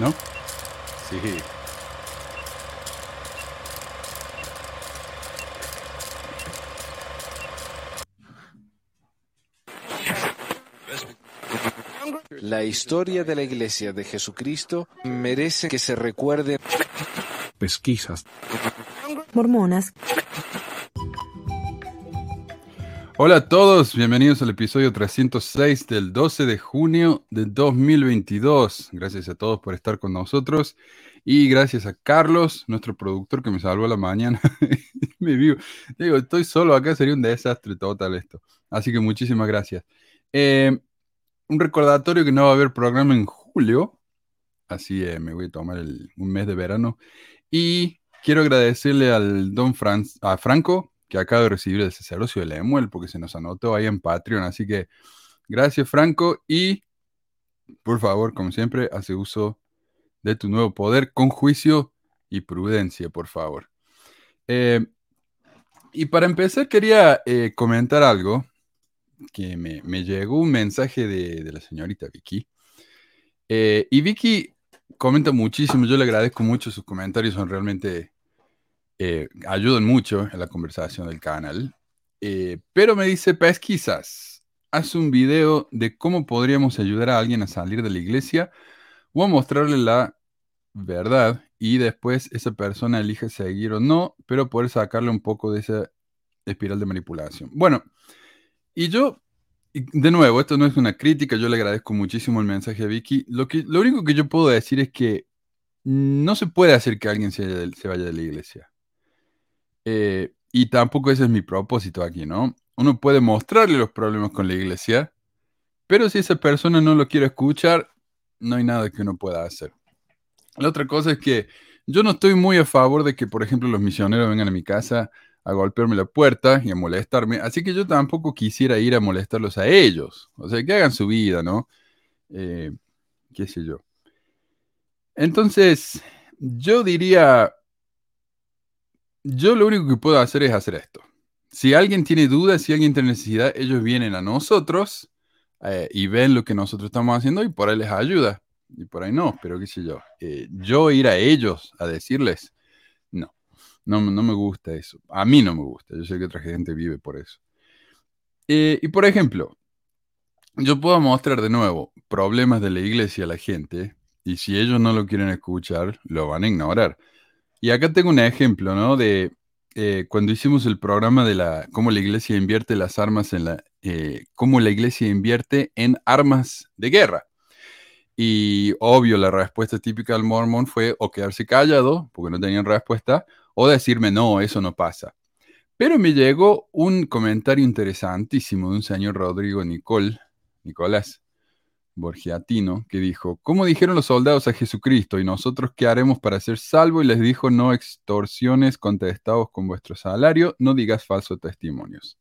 ¿No? Sí. La historia de la Iglesia de Jesucristo merece que se recuerde. Pesquisas. Mormonas. Hola a todos, bienvenidos al episodio 306 del 12 de junio de 2022. Gracias a todos por estar con nosotros y gracias a Carlos, nuestro productor que me salvó la mañana. me vivo. Digo, estoy solo acá, sería un desastre total esto. Así que muchísimas gracias. Eh, un recordatorio que no va a haber programa en julio, así eh, me voy a tomar un mes de verano. Y quiero agradecerle al don a Franco, que acaba de recibir el sacerdocio de Lemuel, porque se nos anotó ahí en Patreon. Así que gracias, Franco. Y por favor, como siempre, hace uso de tu nuevo poder con juicio y prudencia, por favor. Eh, y para empezar, quería eh, comentar algo que me, llegó un mensaje de, la señorita Vicky. Eh, y Vicky comenta muchísimo, yo le agradezco mucho, sus comentarios son realmente, eh, ayudan mucho en la conversación del canal. Eh, pero me dice, pesquisas, haz un video de cómo podríamos ayudar a alguien a salir de la iglesia o a mostrarle la verdad y después esa persona elige seguir o no, pero poder sacarle un poco de esa espiral de manipulación. Bueno, y yo, de nuevo, esto no es una crítica, yo le agradezco muchísimo el mensaje a Vicky. Lo, que, lo único que yo puedo decir es que no se puede hacer que alguien se, vaya de la iglesia. Eh, y tampoco ese es mi propósito aquí, ¿no? Uno puede mostrarle los problemas con la iglesia, pero si esa persona no lo quiere escuchar, no hay nada que uno pueda hacer. La otra cosa es que yo no estoy muy a favor de que, por ejemplo, los misioneros vengan a mi casa a golpearme la puerta y a molestarme. Así que yo tampoco quisiera ir a molestarlos a ellos. O sea, que hagan su vida, ¿no? Eh, qué sé yo. Entonces, yo diría, yo lo único que puedo hacer es hacer esto. Si alguien tiene dudas, si alguien tiene necesidad, ellos vienen a nosotros eh, y ven lo que nosotros estamos haciendo y por ahí les ayuda. Y por ahí no, pero qué sé yo. Eh, yo ir a ellos a decirles, no, no me gusta eso. A mí no me gusta. Yo sé que otra gente vive por eso. Eh, y por ejemplo, yo puedo mostrar de nuevo problemas de la iglesia a la gente y si ellos no lo quieren escuchar, lo van a ignorar. Y acá tengo un ejemplo, ¿no? De eh, cuando hicimos el programa de la cómo la iglesia invierte las armas en la eh, cómo la iglesia invierte en armas de guerra. Y obvio, la respuesta típica del mormón fue o quedarse callado, porque no tenían respuesta, o decirme, no, eso no pasa. Pero me llegó un comentario interesantísimo de un señor Rodrigo Nicol, Nicolás Borgiatino, que dijo, ¿cómo dijeron los soldados a Jesucristo? ¿Y nosotros qué haremos para ser salvos? Y les dijo, no extorsiones contestados con vuestro salario, no digas falsos testimonios.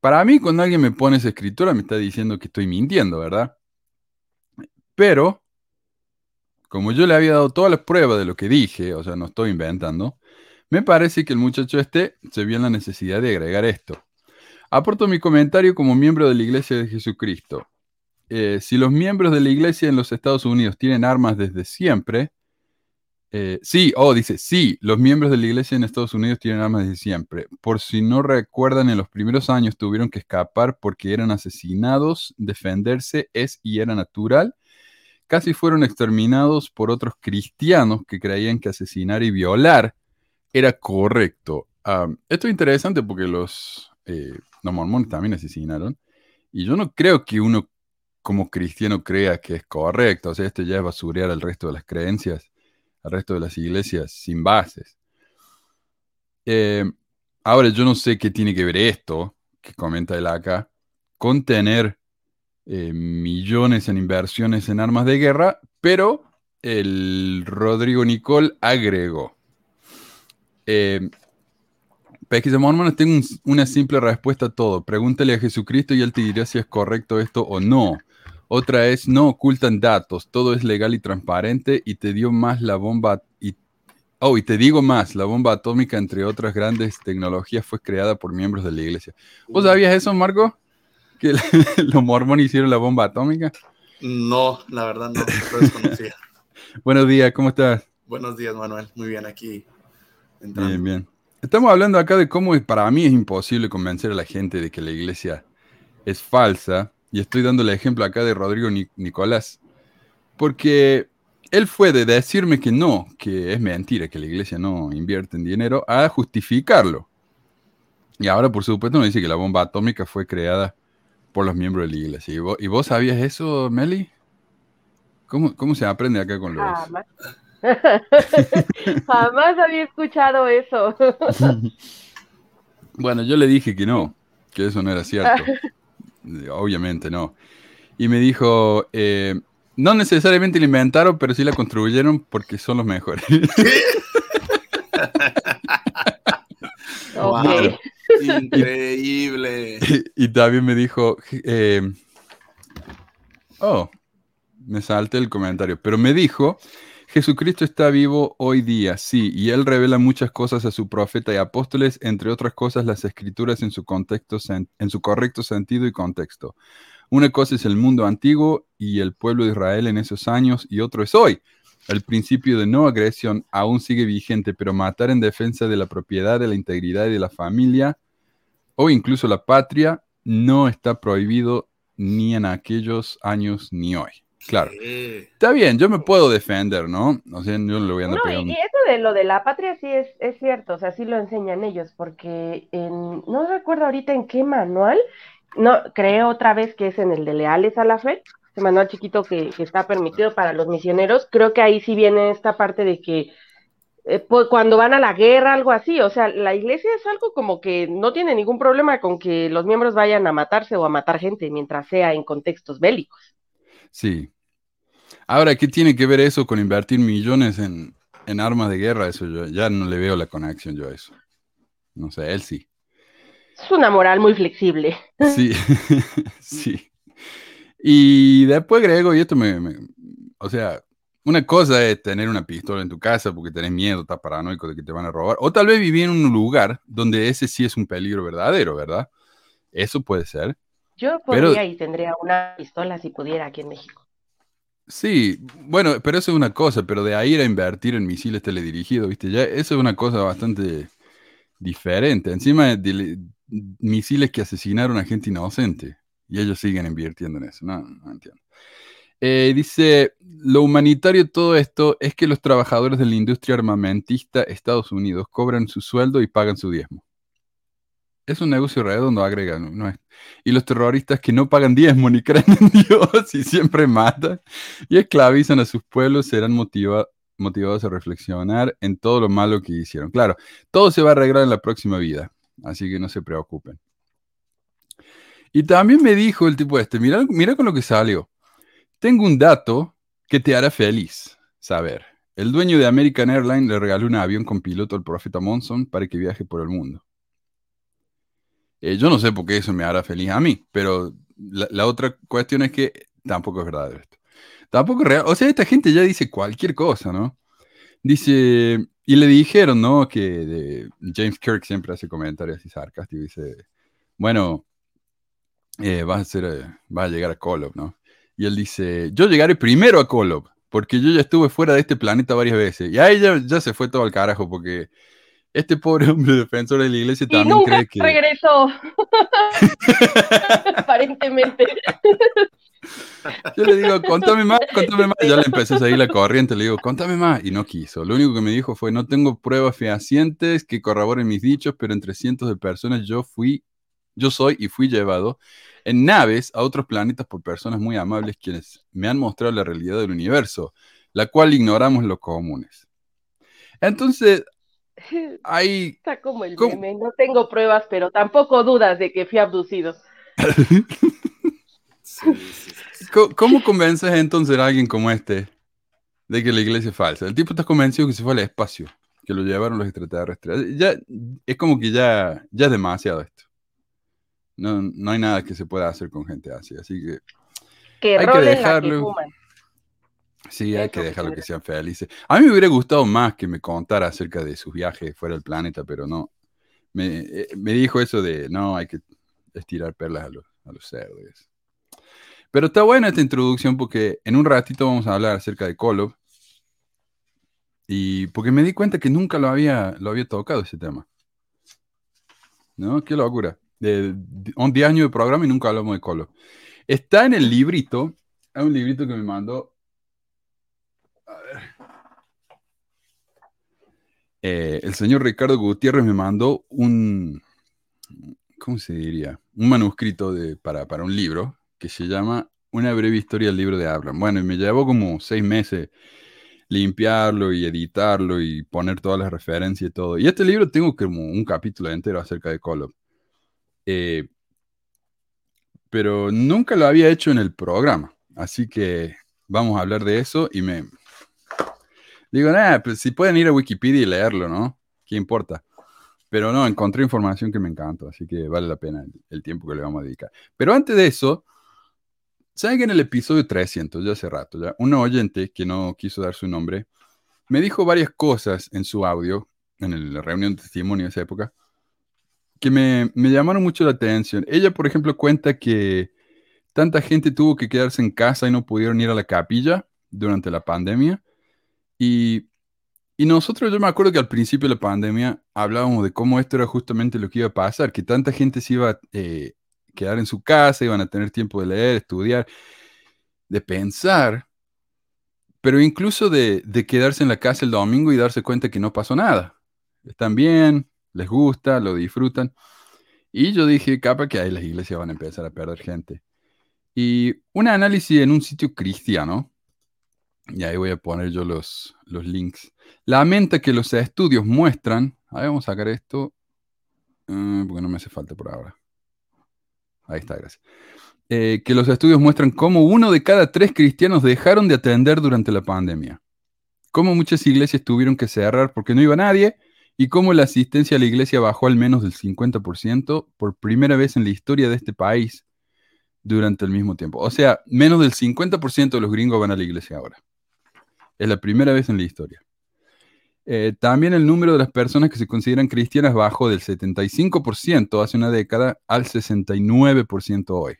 Para mí, cuando alguien me pone esa escritura, me está diciendo que estoy mintiendo, ¿verdad? Pero como yo le había dado todas las pruebas de lo que dije, o sea, no estoy inventando, me parece que el muchacho este se vio en la necesidad de agregar esto. Aporto mi comentario como miembro de la Iglesia de Jesucristo. Eh, si los miembros de la Iglesia en los Estados Unidos tienen armas desde siempre, eh, sí, oh, dice, sí, los miembros de la Iglesia en Estados Unidos tienen armas desde siempre. Por si no recuerdan, en los primeros años tuvieron que escapar porque eran asesinados, defenderse es y era natural casi fueron exterminados por otros cristianos que creían que asesinar y violar era correcto. esto es interesante porque los, eh, los mormones también asesinaron. Y yo no creo que uno como cristiano crea que es correcto. O sea, esto ya es basurear al resto de las creencias, al resto de las iglesias sin bases. Eh, ahora, yo no sé qué tiene que ver esto que comenta el acá con tener eh, millones en inversiones en armas de guerra, pero el Rodrigo Nicol agregó. Eh, Pesquisa Mormones, tengo una simple respuesta a todo. Pregúntale a Jesucristo y él te dirá si es correcto esto o no. Otra es, no ocultan datos, todo es legal y transparente y te dio más la bomba y Oh, y te digo más, la bomba atómica, entre otras grandes tecnologías, fue creada por miembros de la iglesia. ¿Vos sabías eso, Marco? que los mormones hicieron la bomba atómica? No, la verdad no, lo desconocía. Buenos días, ¿cómo estás? Buenos días, Manuel. Muy bien aquí. Entrando. Bien, bien. Estamos hablando acá de cómo para mí es imposible convencer a la gente de que la iglesia es falsa. Y estoy dando el ejemplo acá de Rodrigo Nicolás. Porque él fue de decirme que no, que es mentira, que la iglesia no invierte en dinero, a justificarlo. Y ahora, por supuesto, nos dice que la bomba atómica fue creada por los miembros de la iglesia. ¿Y vos, sabías eso, Meli? ¿Cómo, ¿Cómo, se aprende acá con los...? Jamás. Jamás había escuchado eso. bueno, yo le dije que no, que eso no era cierto. Obviamente no. Y me dijo, eh, no necesariamente la inventaron, pero sí la construyeron porque son los mejores. Increíble. Y, también me dijo, eh, oh, me salté el comentario, pero me dijo, Jesucristo está vivo hoy día, sí, y él revela muchas cosas a su profeta y apóstoles, entre otras cosas las escrituras en su contexto, en su correcto sentido y contexto. Una cosa es el mundo antiguo y el pueblo de Israel en esos años y otro es hoy. El principio de no agresión aún sigue vigente, pero matar en defensa de la propiedad, de la integridad y de la familia o incluso la patria no está prohibido ni en aquellos años ni hoy. Claro. Está bien, yo me puedo defender, ¿no? O sea, yo no le voy a andar no, y, eso de lo de la patria sí es, es cierto, o sea, sí lo enseñan ellos, porque en, no recuerdo ahorita en qué manual, no, creo otra vez que es en el de leales a la fe, ese manual chiquito que, está permitido para los misioneros, creo que ahí sí viene esta parte de que eh, pues, cuando van a la guerra, algo así, o sea, la iglesia es algo como que no tiene ningún problema con que los miembros vayan a matarse o a matar gente mientras sea en contextos bélicos. Sí. Ahora, ¿qué tiene que ver eso con invertir millones en, en armas de guerra? Eso yo ya no le veo la conexión yo a eso. No sé, él sí. Es una moral muy flexible. Sí, sí. Y después, Grego, y esto me, O sea, una cosa es tener una pistola en tu casa porque tenés miedo, estás paranoico de que te van a robar. O tal vez vivir en un lugar donde ese sí es un peligro verdadero, ¿verdad? Eso puede ser. Yo podría y tendría una pistola si pudiera aquí en México. Sí, bueno, pero eso es una cosa, pero de ahí a invertir en misiles teledirigidos, ¿viste? Ya eso es una cosa bastante diferente. Encima de, misiles que asesinaron a gente inocente y ellos siguen invirtiendo en eso. No, no entiendo. Eh, dice, lo humanitario de todo esto es que los trabajadores de la industria armamentista Estados Unidos cobran su sueldo y pagan su diezmo. Es un negocio redondo, agregan. No es. Y los terroristas que no pagan diezmo ni creen en Dios y siempre matan y esclavizan a sus pueblos serán motivados a reflexionar en todo lo malo que hicieron. Claro, todo se va a arreglar en la próxima vida. Así que no se preocupen. Y también me dijo el tipo este, mira, mira con lo que salió. Tengo un dato que te hará feliz saber. El dueño de American Airlines le regaló un avión con piloto al profeta Monson para que viaje por el mundo. Eh, yo no sé por qué eso me hará feliz a mí, pero la, otra cuestión es que tampoco es verdadero esto. Tampoco es real. O sea, esta gente ya dice cualquier cosa, ¿no? Dice, y le dijeron, ¿no? Que James Kirk siempre hace comentarios así sarcásticos. Dice, bueno, eh, vas, a ser, eh, a llegar a Kolob, ¿no? Y él dice, yo llegaré primero a Kolob, porque yo ya estuve fuera de este planeta varias veces. Y ahí ya, se fue todo al carajo, porque este pobre hombre defensor de la iglesia también cree que... regresó. Aparentemente. Yo le digo, contame más, contame más. Ya le empecé a seguir la corriente, le digo, contame más. Y no quiso. Lo único que me dijo fue, no tengo pruebas fehacientes que corroboren mis dichos, pero entre cientos de personas yo fui, yo soy y fui llevado en naves a otros planetas por personas muy amables quienes me han mostrado la realidad del universo, la cual ignoramos los comunes. Entonces, ahí... Está como el meme, no tengo pruebas, pero tampoco dudas de que fui abducido. ¿Cómo, convences entonces a alguien como este de que la iglesia es falsa? El tipo está convencido que se fue al espacio, que lo llevaron los extraterrestres. Ya, es como que ya, ya es demasiado esto. No, no hay nada que se pueda hacer con gente así, así que, hay que dejarlo. Sí, hay que dejarlo que sean felices. A mí me hubiera gustado más que me contara acerca de sus viajes fuera del planeta, pero no. Me, eh, me dijo eso de, no, hay que estirar perlas a los, a los cerdos. Pero está buena esta introducción porque en un ratito vamos a hablar acerca de Kolob Y porque me di cuenta que nunca lo había, lo había tocado ese tema. ¿No? Qué locura. De, de- un 10 años de programa y nunca hablamos de colo. Está en el librito. Hay un librito que me mandó. Eh, el señor Ricardo Gutiérrez me mandó un. ¿Cómo se diría? Un manuscrito de, para, para un libro que se llama Una breve historia del libro de Abraham. Bueno, y me llevó como seis meses limpiarlo y editarlo y poner todas las referencias y todo. Y este libro tengo como un capítulo entero acerca de Kolob. Eh, pero nunca lo había hecho en el programa. Así que vamos a hablar de eso y me... Digo, nada, pues si pueden ir a Wikipedia y leerlo, ¿no? ¿Qué importa? Pero no, encontré información que me encantó, así que vale la pena el, tiempo que le vamos a dedicar. Pero antes de eso, ¿saben en el episodio 300, ya hace rato, ya, un oyente que no quiso dar su nombre, me dijo varias cosas en su audio, en la reunión de testimonio de esa época, que me llamaron mucho la atención. Ella, por ejemplo, cuenta que tanta gente tuvo que quedarse en casa y no pudieron ir a la capilla durante la pandemia. Y, nosotros, yo me acuerdo que al principio de la pandemia hablábamos de cómo esto era justamente lo que iba a pasar, que tanta gente se iba a eh, quedar en su casa, iban a tener tiempo de leer, estudiar, de pensar, pero incluso de, de quedarse en la casa el domingo y darse cuenta que no pasó nada. Están bien, les gusta, lo disfrutan. Y yo dije, capa que ahí las iglesias van a empezar a perder gente. Y un análisis en un sitio cristiano, y ahí voy a poner yo los, los links, lamenta que los estudios muestran, a ver, vamos a sacar esto, eh, porque no me hace falta por ahora. Ahí está, gracias. Eh, que los estudios muestran cómo uno de cada tres cristianos dejaron de atender durante la pandemia. Cómo muchas iglesias tuvieron que cerrar porque no iba nadie y cómo la asistencia a la iglesia bajó al menos del 50% por primera vez en la historia de este país durante el mismo tiempo. O sea, menos del 50% de los gringos van a la iglesia ahora. Es la primera vez en la historia. Eh, también el número de las personas que se consideran cristianas bajó del 75% hace una década al 69% hoy.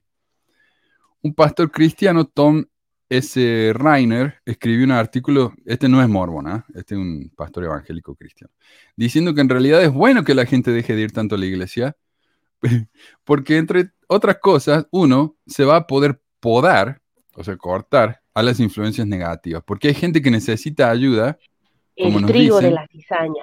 Un pastor cristiano, Tom S. Reiner, escribió un artículo, este no es mormon, ¿ah? este es un pastor evangélico cristiano, diciendo que en realidad es bueno que la gente deje de ir tanto a la iglesia, porque entre otras cosas, uno se va a poder podar, o sea, cortar a las influencias negativas, porque hay gente que necesita ayuda. Como El nos trigo de dicen. la cizaña.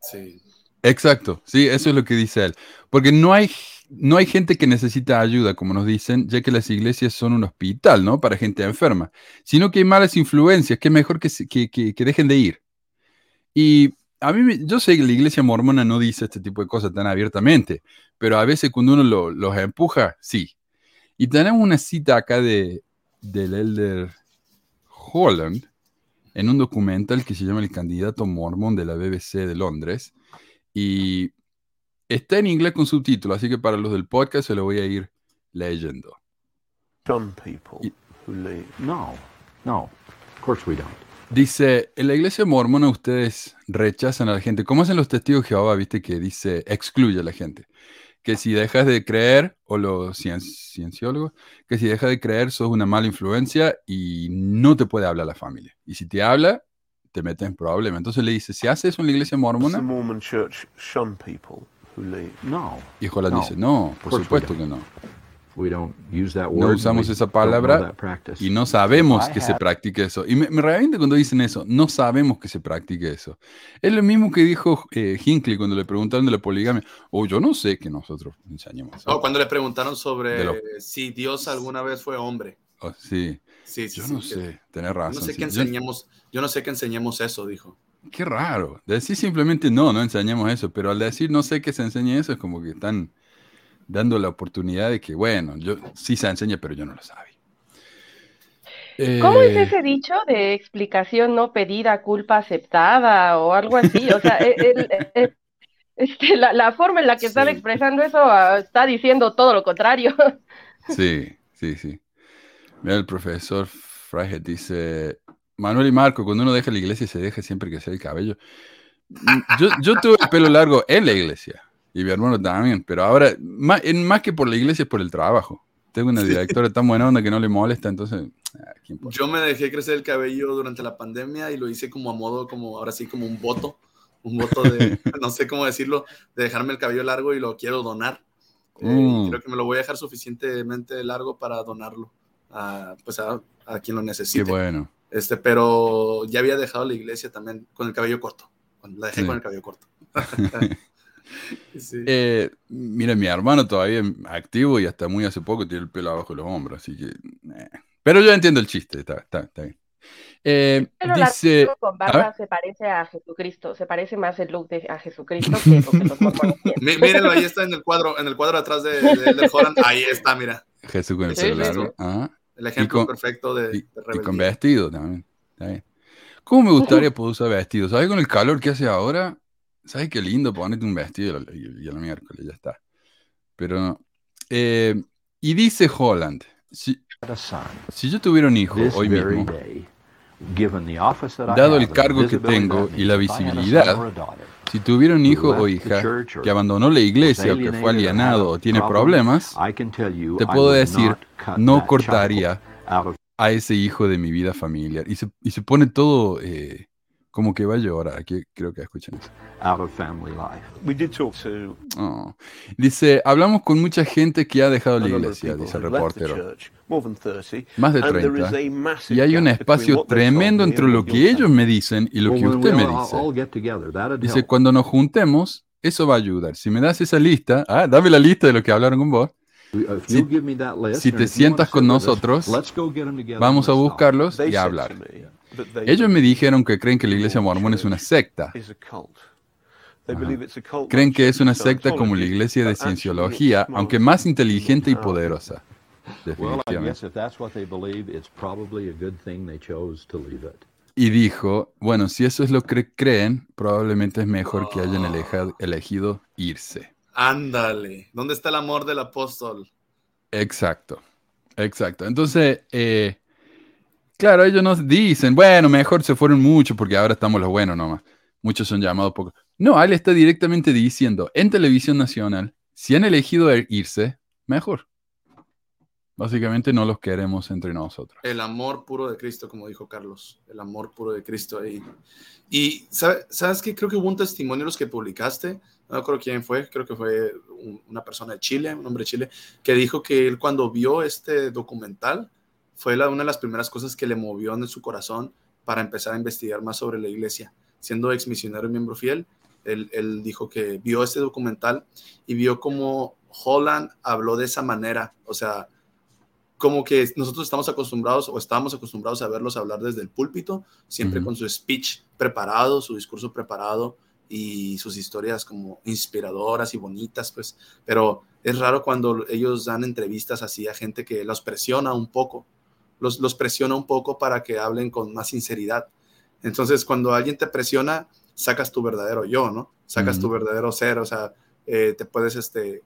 Sí. Exacto, sí, eso es lo que dice él. Porque no hay, no hay gente que necesita ayuda, como nos dicen, ya que las iglesias son un hospital, ¿no? Para gente enferma, sino que hay malas influencias, que es mejor que, que, que- que dejen de ir. Y a mí, yo sé que la iglesia mormona no dice este tipo de cosas tan abiertamente, pero a veces cuando uno lo- los empuja, sí. Y tenemos una cita acá de, del elder Holland en un documental que se llama El candidato mormón de la BBC de Londres. Y está en inglés con subtítulos, así que para los del podcast se lo voy a ir leyendo. shun people Y- who leave. No, no, of course we don't. Dice, en la iglesia mormona ustedes rechazan a la gente. ¿Cómo hacen los testigos de Jehová? Viste que dice, excluye a la gente. Que si dejas de creer, o los cien- cienciólogos, que si dejas de creer sos una mala influencia y no te puede hablar la familia. Y si te habla, te metes en problemas. Entonces le dice, si haces eso en la iglesia mormona, Mormon Church shun people who leave? No, y Jolan No. dice, no, por supuesto que no. We don't use that No word. usamos we esa palabra that practice. Y no sabemos que se practique eso. Y me, me revienta cuando dicen eso. No sabemos que se practique eso. Es lo mismo que dijo eh, Hinckley cuando le preguntaron de la poligamia. O yo no sé que nosotros enseñemos eso. Oh, cuando le preguntaron sobre lo- si Dios alguna vez fue hombre. Oh, sí, Sí, sí, yo sí, no que- sé. Tenés Yo razón. no sé sí. que Yo- enseñemos, yo no sé que enseñemos eso, dijo. qué raro. Decir simplemente no, no enseñamos eso. Pero al decir no sé que se enseñe eso, es como que están dando la oportunidad de que, bueno, yo sí se enseña, pero yo no lo sabía. ¿Cómo es Eh, ese dicho de explicación no pedida, culpa aceptada o algo así? O sea, el- el- el- este, la, la forma en la que están expresando eso ah, está diciendo todo lo contrario. Sí, sí, sí. Mira, el profesor Freiheit dice, Manuel y Marco, cuando uno deja la iglesia se deja siempre que sea el cabello. Mm, Yo, yo tuve el pelo largo en la iglesia y mi hermano también, pero ahora, más, en- más que por la iglesia, es por el trabajo. tengo una directora tan buena onda que no le molesta, entonces, ah, ¿qué? Yo me dejé crecer el cabello durante la pandemia y lo hice como a modo, como ahora sí, como un voto. Un voto de, no sé cómo decirlo, de dejarme el cabello largo y lo quiero donar. Eh, Mm. Creo que me lo voy a dejar suficientemente largo para donarlo a, pues a, a quien lo Qué necesite. bueno. Este, pero ya había dejado la iglesia también con el cabello corto. La dejé Sí. con el cabello corto. Sí. Eh, mira, mi hermano todavía es activo y hasta muy hace poco tiene el pelo abajo de los hombros, así que... eh. Pero yo entiendo el chiste, está, está, está bien. Eh, Pero la dice... con barba se parece a Jesucristo, se parece más el look de a Jesucristo que lo que los mormones Mírenlo, ahí está en el cuadro, en el cuadro atrás de, de, Holland. Ahí está, mira. Jesús con el Sí, sí. ah, El ejemplo con- perfecto de, y, de y con vestido también. Está bien. ¿Cómo me gustaría poder usar vestido? ¿Sabes con el calor que hace ahora? ¿Sabes qué lindo ponerte un vestido y, y el miércoles ya está? Pero. Eh, y dice Holland, si, si yo tuviera un hijo hoy mismo, day, given the office that I Dado have el cargo que tengo y la visibilidad, si tuviera un hijo o hija que abandonó la iglesia o que fue alienado o tiene problemas, te puedo decir, no cortaría a ese hijo de mi vida familiar. Y se, y se pone todo eh, como que va a llorar. Aquí creo que escuchan eso. out of family life. We did talk to Oh. Dice, hablamos con mucha gente que ha dejado la iglesia, dice el reportero. church, more than 30, Más de and there is 30. a massive Y hay un espacio tremendo me entre lo que ellos me dicen y lo que usted me dice. Dice, cuando nos juntemos, eso va a ayudar. Si me das esa lista, ah, dame la lista de lo que hablaron con vos. Si- si te sientas con nosotros, 'em Vamos a buscarlos y a hablar. Ellos me dijeron que creen que la iglesia mormona es una secta. is a cult. They believe it's a cult Creen que es una secta como la iglesia de cienciología, aunque más inteligente y powerful. poderosa. Definitivamente. guess if that's what they believe, it's probably a good thing they chose to leave it. Y dijo, bueno, si eso es lo que creen, probablemente es mejor que hayan eleja- elegido irse. Ándale. ¿Dónde está el amor del apóstol? Exacto, exacto. Entonces, eh, claro, ellos nos dicen, bueno, mejor se fueron muchos porque ahora estamos los buenos nomás. Muchos son llamados pocos. No, él está directamente diciendo en televisión nacional, si han elegido irse, mejor. Básicamente no los queremos entre nosotros. El amor puro de Cristo, como dijo Carlos. El amor puro de Cristo ahí. Y ¿sabe- ¿sabes qué? Creo que hubo un testimonio los que publicaste. No me acuerdo quién fue. Creo que fue un- una persona de Chile, un hombre de Chile, que dijo que él cuando vio este documental fue la- una de las primeras cosas que le movió en su corazón para empezar a investigar más sobre la iglesia. Siendo ex misionero y miembro fiel, él, él dijo que vio este documental y vio cómo Holland habló de esa manera. O sea, como que nosotros estamos acostumbrados o estábamos acostumbrados a verlos hablar desde el púlpito, siempre con su speech preparado, su discurso preparado y sus historias como inspiradoras y bonitas, pues, pero es raro cuando ellos dan entrevistas así a gente que los presiona un poco, los, los presiona un poco para que hablen con más sinceridad. Entonces, cuando alguien te presiona, sacas tu verdadero yo, ¿no? Sacas tu verdadero ser, o sea, eh, te puedes, este,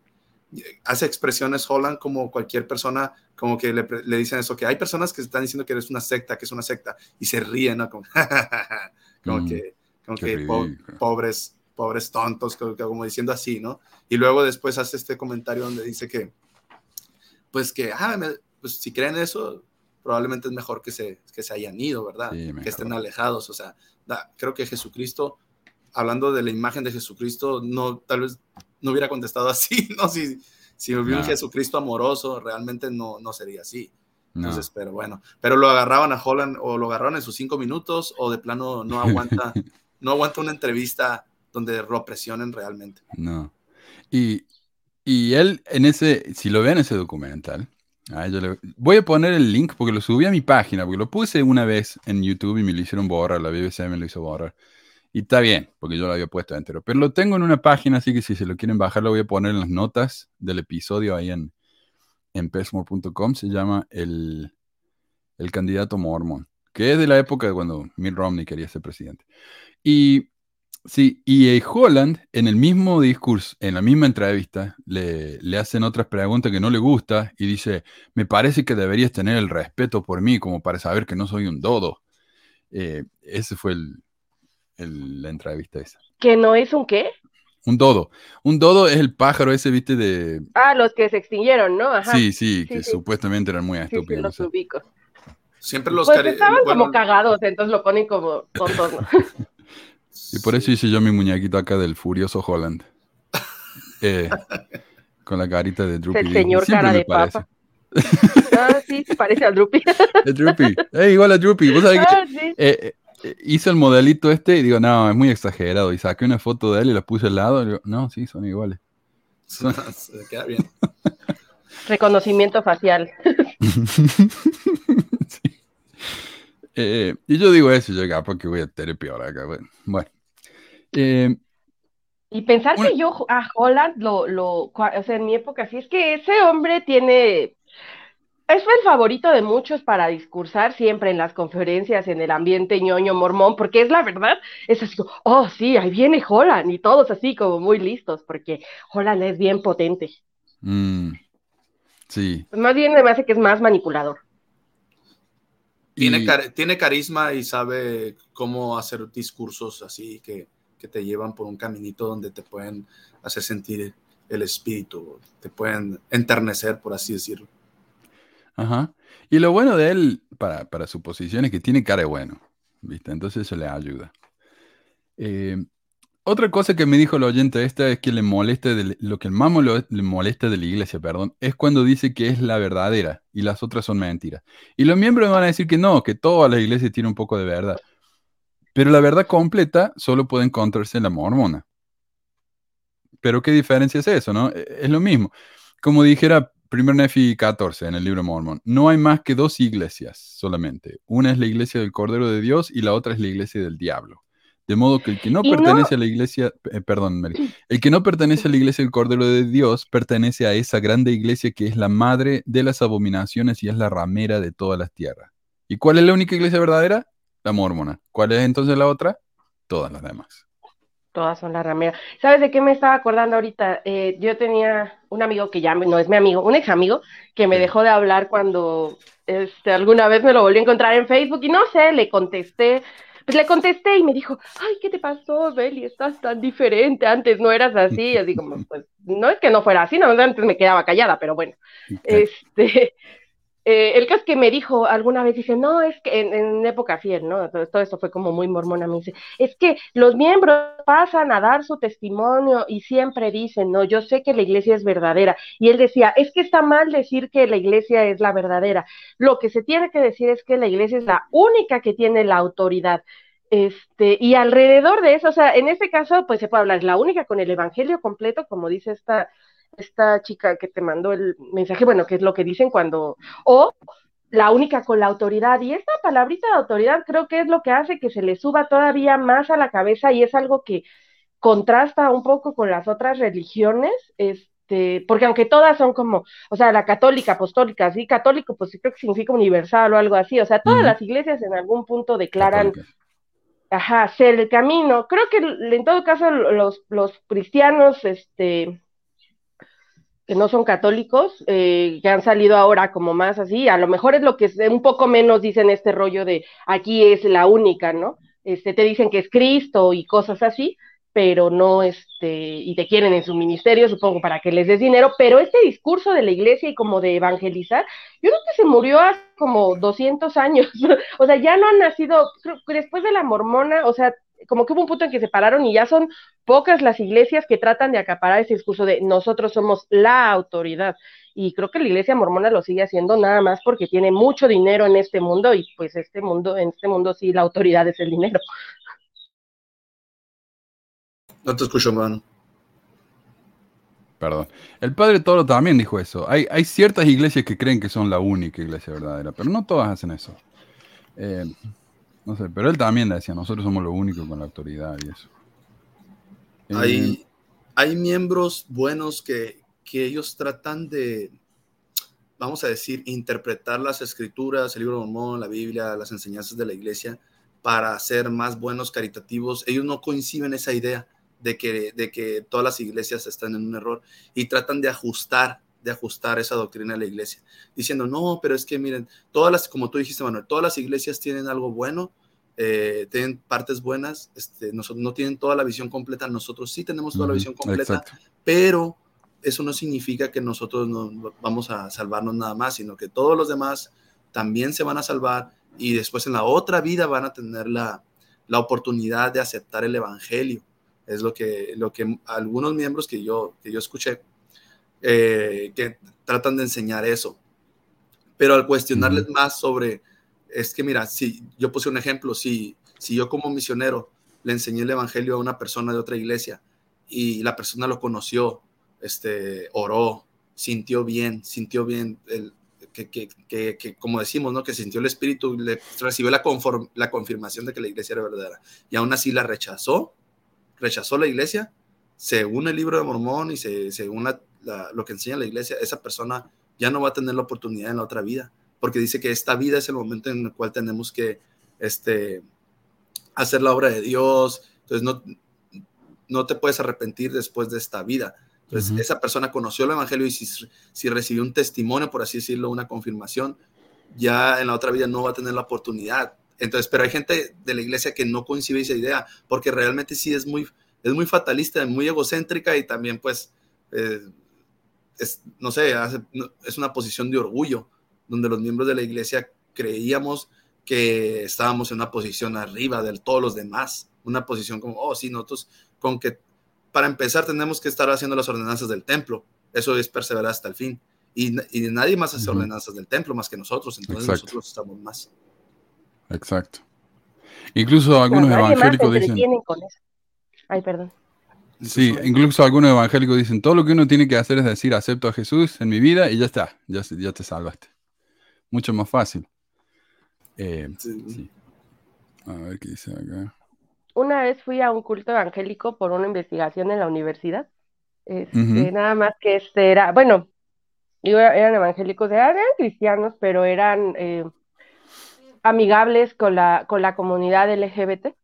hace expresiones Holland como cualquier persona, como que le, le dicen eso, que hay personas que están diciendo que eres una secta, que es una secta, y se ríen, ¿no? Como, como Mm, que, como que po- pobres, pobres tontos, como, como diciendo así, ¿no? Y luego después hace este comentario donde dice que, pues que, ah, me- pues si creen eso, probablemente es mejor que se, que se hayan ido, ¿verdad? Sí, que estén alejados, o sea, da- creo que Jesucristo, hablando de la imagen de Jesucristo, no, tal vez no hubiera contestado así, ¿no? Si, si hubiera un. Jesucristo amoroso, realmente no, no sería así. No. Entonces, pero bueno, pero lo agarraban a Holland o lo agarraron en sus cinco minutos o de plano no aguanta, no aguanta una entrevista donde lo presionen realmente. No. Y, y él en ese, si lo ven ese documental, ah, voy a poner el link porque lo subí a mi página, porque lo puse una vez en YouTube y me lo hicieron borrar, la BBC me lo hizo borrar. Y está bien, porque yo lo había puesto entero. Pero lo tengo en una página, así que si se lo quieren bajar, lo voy a poner en las notas del episodio ahí en, en pesmore.com. Se llama el, el candidato mormón, que es de la época de cuando Mitt Romney quería ser presidente. Y Sí, y eh, Holland, en el mismo discurso, en la misma entrevista, le, le hacen otras preguntas que no le gusta y dice, me parece que deberías tener el respeto por mí como para saber que no soy un dodo. Eh, ese fue el, el- la entrevista esa. ¿Que no es un qué? Un dodo. Un dodo es el pájaro ese, viste, de... Ah, los que se extinguieron, ¿no? Ajá. Sí, sí, Sí, que sí. supuestamente eran muy Sí, sí, estúpidos. los sé. ubico. Siempre los Pues cari- estaban bueno, como cagados, entonces lo ponen como tontos, ¿no? Y por eso hice yo mi muñequito acá del furioso Holland. Eh, con la carita de Droopy. el señor Siempre cara me de parece. papa. Ah, sí, se parece al Droopy. Eh, igual a Droopy. ¿Vos sabés que Ah, sí. eh, hice el modelito este y digo, no, es muy exagerado. Y saqué una foto de él y la puse al lado. Y digo, no, sí, son iguales. Se queda bien. Reconocimiento facial. Sí. Eh, y yo digo eso, yo acá porque voy a terapia ahora acá. Bueno, bueno. Eh, Y pensar Una- que yo a Holland lo, lo, o sea, en mi época, sí es que ese hombre tiene, es el favorito de muchos para discursar siempre en las conferencias, en el ambiente ñoño mormón, porque es la verdad, es así oh sí, ahí viene Holland, y todos así como muy listos, porque Holland es bien potente. mm, sí. Más bien me hace que es más manipulador. Tiene, Y- car- tiene carisma y sabe cómo hacer discursos así que, que te llevan por un caminito donde te pueden hacer sentir el espíritu, te pueden enternecer, por así decirlo. Ajá. Y lo bueno de él, para, para su posición, es que tiene cara de bueno, ¿viste? Entonces eso le ayuda. Eh, otra cosa que me dijo el oyente esta es que le molesta, lo que más molo- le molesta de la iglesia, perdón, es cuando dice que es la verdadera y las otras son mentiras. Y los miembros van a decir que no, que todas las iglesias tienen un poco de verdad. Pero la verdad completa solo puede encontrarse en la mormona. Pero ¿qué diferencia es eso, no? Eh, Es lo mismo. Como dijera 1 Nefi 14 en el libro Mormon, no hay más que dos iglesias solamente. Una es la iglesia del Cordero de Dios y la otra es la iglesia del diablo. De modo que el que no Y no- pertenece a la iglesia, eh, perdón, Mary, el que no pertenece a la iglesia del Cordero de Dios pertenece a esa grande iglesia que es la madre de las abominaciones y es la ramera de todas las tierras. ¿Y cuál es la única iglesia verdadera? La mormona. ¿Cuál es entonces la otra? Todas las demás. Todas son la ramera. ¿Sabes de qué me estaba acordando ahorita? Eh, yo tenía un amigo que ya no es mi amigo, un ex amigo, que me dejó de hablar cuando este, alguna vez me lo volví a encontrar en Facebook y no sé, le contesté. Pues le contesté y me dijo, ay, ¿qué te pasó, Beli? Estás tan diferente, antes no eras así. Y así como, pues, no es que no fuera así, no, antes me quedaba callada, pero bueno. Este, eh, el caso es que me dijo alguna vez, dice, no, es que en, época fiel, ¿no? Todo, todo esto fue como muy mormona, me dice, es que los miembros pasan a dar su testimonio y siempre dicen, no, yo sé que la iglesia es verdadera. Y él decía, es que está mal decir que la iglesia es la verdadera. Lo que se tiene que decir es que la iglesia es la única que tiene la autoridad. Este, y alrededor de eso, o sea, en este caso, pues se puede hablar, es la única con el evangelio completo, como dice esta, esta chica que te mandó el mensaje, bueno, que es lo que dicen cuando, o la única con la autoridad. Y esta palabrita de autoridad creo que es lo que hace que se le suba todavía más a la cabeza y es algo que contrasta un poco con las otras religiones, este, porque aunque todas son como, o sea, la católica, apostólica, sí, católico, pues creo que significa universal o algo así, o sea, todas las iglesias en algún punto declaran. Ajá, ser el camino. Creo que en todo caso los, los cristianos, este, que no son católicos, eh, que han salido ahora como más así, a lo mejor es lo que es- un poco menos dicen este rollo de aquí es la única, ¿no? Este, te dicen que es Cristo y cosas así, pero no, este, y te quieren en su ministerio, supongo, para que les des dinero, pero este discurso de la iglesia y como de evangelizar, yo creo que se murió hace como 200 años, o sea, ya no han nacido, después de la mormona, o sea, como que hubo un punto en que se pararon y ya son pocas las iglesias que tratan de acaparar ese discurso de nosotros somos la autoridad. Y creo que la iglesia mormona lo sigue haciendo nada más porque tiene mucho dinero en este mundo y pues este mundo, en este mundo sí la autoridad es el dinero. No te escucho, mano. Perdón. El padre Toro también dijo eso. Hay, hay ciertas iglesias que creen que son la única iglesia verdadera, pero no todas hacen eso. Eh, no sé, pero él también decía, nosotros somos lo único con la autoridad y eso. Eh, Hay, hay miembros buenos que, que ellos tratan de, vamos a decir, interpretar las escrituras, el libro de Mormón, la Biblia, las enseñanzas de la iglesia para ser más buenos caritativos. Ellos no coinciden esa idea de que, de que todas las iglesias están en un error y tratan de ajustar de ajustar esa doctrina de la iglesia, diciendo, no, pero es que miren, todas las, como tú dijiste, Manuel, todas las iglesias tienen algo bueno, eh, tienen partes buenas, este, nosotros no tienen toda la visión completa, nosotros sí tenemos toda la visión completa, exacto. pero eso no significa que nosotros no vamos a salvarnos nada más, sino que todos los demás también se van a salvar y después en la otra vida van a tener la, la oportunidad de aceptar el Evangelio. Es lo que, lo que algunos miembros que yo, que yo escuché eh, que tratan de enseñar eso. Pero al cuestionarles más sobre, es que mira, si yo puse un ejemplo, si, si yo como misionero le enseñé el Evangelio a una persona de otra iglesia y la persona lo conoció, este, oró, sintió bien, sintió bien, el, que, que, que, que, como decimos, ¿no? que sintió el Espíritu, le recibió la, conform, la confirmación de que la iglesia era verdadera y aún así la rechazó, rechazó la iglesia, según el libro de Mormón y se, según la, la, lo que enseña la iglesia, esa persona ya no va a tener la oportunidad en la otra vida, porque dice que esta vida es el momento en el cual tenemos que este, hacer la obra de Dios, entonces no, no te puedes arrepentir después de esta vida. Entonces, esa persona conoció el Evangelio y si, si recibió un testimonio, por así decirlo, una confirmación, ya en la otra vida no va a tener la oportunidad. Entonces, pero hay gente de la iglesia que no coincide esa idea, porque realmente sí es muy, es muy fatalista, muy egocéntrica y también pues, eh, es, no sé, hace- no- es una posición de orgullo, donde los miembros de la iglesia creíamos que estábamos en una posición arriba de todos los demás, una posición como, oh, sí, nosotros con que para empezar tenemos que estar haciendo las ordenanzas del templo, eso es perseverar hasta el fin. Y, y nadie más hace ordenanzas del templo más que nosotros, entonces Exacto. nosotros estamos más. Exacto. Incluso algunos evangélicos dicen, entretienen con eso. Ay, perdón. Sí, incluso algunos evangélicos dicen, todo lo que uno tiene que hacer es decir, acepto a Jesús en mi vida y ya está, ya, te salvaste. Mucho más fácil. Eh, sí. sí. A ver qué dice acá. Una vez fui a un culto evangélico por una investigación en la universidad. Este. Nada más que este era, bueno, yo- eran evangélicos, eran, eran cristianos, pero eran eh, amigables con la, con la comunidad LGBT.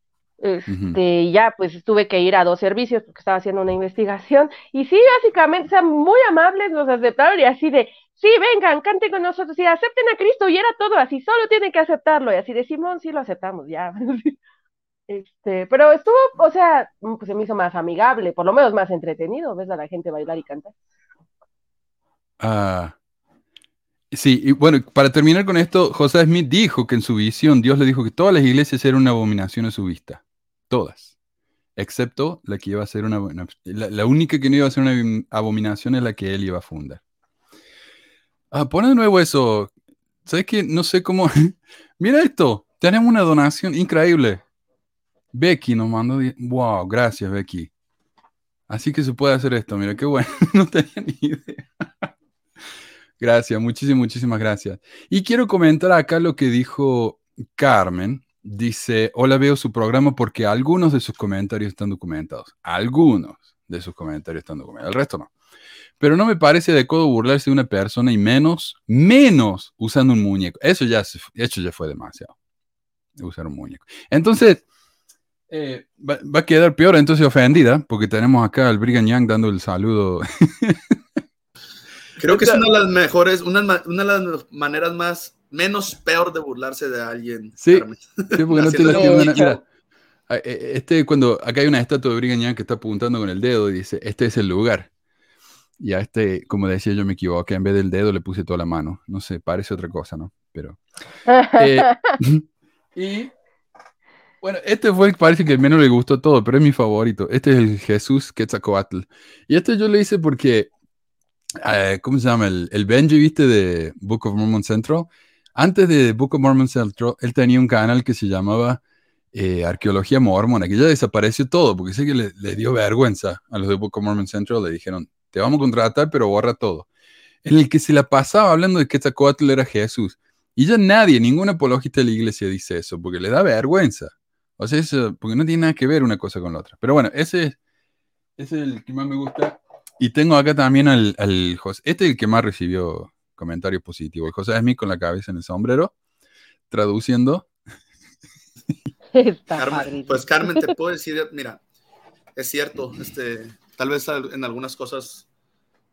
Este, ya pues tuve que ir a dos servicios porque estaba haciendo una investigación. Y sí, básicamente, o sea, muy amables, nos aceptaron y así de, sí, vengan, canten con nosotros y acepten a Cristo. Y era todo así, solo tienen que aceptarlo. Y así de Simón, sí lo aceptamos, ya. Este, pero estuvo, o sea, pues se me hizo más amigable, por lo menos más entretenido, ves a la gente bailar y cantar. Ah, sí, y bueno, para terminar con esto, José Smith dijo que en su visión Dios le dijo que todas las iglesias eran una abominación a su vista. Todas. Excepto la que iba a ser una, la, la única que no iba a ser una abom- abominación es la que él iba a fundar. Ah, pon de nuevo eso. ¿Sabes qué? No sé cómo. Mira esto. Tenemos una donación increíble. Becky nos mandó. Wow, gracias, Becky. Así que se puede hacer esto. Mira, qué bueno. no tenía ni idea. Gracias, muchísimas, muchísimas gracias. Y quiero comentar acá lo que dijo Carmen. Dice, hola, veo su programa porque algunos de sus comentarios están documentados. Algunos de sus comentarios están documentados, el resto no. Pero no me parece adecuado burlarse de una persona y menos, menos usando un muñeco. Eso ya, eso ya fue demasiado. Usar un muñeco. Entonces, eh, va, va a quedar peor entonces ofendida porque tenemos acá al Brigham Young dando el saludo. Creo que es una de las mejores, una, una de las maneras más, menos peor de burlarse de alguien. Sí. Sí, porque no el entiendo. muñeco. Mira, a- e- este, cuando acá hay una estatua de Brigham Young que está apuntando con el dedo y dice, este es el lugar. Y a este, como decía, yo me equivoqué, en vez del dedo le puse toda la mano. No sé, parece otra cosa, ¿no? Pero... eh, y... Bueno, este fue, parece que el menos le gustó todo, pero es mi favorito. Este es el Jesús Quetzalcoatl. Y este yo lo hice porque, eh, ¿cómo se llama? El, el Benji, ¿viste? De Book of Mormon Central. Antes de Book of Mormon Central, él tenía un canal que se llamaba eh, Arqueología Mormona, que ya desapareció todo, porque sé que le, le dio vergüenza a los de Book of Mormon Central. Le dijeron, te vamos a contratar, pero borra todo. En el que se la pasaba hablando de que Quetzalcoatl era Jesús. Y ya nadie, ningún apologista de la iglesia dice eso, porque le da vergüenza. O sea, eso, porque no tiene nada que ver una cosa con la otra. Pero bueno, ese, es- ese es el que más me gusta. Y tengo acá también al, al José. Este es el que más recibió comentarios positivos. El José Smith con la cabeza en el sombrero, traduciendo. Está Carmen, pues Carmen, te puedo decir, mira, es cierto, este, tal vez en algunas cosas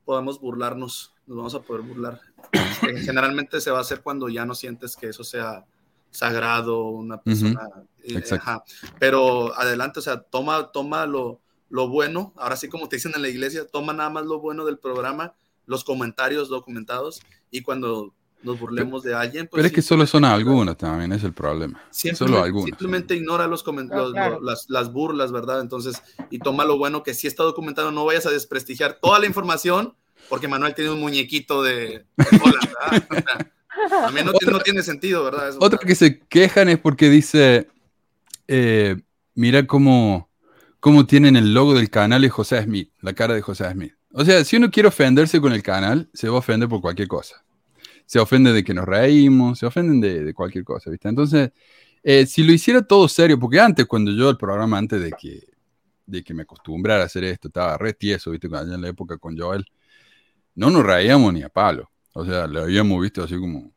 podamos burlarnos, nos vamos a poder burlar. Eh, Generalmente se va a hacer cuando ya no sientes que eso sea sagrado, una persona. eh, exacto. ajá. Pero adelante, o sea, toma, toma lo, lo bueno. Ahora sí, como te dicen en la iglesia, toma nada más lo bueno del programa, los comentarios documentados y cuando nos burlemos de alguien. Pues Pero es que solo son algunos también, es el problema. Solo algunos. simplemente ignora los comen- No, los- claro. lo- las, las burlas, ¿verdad? Entonces, y toma lo bueno que sí está documentado, no vayas a desprestigiar toda la información, porque Manuel tiene un muñequito de, sea, También no, tiene- no tiene sentido, ¿verdad? Eso, Otro que se quejan es porque dice, eh, mira cómo, cómo tienen el logo del canal de José Smith, la cara de José Smith. O sea, si uno quiere ofenderse con el canal, se va a ofender por cualquier cosa. Se ofende de que nos reímos, se ofenden de, de cualquier cosa, ¿viste? Entonces, eh, si lo hiciera todo serio, porque antes, cuando yo el programa, antes de que, de que me acostumbrara a hacer esto, estaba re tieso, ¿viste? Allá en la época con Joel, no nos reíamos ni a palo. O sea, lo habíamos visto así como...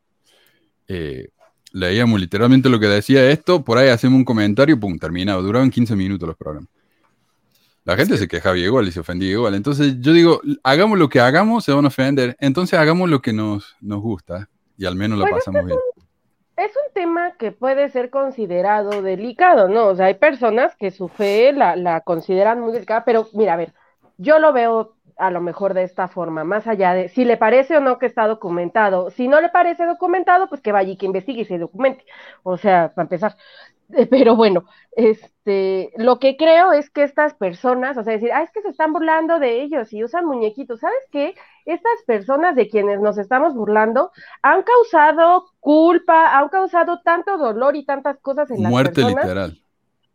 eh, leíamos literalmente lo que decía esto, por ahí hacemos un comentario, pum, terminado. Duraban 15 minutos los programas. La gente se quejaba igual y se ofendía igual. Entonces yo digo, hagamos lo que hagamos, se van a ofender. Entonces hagamos lo que nos, nos gusta y al menos la Pues es pasamos bien. es un tema que puede ser considerado delicado, ¿no? O sea, hay personas que su fe la, la consideran muy delicada, pero mira, a ver, yo lo veo a lo mejor de esta forma, más allá de si le parece o no que está documentado. Si no le parece documentado, pues que vaya y que investigue y se documente. O sea, para empezar. Pero bueno, este, lo que creo es que estas personas, o sea, decir, ah, es que se están burlando de ellos y usan muñequitos. ¿Sabes qué? Estas personas de quienes nos estamos burlando han causado culpa, han causado tanto dolor y tantas cosas en las Muerte personas. literal.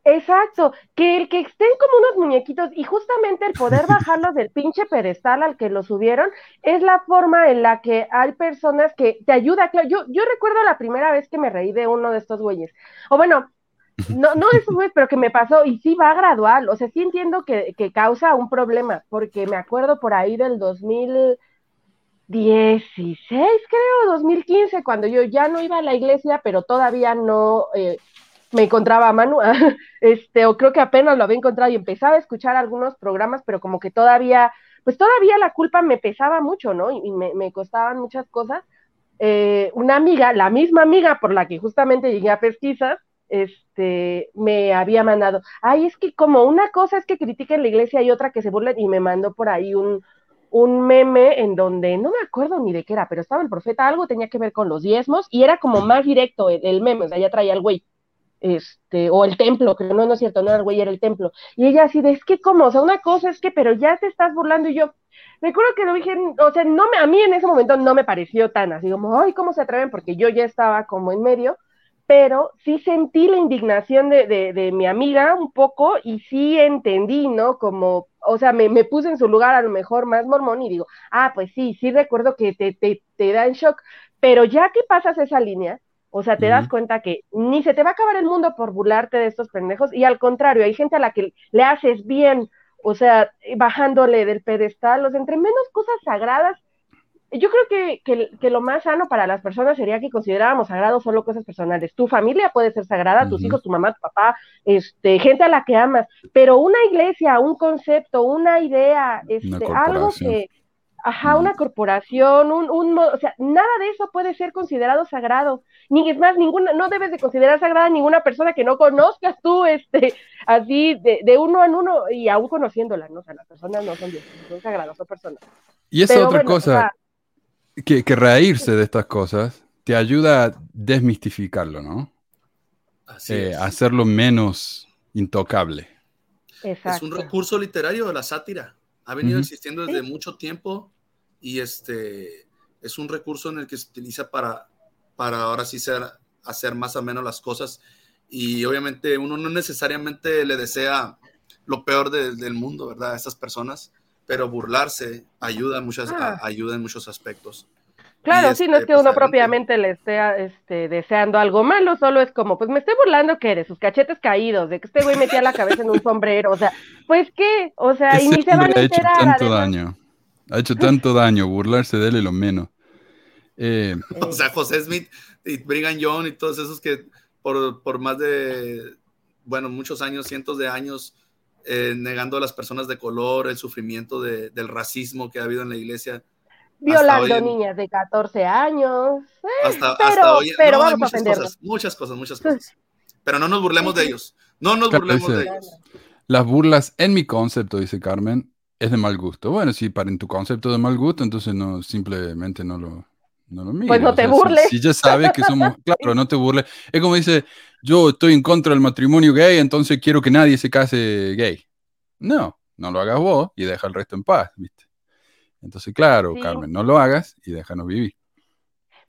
Exacto, que el que estén como unos muñequitos y justamente el poder bajarlos del pinche pedestal al que lo subieron es la forma en la que hay personas que te ayuda. Claro, Yo, yo recuerdo la primera vez que me reí de uno de estos güeyes. O bueno, no, no esos güeyes, pero que me pasó y sí va gradual. O sea, sí entiendo que, que causa un problema, porque me acuerdo por ahí del 2016, creo, 2015, cuando yo ya no iba a la iglesia, pero todavía no eh, me encontraba a Manu, este, o creo que apenas lo había encontrado y empezaba a escuchar algunos programas, pero como que todavía, pues todavía la culpa me pesaba mucho, ¿no? Y, y me, me costaban muchas cosas. Eh, una amiga, la misma amiga por la que justamente llegué a pesquisas, este, me había mandado, ay, es que como una cosa es que critiquen la iglesia y otra que se burlen, y me mandó por ahí un, un meme en donde no me acuerdo ni de qué era, pero estaba el profeta, algo tenía que ver con los diezmos, y era como más directo el, meme, o sea, ya traía el güey, este, o el templo, creo, no, no es cierto, no era el güey, era el templo, y ella así de, es que como, o sea, una cosa es que, pero ya te estás burlando, y yo, recuerdo que lo dije, o sea, no me, a mí en ese momento no me pareció tan así como, ay, ¿cómo se atreven? Porque yo ya estaba como en medio, pero sí sentí la indignación de, de, de, mi amiga un poco y sí entendí, ¿no? Como, o sea, me, me, puse en su lugar a lo mejor más mormón y digo, ah, pues sí, sí recuerdo que te, te, te da en shock, pero ya que pasas esa línea, o sea, te uh -huh. das cuenta que ni se te va a acabar el mundo por burlarte de estos pendejos y al contrario, hay gente a la que le haces bien, o sea, bajándole del pedestal, o sea, entre menos cosas sagradas, yo creo que, que, que, lo más sano para las personas sería que consideráramos sagrado solo cosas personales. Tu familia puede ser sagrada, uh -huh. tus hijos, tu mamá, tu papá, este, gente a la que amas, pero una iglesia, un concepto, una idea, este, una algo que, ajá, uh -huh. una corporación, un, un, o sea, nada de eso puede ser considerado sagrado. Ni es más, ninguna, no debes de considerar sagrada ninguna persona que no conozcas tú, este, así, de, de uno en uno, y aún conociéndola, ¿no? O sea, las personas no son dioses, son sagradas, son personas. Y esa otra bueno, cosa. O sea, que, que, reírse de estas cosas te ayuda a desmistificarlo, ¿no? Así eh, es. Hacerlo menos intocable. Exacto. Es un recurso literario de la sátira. Ha venido uh -huh. existiendo desde ¿Sí? mucho tiempo y este es un recurso en el que se utiliza para, para ahora sí ser, hacer más o menos las cosas. Y obviamente uno no necesariamente le desea lo peor de, del mundo, ¿verdad? A estas personas pero burlarse ayuda, muchas, ah. ayuda en muchos aspectos. Claro, y sí, este, no es que uno pues, propiamente le esté este, deseando algo malo, solo es como, pues me estoy burlando que de sus cachetes caídos, de que este güey metía la cabeza en un sombrero, o sea, pues qué, o sea, Ese y ni se van a enterar. Ha hecho tanto además. daño, ha hecho tanto daño, burlarse de él es lo menos. Eh, o sea, José Smith y Brigham Young y todos esos que por, por más de, bueno, muchos años, cientos de años, eh, negando a las personas de color, el sufrimiento de, del racismo que ha habido en la iglesia. Violando en- niñas de 14 años. eh, Hasta, pero hasta hoy. pero no, vamos a muchas ofendernos. cosas, muchas cosas, muchas cosas. Pero no nos burlemos de ellos. No nos Claro, burlemos de ellos. Las burlas, en mi concepto, dice Carmen, es de mal gusto. Bueno, si para en tu concepto de mal gusto, entonces no, simplemente no lo, no lo mires. Pues no O te sea, burles. Si, ya sabes que somos, claro, no te burles. Es como dice, yo estoy en contra del matrimonio gay, entonces quiero que nadie se case gay. No, no lo hagas vos y deja el resto en paz, ¿viste? Entonces, claro, Sí. Carmen, no lo hagas y déjanos vivir.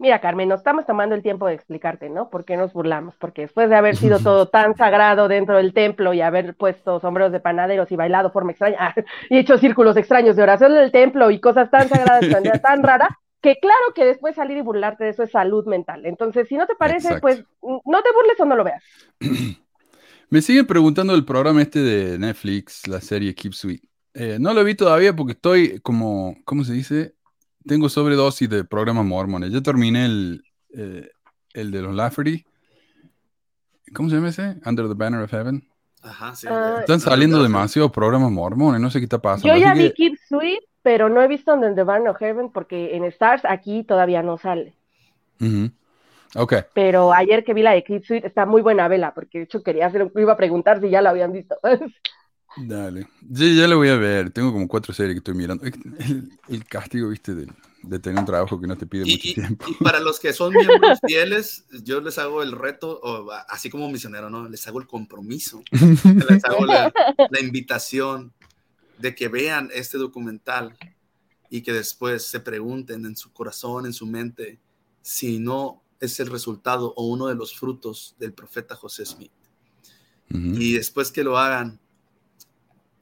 Mira, Carmen, nos estamos tomando el tiempo de explicarte, ¿no? ¿Por qué nos burlamos? Porque después de haber sido todo tan sagrado dentro del templo y haber puesto sombreros de panaderos y bailado forma extraña y hecho círculos extraños de oración en el templo y cosas tan sagradas manera tan rara, que claro que después salir y burlarte de eso es salud mental. Entonces, si no te parece, Exacto. pues no te burles o no lo veas. Me siguen preguntando el programa este de Netflix, la serie Keep Sweet. Eh, no lo vi todavía porque estoy como, ¿cómo se dice? Tengo sobredosis de programas mormones. Ya terminé el, eh, el de los Lafferty. ¿Cómo se llama ese? Under the Banner of Heaven. Ajá, sí. Ah, Están saliendo demasiados programas mormones, no sé qué está pasando. Yo así ya que- vi Keep Sweet, pero no he visto Under the Barn of Heaven porque en Stars aquí todavía no sale. Ujú. Ok. Pero ayer que vi la de Keep Sweet está muy buena vela, porque de hecho quería hacer, iba a preguntar si ya la habían visto. Dale. Sí, ya lo voy a ver. Tengo como cuatro series que estoy mirando. El, el castigo, viste, de, de tener un trabajo que no te pide Y, mucho y- tiempo. y para los que son miembros fieles, yo les hago el reto, o así como misionero, ¿no? Les hago el compromiso, les hago la, la invitación de que vean este documental y que después se pregunten en su corazón, en su mente, si no es el resultado o uno de los frutos del profeta José Smith. Y después que lo hagan,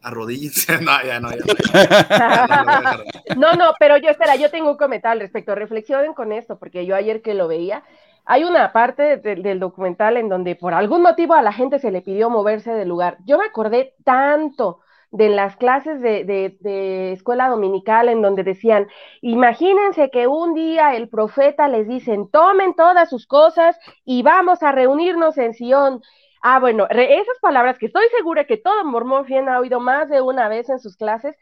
arrodíllense. No, ya no, ya no. ya. No, no, no, no. No, no, pero yo, espera, yo tengo un comentario al respecto. Reflexionen con esto, porque yo ayer que lo veía, hay una parte de- del documental en donde por algún motivo a la gente se le pidió moverse del lugar. Yo me acordé tanto de las clases de, de- escuela dominical en donde decían, imagínense que un día el profeta les dicen, tomen todas sus cosas y vamos a reunirnos en Sion. Ah, bueno, esas palabras que estoy segura que todo mormón fiel ha oído más de una vez en sus clases,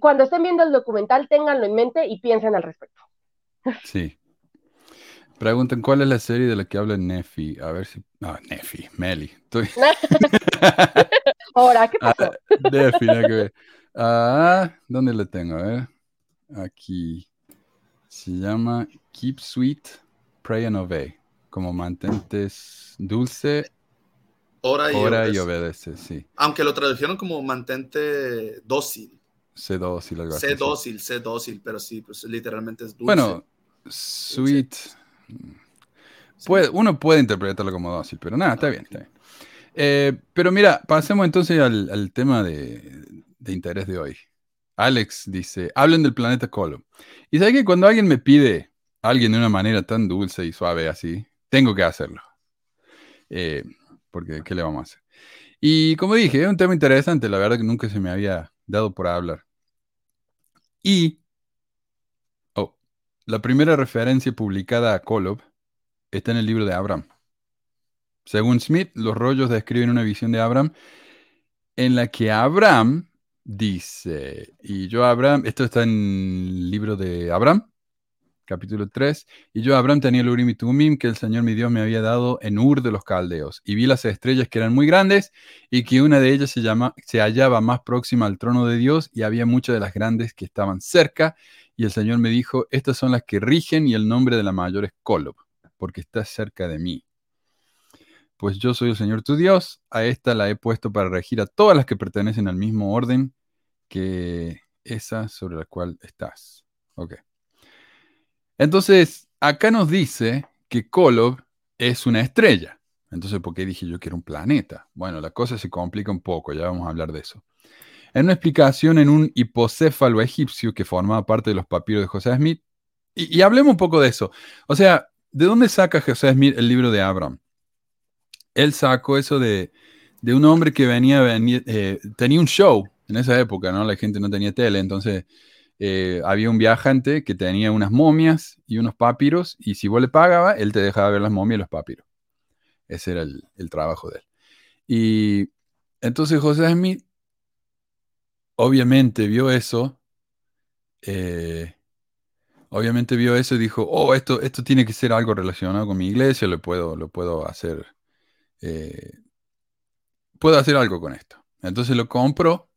cuando estén viendo el documental, ténganlo en mente y piensen al respecto. Sí. Preguntan cuál es la serie de la que habla Nefi. A ver si. Ah, Nefi, Meli. Estoy... Ahora, ¿qué Ah, pasó? Nefi, nada que ver. Ah, ¿dónde la tengo? A ver. Aquí. Se llama Keep Sweet, Pray and Obey. Como mantentes dulce, Ora y ora y obedece. obedece. Sí. Aunque lo tradujeron como mantente dócil. Sé dócil, algo así. Sé dócil, sé dócil, pero sí, pues literalmente es dulce. Bueno, sweet. Puede, uno puede interpretarlo como dócil, pero nada, está bien, está bien. Eh, pero mira, pasemos entonces al, al tema de, de interés de hoy. Alex dice, hablen del planeta Colo. Y sabes que cuando alguien me pide a alguien de una manera tan dulce y suave así, tengo que hacerlo. Eh, porque, ¿qué le vamos a hacer? Y como dije, es un tema interesante, la verdad que nunca se me había dado por hablar. Y la primera referencia publicada a Kolob está en el libro de Abraham. Según Smith, los rollos describen una visión de Abraham en la que Abraham dice, y yo Abraham, esto está en el libro de Abraham, capítulo 3, y yo Abraham tenía el Urim y Tumim que el Señor mi Dios me había dado en Ur de los Caldeos, y vi las estrellas que eran muy grandes, y que una de ellas se, llama, se hallaba más próxima al trono de Dios, y había muchas de las grandes que estaban cerca, y el Señor me dijo, estas son las que rigen, y el nombre de la mayor es Kolob, porque está cerca de mí. Pues yo soy el Señor tu Dios, a esta la he puesto para regir a todas las que pertenecen al mismo orden que esa sobre la cual estás. Ok. Entonces, acá nos dice que Kolob es una estrella. Entonces, ¿por qué dije yo que era un planeta? Bueno, la cosa se complica un poco, ya vamos a hablar de eso. En una explicación en un hipocéfalo egipcio que formaba parte de los papiros de José Smith, y, y hablemos un poco de eso. O sea, ¿de dónde saca José Smith el libro de Abraham? Él sacó eso de, de un hombre que venía, venía eh, tenía un show en esa época, ¿no? La gente no tenía tele, entonces eh, había un viajante que tenía unas momias y unos papiros, y si vos le pagabas, él te dejaba ver las momias y los papiros. Ese era el, el trabajo de él. Y entonces José Smith obviamente vio eso eh, obviamente vio eso y dijo, oh, esto, esto tiene que ser algo relacionado con mi iglesia, lo puedo, lo puedo hacer, eh, puedo hacer algo con esto. Entonces lo compró,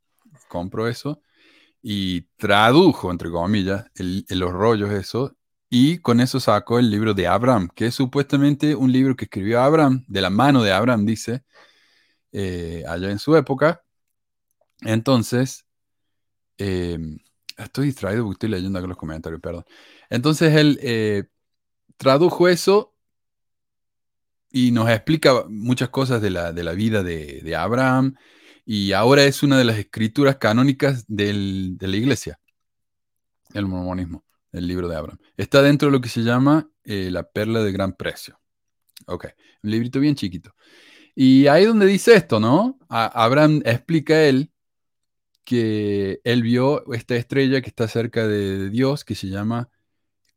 compró eso y tradujo, entre comillas, los rollos eso, y con eso sacó el libro de Abraham, que es supuestamente un libro que escribió Abraham, de la mano de Abraham, dice, eh, allá en su época. Entonces, eh, estoy distraído porque estoy leyendo acá los comentarios, perdón. Entonces él eh, tradujo eso y nos explica muchas cosas de la, de la vida de, Abraham y ahora es una de las escrituras canónicas de la iglesia, el mormonismo, el libro de Abraham. Está dentro de lo que se llama eh, la perla de gran precio. Ok, un librito bien chiquito. Y ahí donde dice esto, ¿no? Abraham explica él que él vio esta estrella que está cerca de Dios que se llama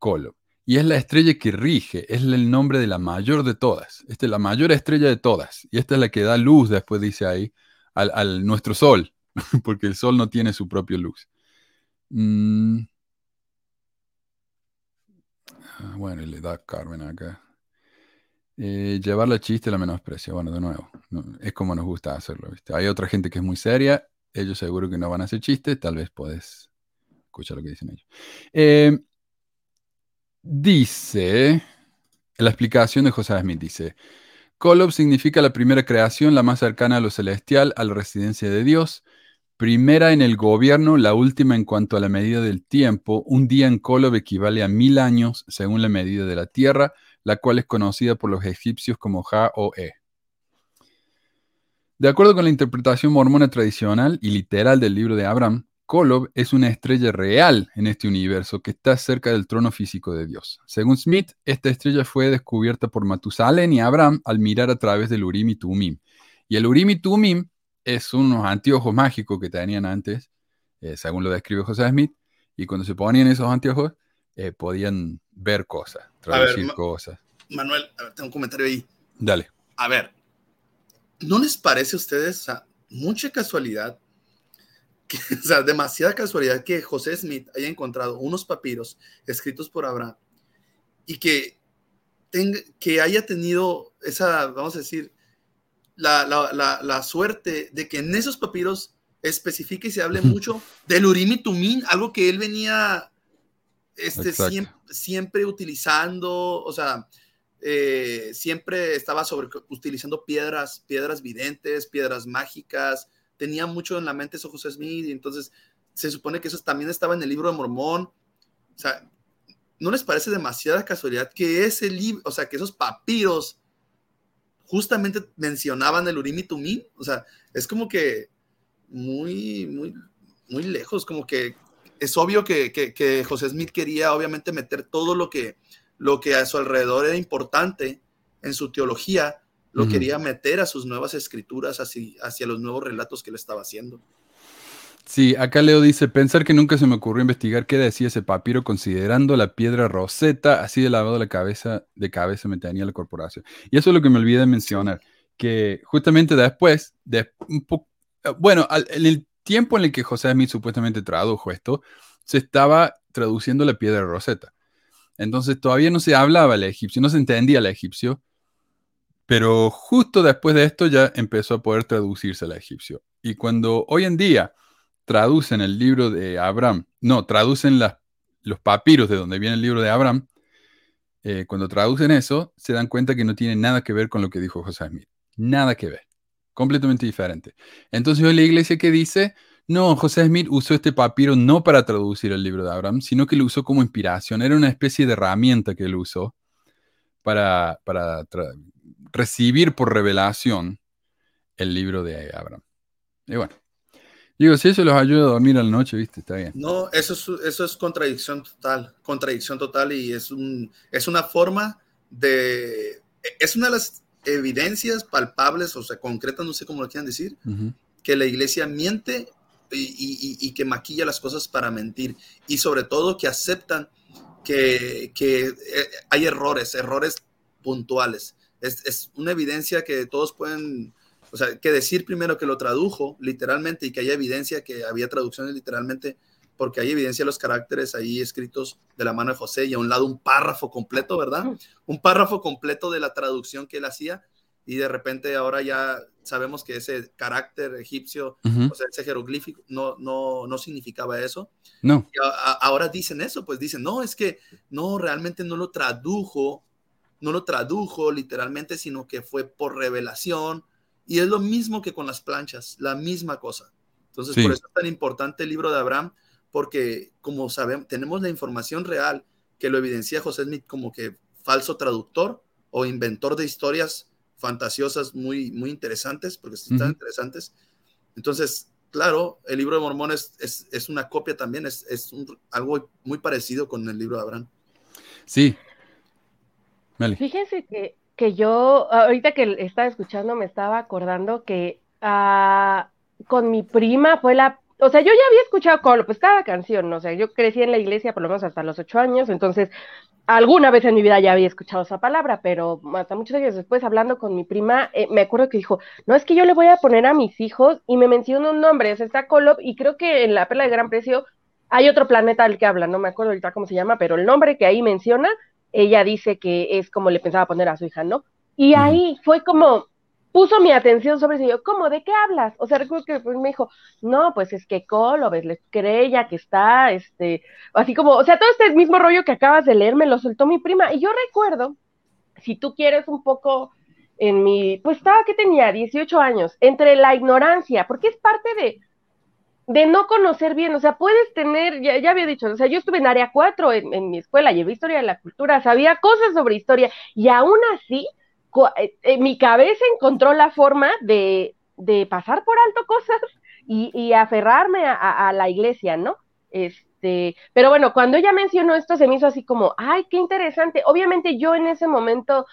Colo. Y es la estrella que rige, es el nombre de la mayor de todas. Esta es la mayor estrella de todas. Y esta es la que da luz, después dice ahí, al, nuestro sol, porque el sol no tiene su propia luz. Mm. Ah, Bueno, y le da Carmen acá. Eh, llevar la chiste la menosprecia. Bueno, de nuevo, es como nos gusta hacerlo, ¿viste? Hay otra gente que es muy seria, ellos seguro que no van a hacer chistes, tal vez podés escuchar lo que dicen ellos. Eh, dice, la explicación de José Smith dice, Kolob significa la primera creación, la más cercana a lo celestial, a la residencia de Dios. Primera en el gobierno, la última en cuanto a la medida del tiempo. Un día en Kolob equivale a mil años según la medida de la tierra, la cual es conocida por los egipcios como Ja o E. De acuerdo con la interpretación mormona tradicional y literal del libro de Abraham, Kolob es una estrella real en este universo que está cerca del trono físico de Dios. Según Smith, esta estrella fue descubierta por Matusalén y Abraham al mirar a través del Urim y Tumim. Y el Urim y Tumim es unos anteojos mágicos que tenían antes, eh, según lo describe José Smith, y cuando se ponían esos anteojos eh, podían ver cosas, traducir ma- cosas. Manuel, a ver, tengo un comentario ahí. Dale. A ver, ¿no les parece a ustedes o sea, mucha casualidad, que, o sea, demasiada casualidad que José Smith haya encontrado unos papiros escritos por Abraham y que, tenga, que haya tenido esa, vamos a decir, la, la, la, la suerte de que en esos papiros especifique y se hable mucho del Urim y algo que él venía este, siempre utilizando, o sea, eh, siempre estaba sobre, utilizando piedras, piedras videntes, piedras mágicas, tenía mucho en la mente eso José Smith, y entonces se supone que eso también estaba en el libro de Mormón, o sea, ¿no les parece demasiada casualidad que ese libro, o sea, que esos papiros justamente mencionaban el Urim y Tumim? O sea, es como que muy, muy, muy lejos, como que es obvio que, que, que José Smith quería obviamente meter todo lo que, lo que a su alrededor era importante en su teología, lo quería meter a sus nuevas escrituras, hacia, hacia los nuevos relatos que él estaba haciendo. Sí, acá Leo dice, pensar que nunca se me ocurrió investigar qué decía ese papiro considerando la piedra roseta, así de lavado la cabeza, de cabeza me tenía la corporación. Y eso es lo que me olvidé de mencionar, que justamente después, de un bueno, al- en el tiempo en el que José Smith supuestamente tradujo esto, se estaba traduciendo la piedra roseta. Entonces todavía no se hablaba el egipcio, no se entendía el egipcio, pero justo después de esto ya empezó a poder traducirse al egipcio. Y cuando hoy en día traducen el libro de Abraham, no, traducen los papiros de donde viene el libro de Abraham, eh, cuando traducen eso, se dan cuenta que no tiene nada que ver con lo que dijo José Smith. Nada que ver. Completamente diferente. Entonces hoy la iglesia que dice, no, José Smith usó este papiro no para traducir el libro de Abraham, sino que lo usó como inspiración. Era una especie de herramienta que él usó para, para recibir por revelación el libro de Abraham. Y bueno, digo, si eso los ayuda a dormir a la noche, viste, está bien. No, eso es, eso es contradicción total, contradicción total y es, un, es una forma de, es una de las evidencias palpables, o sea, concretas, no sé cómo lo quieran decir, que la iglesia miente y, y- y que maquilla las cosas para mentir y sobre todo que aceptan que, que, eh, hay errores, errores puntuales. Es, es una evidencia que todos pueden, o sea, que decir primero que lo tradujo literalmente y que haya evidencia que había traducciones literalmente, porque hay evidencia de los caracteres ahí escritos de la mano de José y a un lado un párrafo completo, ¿verdad? Un párrafo completo de la traducción que él hacía y de repente ahora ya sabemos que ese carácter egipcio, Ujú. o sea, ese jeroglífico no, no, no significaba eso. No. Y a- a- ahora dicen eso, pues dicen, no, es que no, realmente no lo tradujo, no lo tradujo literalmente, sino que fue por revelación. Y es lo mismo que con las planchas, la misma cosa. Entonces, Sí. por eso es tan importante el libro de Abraham, porque como sabemos, tenemos la información real que lo evidencia José Smith como que falso traductor o inventor de historias fantasiosas muy, muy interesantes, porque sí están interesantes. Entonces, claro, el libro de Mormón es, es, es una copia también, es, es un- algo muy parecido con el libro de Abraham. Sí. Meli. Fíjense que, que yo, ahorita que estaba escuchando, me estaba acordando que ah, con mi prima fue la, o sea, yo ya había escuchado Colo, pues cada canción, ¿no? o sea, yo crecí en la iglesia por lo menos hasta los ocho años, entonces alguna vez en mi vida ya había escuchado esa palabra, pero hasta muchos años después, hablando con mi prima, eh, me acuerdo que dijo, no, es que yo le voy a poner a mis hijos y me mencionó un nombre, o sea, está Kolob y creo que en la Perla de Gran Precio hay otro planeta al que habla, no me acuerdo ahorita cómo se llama, pero el nombre que ahí menciona, ella dice que es como le pensaba poner a su hija, ¿no? Y ahí fue como, puso mi atención sobre eso, y yo, ¿cómo? ¿De qué hablas? O sea, recuerdo que me dijo, no, pues es que Colo, ves, la estrella que está, este, así como, o sea, todo este mismo rollo que acabas de leer me lo soltó mi prima, y yo recuerdo, si tú quieres un poco en mi, pues estaba que tenía 18 años, entre la ignorancia, porque es parte de, de no conocer bien, o sea, puedes tener, ya, ya había dicho, o sea, yo estuve en área 4 en, en mi escuela, llevé historia de la cultura, sabía cosas sobre historia, y aún así, eh, eh, mi cabeza encontró la forma de, de pasar por alto cosas y, aferrarme a, a- a la iglesia, ¿no? Este, pero bueno, cuando ella mencionó esto, se me hizo así como, ay, qué interesante. Obviamente yo en ese momento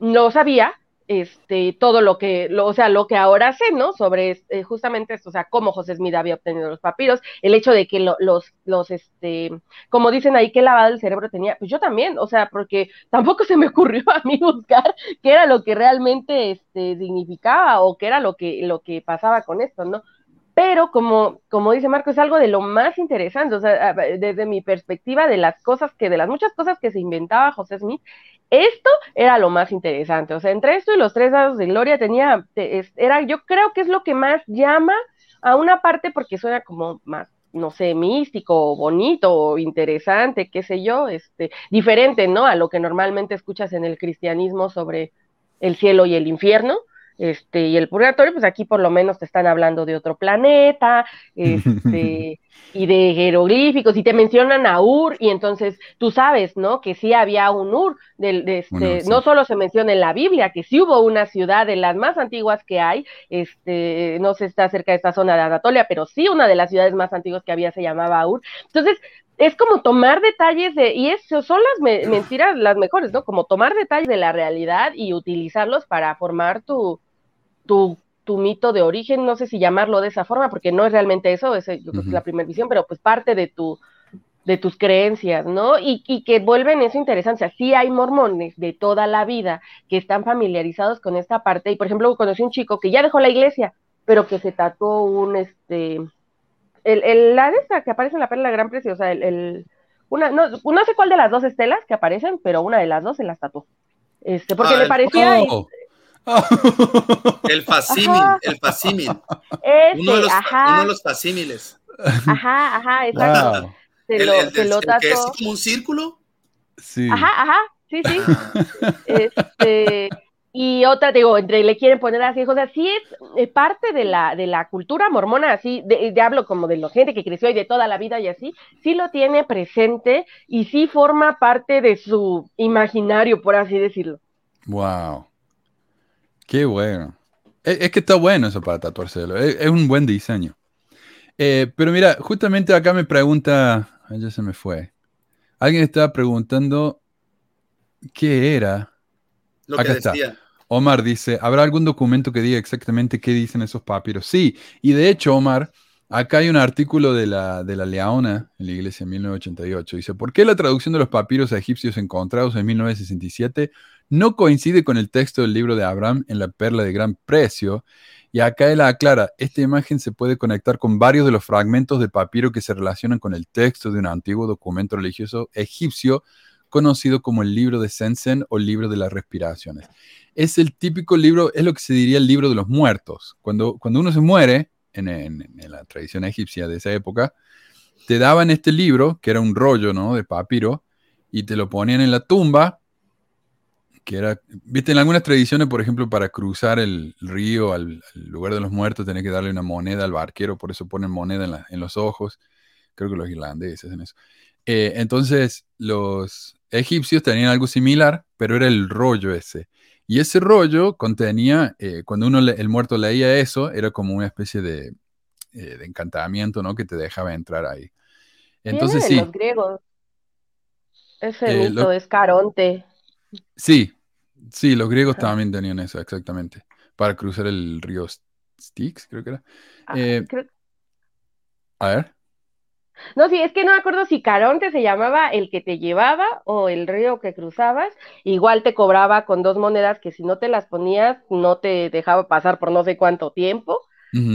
no sabía, este, todo lo que, lo, o sea, lo que ahora sé, ¿no? Sobre eh, justamente esto, o sea, cómo José Smith había obtenido los papiros, el hecho de que lo- los, los, este, como dicen ahí, que lavado el cerebro tenía, pues yo también, o sea, porque tampoco se me ocurrió a mí buscar qué era lo que realmente, este, significaba o qué era lo que, lo que pasaba con esto, ¿no? Pero como, como dice Marco, es algo de lo más interesante, o sea, desde mi perspectiva, de las cosas que, de las muchas cosas que se inventaba José Smith, esto era lo más interesante, o sea, entre esto y los tres dados de gloria tenía, era, yo creo que es lo que más llama a una parte porque suena como más, no sé, místico, bonito, interesante, qué sé yo, este, diferente, ¿no? A lo que normalmente escuchas en el cristianismo sobre el cielo y el infierno, este, y el purgatorio, pues aquí por lo menos te están hablando de otro planeta, este, y de jeroglíficos, y te mencionan a Ur, y entonces tú sabes, ¿no? Que sí había un Ur, del, de este, Bueno, sí. no solo se menciona en la Biblia, que sí hubo una ciudad de las más antiguas que hay, este, no se está cerca de esta zona de Anatolia, pero sí una de las ciudades más antiguas que había se llamaba Ur. Entonces, es como tomar detalles de, y eso son las me- mentiras las mejores, ¿no? Como tomar detalles de la realidad y utilizarlos para formar tu, tu, tu mito de origen, no sé si llamarlo de esa forma, porque no es realmente eso, ese, yo creo que es la primera visión, pero pues parte de tu de tus creencias, ¿no? Y, y que vuelven eso interesante. O sea, sí hay mormones de toda la vida que están familiarizados con esta parte. Y por ejemplo, conocí un chico que ya dejó la iglesia, pero que se tatuó un este el, el la de esa que aparece en la perla gran precio, o sea, el, el- una, no, no sé cuál de las dos estelas que aparecen, pero una de las dos se las tatuó. Este, porque Ah, le parecía Oh. El facímil, Ajá. el facímil. ese, Uno de los, ajá, uno de los facímiles. ajá, ajá, exacto. Wow. Se El, lo, el- se el- lo el que es como un círculo. Sí. Ajá, ajá, sí, sí. Este, y otra, digo, entre le quieren poner así, o sea, sí es eh, parte de la, de la cultura mormona, así, de, de hablo como de la gente que creció y de toda la vida y así, sí lo tiene presente y sí forma parte de su imaginario, por así decirlo. Wow. Qué bueno. Es, es que está bueno eso para tatuárselo. Es, es un buen diseño. Eh, pero mira, justamente acá me pregunta. ya se me fue. Alguien estaba preguntando qué era. Lo Acá que está. decía. Omar dice, ¿habrá algún documento que diga exactamente qué dicen esos papiros? Sí, y de hecho, Omar, acá hay un artículo de la, de la Leona en la iglesia en 1988. Dice, ¿por qué la traducción de los papiros egipcios encontrados en 1967 no coincide con el texto del libro de Abraham en la perla de gran precio? Y acá él aclara, esta imagen se puede conectar con varios de los fragmentos de papiro que se relacionan con el texto de un antiguo documento religioso egipcio conocido como el libro de Sensen o libro de las respiraciones. Es el típico libro, es lo que se diría el libro de los muertos. Cuando, cuando uno se muere, en, en- en la tradición egipcia de esa época, te daban este libro, que era un rollo ¿no? de papiro, y te lo ponían en la tumba, que era, viste, en algunas tradiciones, por ejemplo, para cruzar el río al, al lugar de los muertos, tenés que darle una moneda al barquero, por eso ponen moneda en, la- en los ojos. Creo que los irlandeses hacen eso. Eh, entonces, los egipcios tenían algo similar, pero era el rollo ese. Y ese rollo contenía, eh, cuando uno le- el muerto leía eso, era como una especie de, eh, de encantamiento, ¿no? Que te dejaba entrar ahí. Entonces, de sí, los griegos. Ese mito lo- es Caronte. sí, sí, los griegos Ajá. también tenían eso, exactamente. Para cruzar el río Styx, creo que era. Eh, creo- a ver. No, sí, es que no me acuerdo si Caronte se llamaba el que te llevaba o el río que cruzabas. Igual te cobraba con dos monedas que si no te las ponías no te dejaba pasar por no sé cuánto tiempo.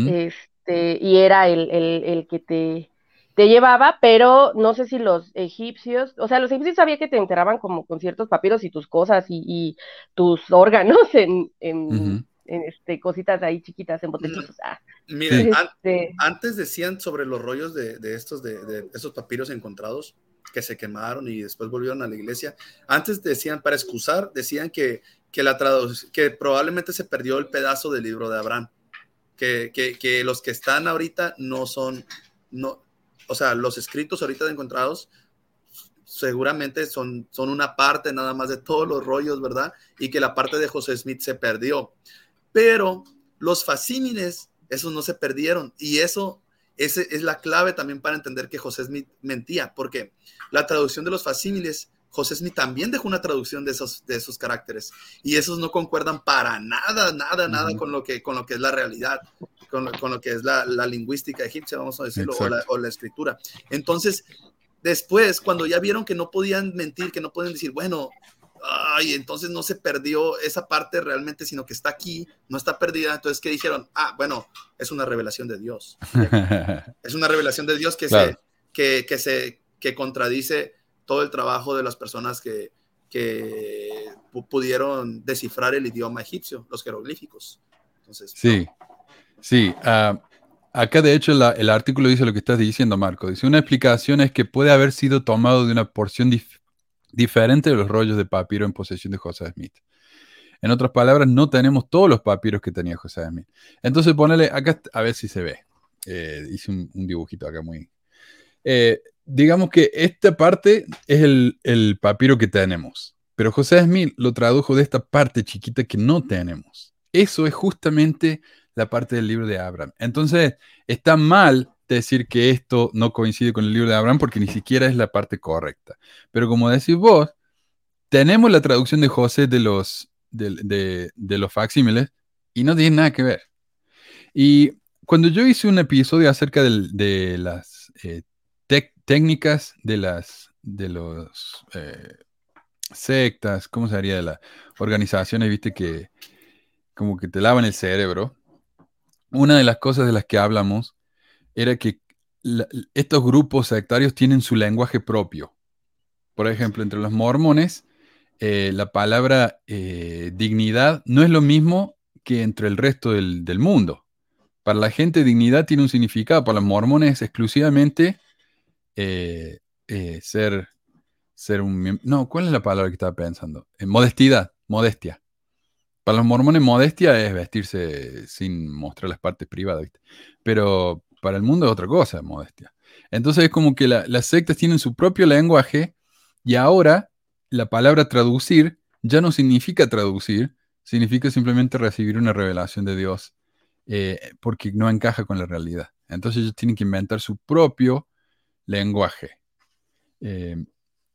Este, y era el, el, el que te, te llevaba, pero no sé si los egipcios, o sea, los egipcios sabía que te enteraban como con ciertos papiros y tus cosas y, y tus órganos en, en, este, cositas ahí chiquitas, en botecitos. Ah, Miren, Sí. an- este, antes decían sobre los rollos de, de estos, de, de esos papiros encontrados que se quemaron y después volvieron a la iglesia. Antes decían, para excusar, decían que, que, la que probablemente se perdió el pedazo del libro de Abraham. Que, que, que los que están ahorita no son, no, o sea, los escritos ahorita encontrados seguramente son, son una parte nada más de todos los rollos, ¿verdad? Y que la parte de José Smith se perdió. Pero los facímiles, esos no se perdieron. Y eso ese es la clave también para entender que José Smith mentía, porque la traducción de los facímiles, José Smith también dejó una traducción de esos, de esos caracteres. Y esos no concuerdan para nada, nada, nada con, lo que, con lo que es la realidad, con, lo- con lo que es la, la lingüística egipcia, vamos a decirlo, o la, o la escritura. Entonces, después, cuando ya vieron que no podían mentir, que no pueden decir, bueno, ay, entonces no se perdió esa parte realmente, sino que está aquí, no está perdida. Entonces, ¿qué dijeron? Ah, bueno, es una revelación de Dios. Es una revelación de Dios que, Claro. se, que, que, se, que contradice todo el trabajo de las personas que, que pu- pudieron descifrar el idioma egipcio, los jeroglíficos. Entonces, Sí, sí. ah, acá de hecho la- el artículo dice lo que estás diciendo, Marco. Dice, una explicación es que puede haber sido tomado de una porción dif- diferente de los rollos de papiro en posesión de José Smith. En otras palabras, no tenemos todos los papiros que tenía José Smith. Entonces, ponele acá, a ver si se ve. Eh, hice un, un dibujito acá muy... Eh, digamos que esta parte es el, el papiro que tenemos, pero José Smith lo tradujo de esta parte chiquita que no tenemos. Eso es justamente la parte del libro de Abraham. Entonces, está mal decir que esto no coincide con el libro de Abraham porque ni siquiera es la parte correcta. Pero como decís vos, tenemos la traducción de José de los, de, de- de los facsímiles y no tiene nada que ver. Y cuando yo hice un episodio acerca del- de las eh, técnicas de las de los eh, sectas, ¿cómo se haría? De las organizaciones, viste, que como que te lavan el cerebro. Una de las cosas de las que hablamos era que estos grupos sectarios tienen su lenguaje propio. Por ejemplo, entre los mormones, eh, la palabra eh, dignidad no es lo mismo que entre el resto del, del mundo. Para la gente, dignidad tiene un significado. Para los mormones, exclusivamente eh, eh, ser, ser un... No, ¿cuál es la palabra que estaba pensando? Eh, modestidad, modestia. Para los mormones, modestia es vestirse sin mostrar las partes privadas, ¿viste? Pero para el mundo es otra cosa, modestia. Entonces es como que la- las sectas tienen su propio lenguaje y ahora la palabra traducir ya no significa traducir, significa simplemente recibir una revelación de Dios eh, porque no encaja con la realidad. Entonces ellos tienen que inventar su propio lenguaje. Eh,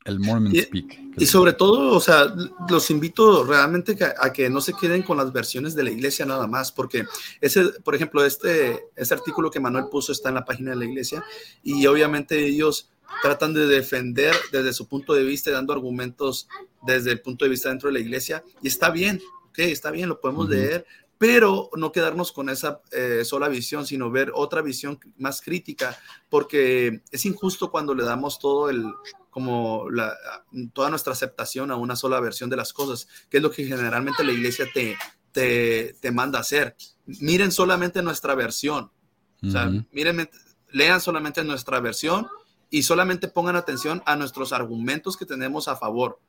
el Mormon Y- Speak. Y sobre todo, o sea, los invito realmente a que no se queden con las versiones de la iglesia nada más, porque ese, por ejemplo, este, este artículo que Manuel puso está en la página de la iglesia y obviamente ellos tratan de defender desde su punto de vista, dando argumentos desde el punto de vista dentro de la iglesia y está bien, ok, está bien, lo podemos leer, pero no quedarnos con esa eh, sola visión, sino ver otra visión más crítica, porque es injusto cuando le damos todo el, como la, toda nuestra aceptación a una sola versión de las cosas, que es lo que generalmente la iglesia te, te, te manda a hacer. Miren solamente nuestra versión, o sea, Ujú. miren, lean solamente nuestra versión y solamente pongan atención a nuestros argumentos que tenemos a favor.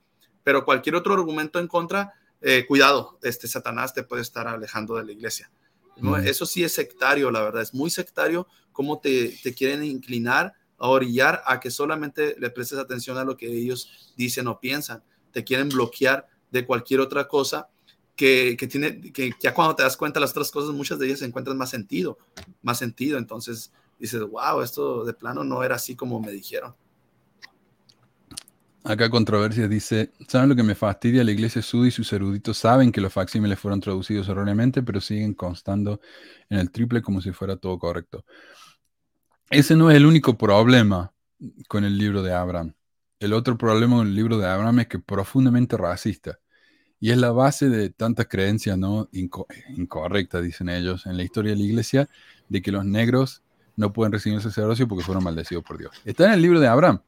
Pero cualquier otro argumento en contra, eh, cuidado, este Satanás te puede estar alejando de la iglesia. ¿no? Eso sí es sectario, la verdad, es muy sectario cómo te, te quieren inclinar a orillar a que solamente le prestes atención a lo que ellos dicen o piensan. Te quieren bloquear de cualquier otra cosa que, que tiene, que ya cuando te das cuenta las otras cosas, muchas de ellas encuentran más sentido, más sentido. Entonces dices, wow, esto de plano no era así como me dijeron. Acá Controversia dice, ¿saben lo que me fastidia? La iglesia suda y sus eruditos saben que los facsímiles fueron traducidos erróneamente, pero siguen constando en el triple como si fuera todo correcto. Ese no es el único problema con el libro de Abraham. El otro problema con el libro de Abraham es que es profundamente racista. Y es la base de tantas creencias ¿no? Inco- incorrectas, dicen ellos, en la historia de la iglesia, de que los negros no pueden recibir el sacerdocio porque fueron maldecidos por Dios. Está en el libro de Abraham.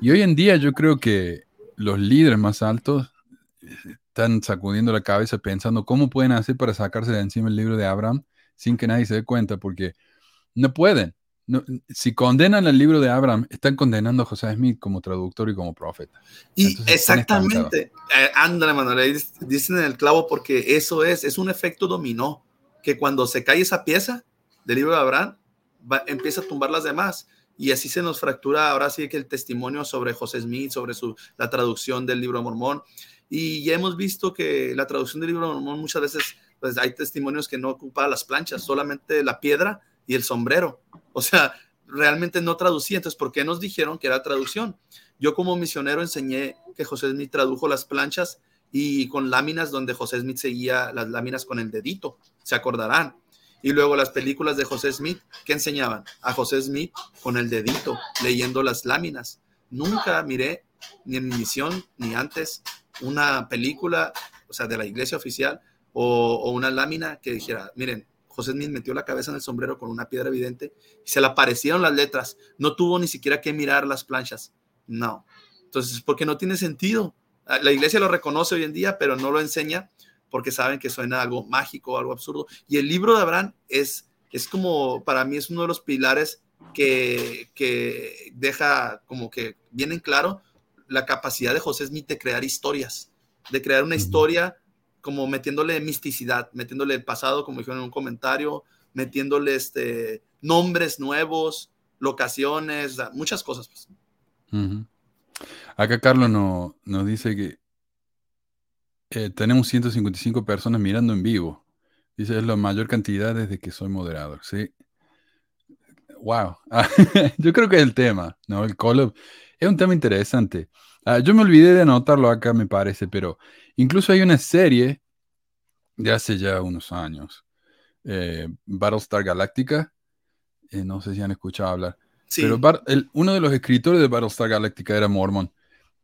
Y hoy en día yo creo que los líderes más altos están sacudiendo la cabeza pensando cómo pueden hacer para sacarse de encima el libro de Abraham sin que nadie se dé cuenta, porque no pueden. No- si condenan el libro de Abraham, están condenando a José Smith como traductor y como profeta. Y Entonces, exactamente, eh, ándale, Manuel, dicen en el clavo porque eso es, es un efecto dominó, que cuando se cae esa pieza del libro de Abraham, empieza a tumbar las demás. Y así se nos fractura ahora sí que el testimonio sobre José Smith, sobre su, la traducción del libro Mormón. Y ya hemos visto que la traducción del libro Mormón muchas veces, pues hay testimonios que no ocupa las planchas, solamente la piedra y el sombrero. O sea, realmente no traducía. Entonces, ¿por qué nos dijeron que era traducción? Yo como misionero enseñé que José Smith tradujo las planchas y con láminas donde José Smith seguía las láminas con el dedito, se acordarán. Y luego las películas de José Smith, ¿qué enseñaban? A José Smith con el dedito, leyendo las láminas. Nunca miré, ni en mi misión, ni antes, una película, o sea, de la iglesia oficial o, una lámina que dijera, miren, José Smith metió la cabeza en el sombrero con una piedra evidente y se le aparecieron las letras. No tuvo ni siquiera que mirar las planchas. No. Entonces, porque no tiene sentido. La iglesia lo reconoce hoy en día, pero no lo enseña porque saben que suena algo mágico, algo absurdo. Y el libro de Abraham es, es como, para mí es uno de los pilares que, que deja como que bien en claro la capacidad de José Smith de crear historias, de crear una historia como metiéndole misticidad, metiéndole el pasado, como dijeron en un comentario, metiéndole este, nombres nuevos, locaciones, muchas cosas. pues. Ujú. Acá Carlos no- nos dice que eh, tenemos 155 personas mirando en vivo. Dice, es la mayor cantidad desde que soy moderador. Sí. Wow. Ah, yo creo que es el tema, ¿no? El call es un tema interesante. Ah, yo me olvidé de anotarlo acá, me parece, pero incluso hay una serie de hace ya unos años, eh, Battlestar Galactica. eh, no sé si han escuchado hablar. Sí, Pero Bar- el- uno de los escritores de Battlestar Galactica era Mormon.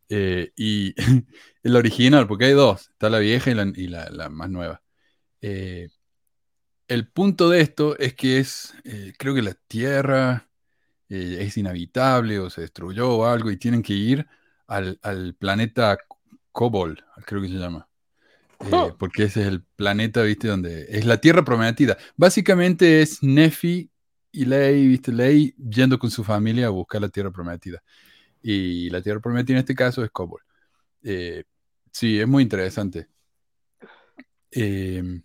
Eh, y el original, porque hay dos, está la vieja y la, y la- la más nueva. Eh, el punto de esto es que es, eh, creo que la Tierra eh, es inhabitable o se destruyó o algo y tienen que ir al, al planeta Kobol, creo que se llama. Oh. porque ese es el planeta, ¿viste? Donde es la Tierra prometida. Básicamente es Nefi y Ley, ¿viste? Ley yendo con su familia a buscar la Tierra prometida. Y la Tierra prometida en este caso es Kobol. Eh, sí, es muy interesante. Eh,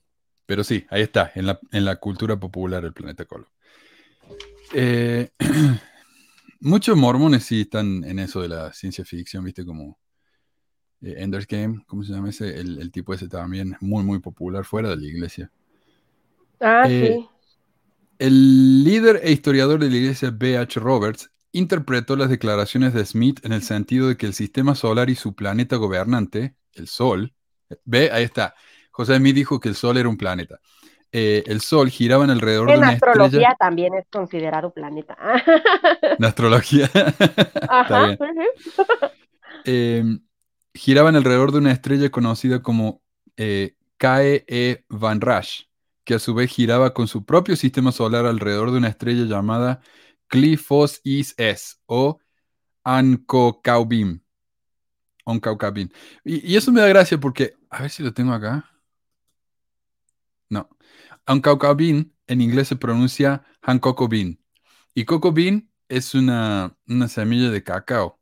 pero sí, ahí está, en la, en la cultura popular el planeta Kobol. Eh, muchos mormones sí están en eso de la ciencia ficción, ¿viste? Como eh, Ender's Game, ¿cómo se llama ese? El, el tipo ese también muy, muy popular fuera de la iglesia. Ah, Eh, sí. El líder e historiador de la iglesia B.H. Roberts interpretó las declaraciones de Smith en el sentido de que el sistema solar y su planeta gobernante, el Sol, ve, ahí está. José Smith dijo que el Sol era un planeta. Eh, el Sol giraban alrededor de En una astrología estrella. también es considerado planeta. En astrología. Está Ajá. bien. ujú. Eh, giraban alrededor de una estrella conocida como eh, KE Van Rash, que a su vez giraba con su propio sistema solar alrededor de una estrella llamada Clifos Is S o Ankokaubim. Ankokaubim. Y, y eso me da gracia porque, a ver si lo tengo acá. No. Ankokaubim en inglés se pronuncia Hancock Bean. Y coco bean es una, una semilla de cacao.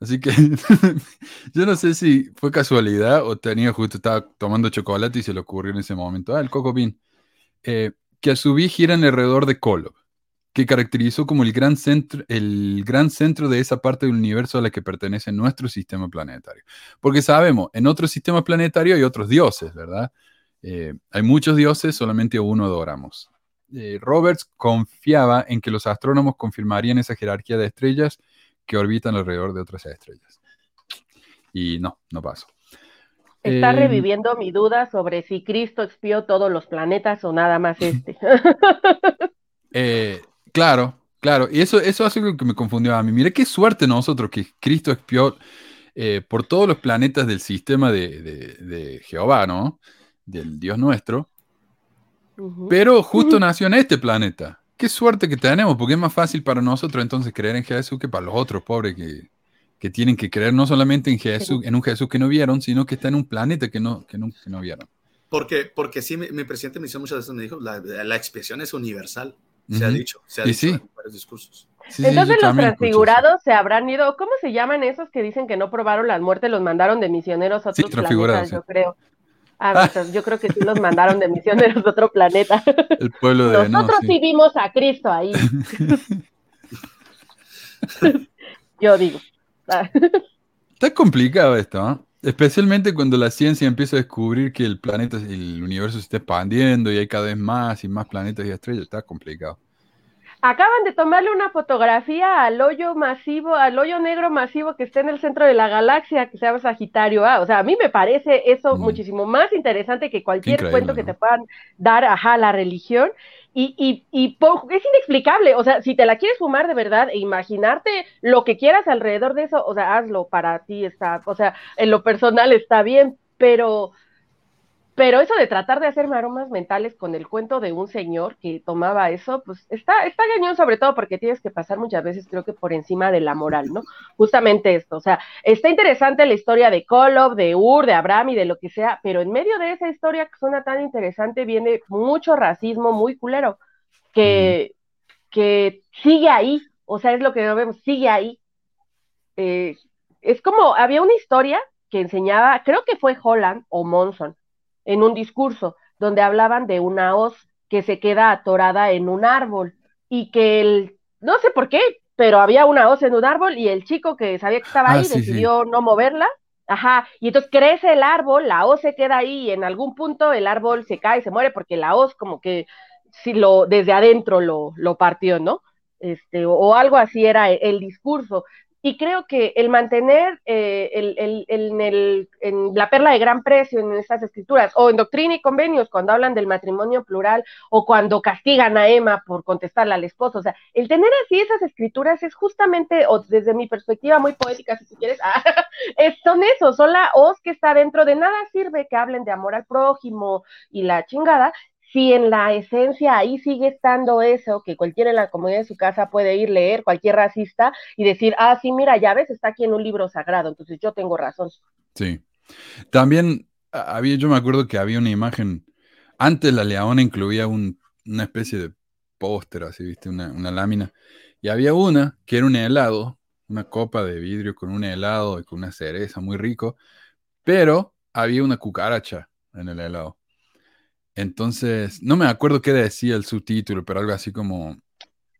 Así que yo no sé si fue casualidad o tenía justo, estaba tomando chocolate y se le ocurrió en ese momento. Ah, el coco bean. Eh, que a su vez gira alrededor de Kolob, que caracterizó como el gran, centro, el gran centro de esa parte del universo a la que pertenece nuestro sistema planetario. Porque sabemos, en otro sistema planetario hay otros dioses, ¿verdad? Eh, hay muchos dioses, solamente uno adoramos. Eh, Roberts confiaba en que los astrónomos confirmarían esa jerarquía de estrellas que orbitan alrededor de otras estrellas. Y no, no pasó. Está Eh, reviviendo mi duda sobre si Cristo expió todos los planetas o nada más este. Eh, claro, claro. Y eso, eso hace algo que me confundió a mí. Mira qué suerte nosotros que Cristo expió eh, por todos los planetas del sistema de, de- de Jehová, ¿no? Del Dios nuestro. Pero justo nació en este planeta. Qué suerte que tenemos, porque es más fácil para nosotros entonces creer en Jesús que para los otros pobres que, que tienen que creer no solamente en Jesús, en un Jesús que no vieron, sino que está en un planeta que no, que no, que no vieron. Porque, porque sí, mi, mi presidente me hizo muchas veces, me dijo, la, la expiación es universal. Se ha dicho, se ha Y dicho sí. en varios discursos. Sí, sí, Entonces los transfigurados se habrán ido, ¿cómo se llaman esos que dicen que no probaron la muerte? Los mandaron de misioneros a Sí, otros transfigurados, planetas, sí. yo creo. Ah, pues, yo creo que sí los mandaron de misioneros a otro planeta. El pueblo de no, Nosotros sí. sí vimos a Cristo ahí. Yo digo. Ah, Está complicado esto, ¿ah? Especialmente cuando la ciencia empieza a descubrir que el planeta, el universo se está expandiendo y hay cada vez más y más planetas y estrellas. Está complicado. Acaban de tomarle una fotografía al hoyo masivo, al hoyo negro masivo que está en el centro de la galaxia, que se llama Sagitario A. O sea, a mí me parece eso Mm. muchísimo más interesante que cualquier increíble, cuento que ¿no? te puedan dar, ajá, la religión. Y, y, y es inexplicable. O sea, si te la quieres fumar de verdad e imaginarte lo que quieras alrededor de eso, o sea, hazlo para ti, está, o sea, en lo personal está bien, pero pero eso de tratar de hacer maromas mentales con el cuento de un señor que tomaba eso, pues está, está cañón, sobre todo porque tienes que pasar muchas veces, creo que por encima de la moral, ¿no? Justamente esto. O sea, está interesante la historia de Kolob, de Ur, de Abraham y de lo que sea, pero en medio de esa historia que suena tan interesante viene mucho racismo muy culero, que, que sigue ahí. O sea, es lo que no vemos, sigue ahí. Eh, es como, había una historia que enseñaba, creo que fue Holland o Monson, en un discurso donde hablaban de una hoz que se queda atorada en un árbol y que el, no sé por qué, pero había una hoz en un árbol y el chico que sabía que estaba Ah, ahí sí, sí. decidió no moverla. Ajá, y entonces crece el árbol, la hoz se queda ahí y en algún punto el árbol se cae, se muere porque la hoz como que si lo desde adentro lo, lo partió, ¿no? Este, o, o algo así era el, el discurso. Y creo que el mantener eh, el, el, el, en, la perla de gran precio en estas escrituras, o en doctrina y convenios, cuando hablan del matrimonio plural, o cuando castigan a Emma por contestarle al esposo, o sea, el tener así esas escrituras es justamente, o desde mi perspectiva muy poética, si tú quieres, es, son eso, son la hoz que está dentro de nada sirve que hablen de amor al prójimo y la chingada, si en la esencia ahí sigue estando eso, que cualquiera en la comunidad de su casa puede ir leer, cualquier racista, y decir, ah, sí, mira, ya ves, está aquí en un libro sagrado, entonces yo tengo razón. Sí. También había, yo me acuerdo que había una imagen, antes la Leona incluía un- una especie de póster, así, viste, una, una lámina, y había una que era un helado, una copa de vidrio con un helado y con una cereza muy rico, pero había una cucaracha en el helado. Entonces, no me acuerdo qué decía el subtítulo, pero algo así como...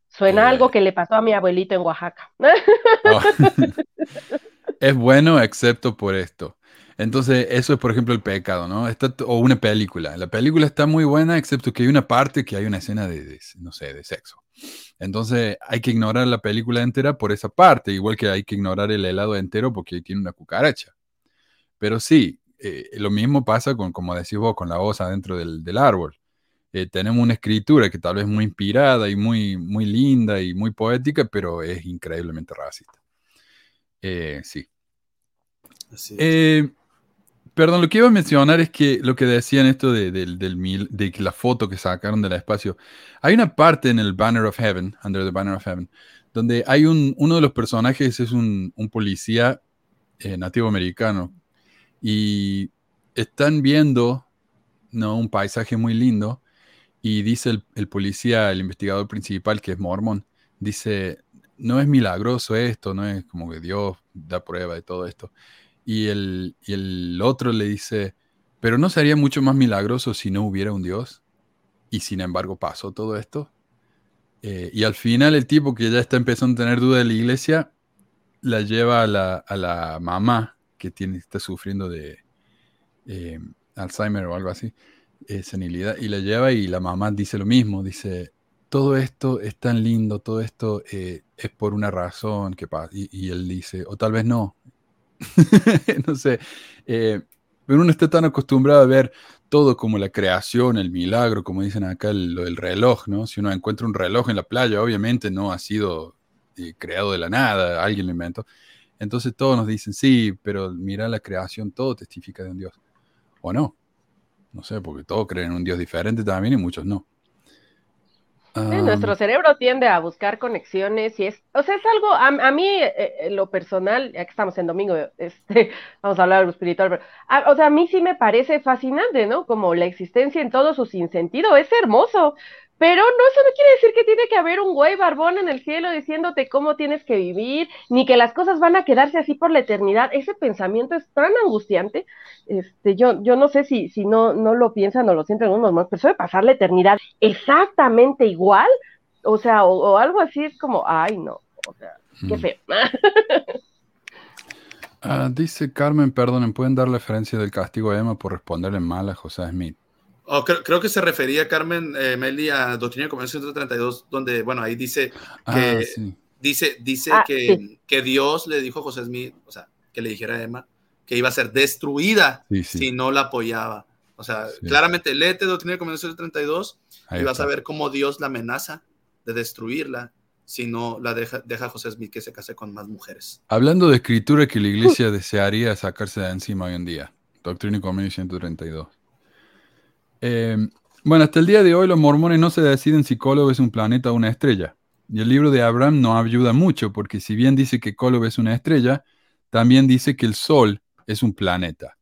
Suena Eh. algo que le pasó a mi abuelito en Oaxaca. Oh. es bueno excepto por esto. Entonces, eso es, por ejemplo, el pecado, ¿no? Está o una película. La película está muy buena, excepto que hay una parte que hay una escena de, de, no sé, de sexo. Entonces, hay que ignorar la película entera por esa parte, igual que hay que ignorar el helado entero porque tiene una cucaracha. Pero sí, eh, lo mismo pasa con, como decís vos, con la osa dentro del, del árbol. Eh, tenemos una escritura que tal vez muy inspirada y muy, muy linda y muy poética, pero es increíblemente racista. Eh, sí. Así es. Eh, perdón, lo que iba a mencionar es que lo que decían esto de, del- del mil- de la foto que sacaron del espacio, hay una parte en el Banner of Heaven, Under the Banner of Heaven, donde hay un, uno de los personajes es un, un policía nativo americano y están viendo ¿no? un paisaje muy lindo y dice el, policía, el investigador principal que es mormón, dice, no es milagroso esto, no es como que Dios da prueba de todo esto. Y el, y el otro le dice, pero ¿no sería mucho más milagroso si no hubiera un Dios? Y sin embargo pasó todo esto. Eh, y al final el tipo que ya está empezando a tener duda de la iglesia, la lleva a la, a la mamá que tiene, está sufriendo de eh, Alzheimer o algo así, eh, senilidad, y la lleva y la mamá dice lo mismo, dice, todo esto es tan lindo, todo esto eh, es por una razón que pasa. Y, él dice, o tal vez no. no sé. pero uno está tan acostumbrado a ver todo como la creación, el milagro, como dicen acá, el, del reloj, ¿no? Si uno encuentra un reloj en la playa, obviamente no ha sido creado de la nada, alguien lo inventó. Entonces todos nos dicen, sí, pero mira la creación, todo testifica de un Dios. O no. No sé, porque todos creen en un Dios diferente también y muchos no. Nuestro cerebro tiende a buscar conexiones y es, o sea, es algo, a, a mí, eh, en lo personal, ya que estamos en domingo, este, vamos a hablar de lo espiritual, pero, a- o sea, a mí sí me parece fascinante, ¿no? Como la existencia en todo su sinsentido, es hermoso, pero no, eso no quiere decir que tiene que haber un güey barbón en el cielo diciéndote cómo tienes que vivir, ni que las cosas van a quedarse así por la eternidad. Ese pensamiento es tan angustiante, este, yo, yo no sé si, si no, no lo piensan o lo sienten algunos más, pero eso de pasar la eternidad exactamente igual, o sea, o, o algo así es como, ay, no, o sea, qué mm. feo. Ah, dice Carmen, perdonen, ¿pueden dar referencia del castigo a Emma por responderle mal a José Smith? Oh, creo, creo que se refería Carmen eh, Meli a Doctrina y Comercio 132, donde, bueno, ahí dice Ah, que sí. dice, dice Ah, que, sí. que Dios le dijo a José Smith, o sea, que le dijera a Emma que iba a ser destruida Sí, sí. si no la apoyaba. O sea, Sí. claramente, léete Doctrina y Comercio 132 Ahí y vas a ver cómo Dios la amenaza de destruirla si no la deja, deja a José Smith que se case con más mujeres. Hablando de escritura que la iglesia desearía sacarse de encima hoy en día. Doctrina y Convenio 132. Eh, bueno, hasta el día de hoy los mormones no se deciden si Kolob es un planeta o una estrella. Y el libro de Abraham no ayuda mucho porque si bien dice que Kolob es una estrella, también dice que el Sol es un planeta.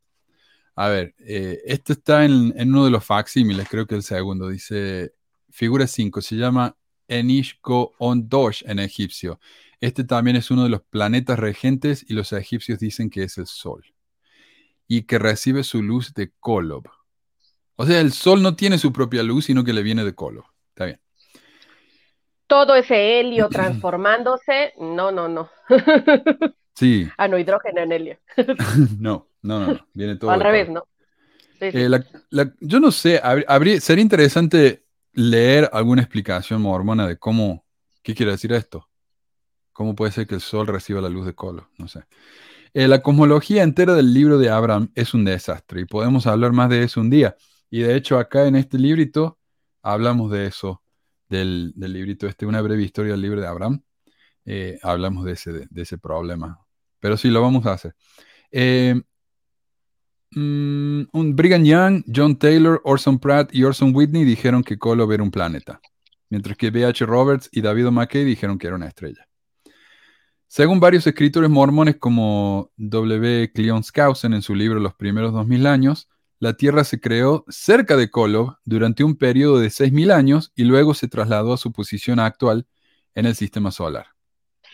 A ver, eh, esto está en, uno de los facsímiles, creo que el segundo, dice figura 5, se llama Enishko Ondosh en egipcio. Este también es uno de los planetas regentes y los egipcios dicen que es el Sol. Y que recibe su luz de Kolob. O sea, el Sol no tiene su propia luz, sino que le viene de Kolob. Está bien. Todo ese helio transformándose, no, no, no. Sí, ah, no, hidrógeno en helio. no, no, no, no. Viene todo O al revés. ¿no? Sí, sí. Eh, la- la- yo no sé, habría, sería interesante leer alguna explicación mormona de cómo, qué quiere decir esto. ¿Cómo puede ser que el sol reciba la luz de Kolob? No sé. Eh, la cosmología entera del libro de Abraham es un desastre y podemos hablar más de eso un día. Y de hecho acá en este librito hablamos de eso, del, librito este, una breve historia del libro de Abraham. Eh, hablamos de ese, de ese problema. Pero sí, lo vamos a hacer. Eh, mm, un Brigham Young, John Taylor, Orson Pratt y Orson Whitney dijeron que Kolob era un planeta, mientras que B.H. Roberts y David McKay dijeron que era una estrella. Según varios escritores mormones como W. Cleon Skousen en su libro Los primeros 2000 años, la Tierra se creó cerca de Kolob durante un periodo de 6000 años y luego se trasladó a su posición actual en el sistema solar.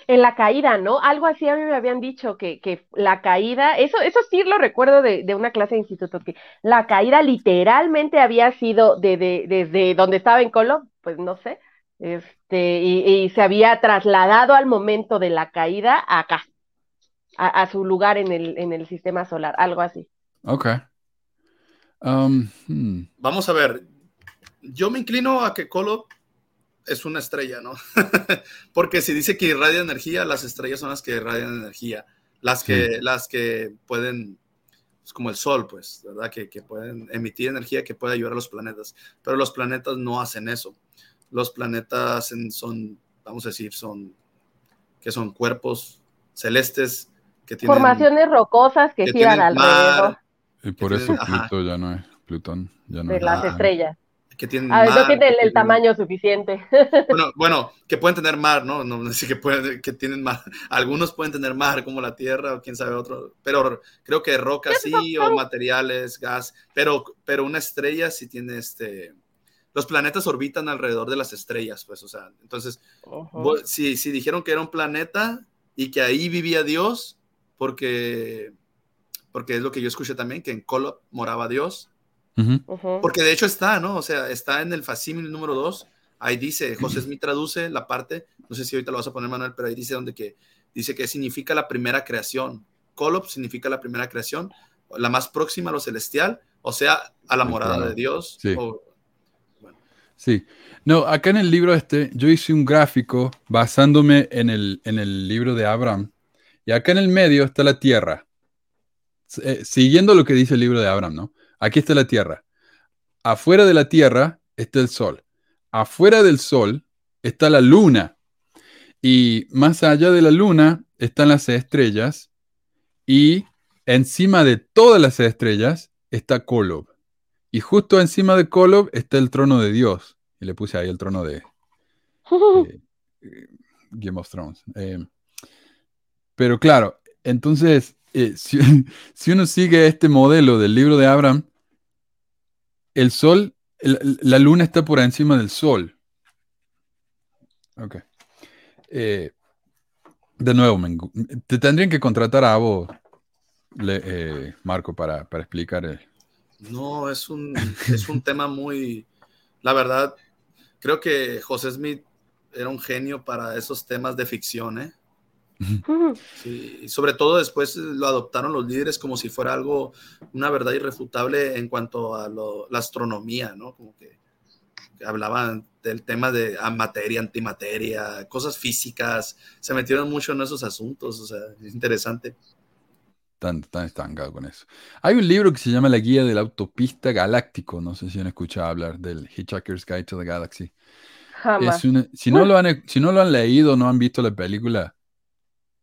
En la caída, ¿no? Algo así a mí me habían dicho que, que la caída, eso, eso sí lo recuerdo de, de una clase de instituto, que la caída literalmente había sido de, de- desde donde estaba en Colo, pues no sé, este, y, y se había trasladado al momento de la caída acá, a, a su lugar en el, en el sistema solar, algo así. Ok. Um, hmm. Vamos a ver, yo me inclino a que Kolob es una estrella, ¿no? Porque si dice que irradia energía, las estrellas son las que irradian energía, las que, las que pueden, es como el sol, pues, ¿verdad? Que, que pueden emitir energía que puede ayudar a los planetas, pero los planetas no hacen eso. Los planetas en- son, vamos a decir, son, que son cuerpos celestes que tienen... Formaciones rocosas que que giran mar, alrededor. Y por eso tiene- ajá. Pluto ya no es Plutón. Ya no de es las nada. estrellas. que tienen Ah, no mar, tiene el, que el tienen- tamaño suficiente. Bueno, bueno, que pueden tener mar, ¿no? No, no sé que pueden, que tienen mar. Algunos pueden tener mar, como la Tierra o quién sabe otro. Pero creo que roca sí, o materiales, gas. Pero, pero una estrella sí tiene este. Los planetas orbitan alrededor de las estrellas, pues, o sea, entonces, si, si dijeron que era un planeta y que ahí vivía Dios, porque, porque es lo que yo escuché también, que en Kolob moraba Dios, porque de hecho está, ¿no? O sea, está en el facímil número 2. Ahí dice, José Smith traduce la parte, no sé si ahorita lo vas a poner, Manuel, pero ahí dice donde que dice que significa la primera creación. Kolob significa la primera creación, la más próxima a lo celestial, o sea, a la morada claro. de Dios. Sí. o- Sí. No, acá en el libro este, yo hice un gráfico basándome en el, en el libro de Abraham. Y acá en el medio está la tierra. Eh, siguiendo lo que dice el libro de Abraham, ¿no? Aquí está la tierra. Afuera de la tierra está el sol. Afuera del sol está la luna. Y más allá de la luna están las estrellas. Y encima de todas las estrellas está Kolob. Y justo encima de Kolob está el trono de Dios. Y le puse ahí el trono de eh, Game of Thrones. Eh, pero claro, entonces, eh, si, uno sigue este modelo del libro de Abraham, el sol, la luna está por encima del sol. Ok. Eh, de nuevo, te tendrían que contratar a vos, eh, Marco, para, para explicar el, No, es un, es un tema muy, la verdad, creo que José Smith era un genio para esos temas de ficción, ¿eh? Sí, y sobre todo después lo adoptaron los líderes como si fuera algo, una verdad irrefutable en cuanto a lo- la astronomía, ¿no? Como que, que hablaban del tema de ah, materia, antimateria, cosas físicas, se metieron mucho en esos asuntos, o sea, es interesante. tan, tan estancado con eso. Hay un libro que se llama La Guía del Autopista Galáctico. No sé si han escuchado hablar del Hitchhiker's Guide to the Galaxy. Jamás. Es una- si, no lo han, si no lo han leído, no han visto la película,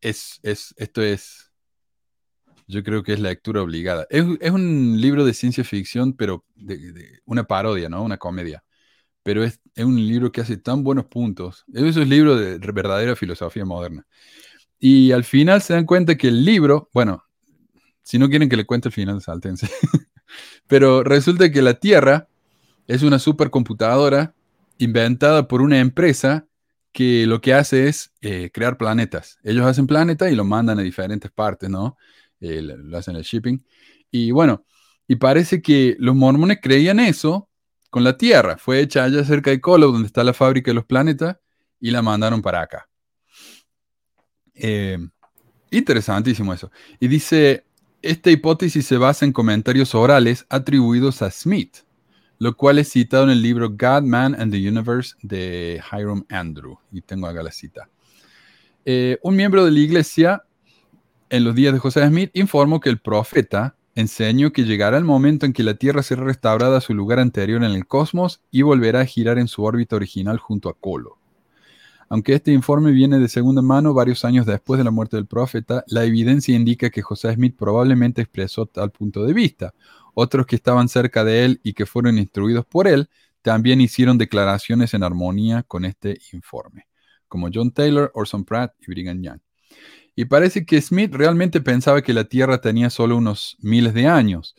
es, es, esto es, yo creo que es lectura obligada. Es, es un libro de ciencia ficción, pero una parodia, ¿no? Una comedia. Pero es, es un libro que hace tan buenos puntos. Es esos libros de verdadera filosofía moderna. Y al final se dan cuenta que el libro, bueno, si no quieren que le cuente el final, sáltense. Pero resulta que la Tierra es una supercomputadora inventada por una empresa que lo que hace es eh, crear planetas. Ellos hacen planetas y lo mandan a diferentes partes, ¿no? Eh, lo hacen el shipping. Y bueno, y parece que los mormones creían eso con la Tierra. Fue hecha allá cerca de Colo, donde está la fábrica de los planetas, y la mandaron para acá. Eh, interesantísimo eso. Y dice, esta hipótesis se basa en comentarios orales atribuidos a Smith, lo cual es citado en el libro God, Man and the Universe de Hiram Andrew. Y tengo acá la cita. Eh, un miembro de la iglesia en los días de José Smith informó que el profeta enseñó que llegará el momento en que la Tierra será restaurada a su lugar anterior en el cosmos y volverá a girar en su órbita original junto a Colo. Aunque este informe viene de segunda mano varios años después de la muerte del profeta, la evidencia indica que José Smith probablemente expresó tal punto de vista. Otros que estaban cerca de él y que fueron instruidos por él también hicieron declaraciones en armonía con este informe, como John Taylor, Orson Pratt y Brigham Young. Y parece que Smith realmente pensaba que la Tierra tenía solo unos miles de años.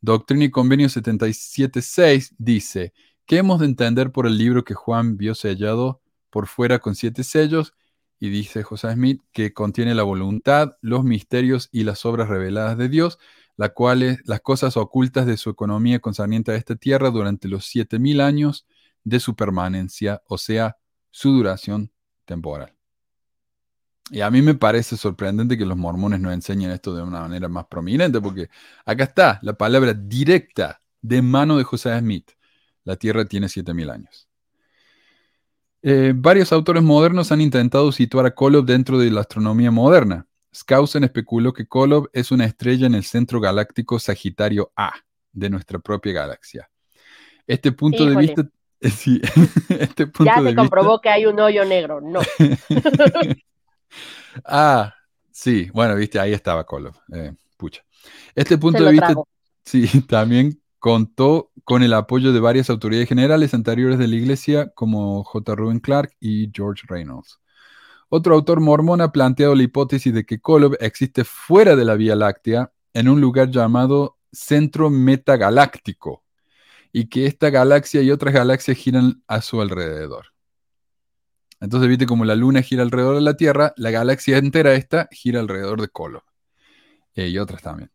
Doctrina y Convenio 77.6 dice, ¿qué hemos de entender por el libro que Juan vio sellado por fuera con siete sellos? Y dice José Smith que contiene la voluntad, los misterios y las obras reveladas de Dios, las cuales las cosas ocultas de su economía concerniente a esta tierra durante los siete mil años de su permanencia, o sea, su duración temporal. Y a mí me parece sorprendente que los mormones no enseñen esto de una manera más prominente, porque acá está la palabra directa de mano de José Smith. La Tierra tiene 7000 años. Eh, varios autores modernos han intentado situar a Kolob dentro de la astronomía moderna. Skousen especuló que Kolob es una estrella en el centro galáctico Sagitario A de nuestra propia galaxia. Este punto Híjole. de vista. sí, este punto Ya de se comprobó que hay un hoyo negro. No. ah, sí, bueno, viste, ahí estaba Kolob. Eh, pucha. Este punto Se de vista trago. Sí, también contó con el apoyo de varias autoridades generales anteriores de la iglesia, como J. Reuben Clark y George Reynolds. Otro autor mormón ha planteado la hipótesis de que Kolob existe fuera de la Vía Láctea, en un lugar llamado centro metagaláctico, y que esta galaxia y otras galaxias giran a su alrededor. Entonces, viste como la Luna gira alrededor de la Tierra, la galaxia entera esta gira alrededor de Kolob. Eh, y otras también.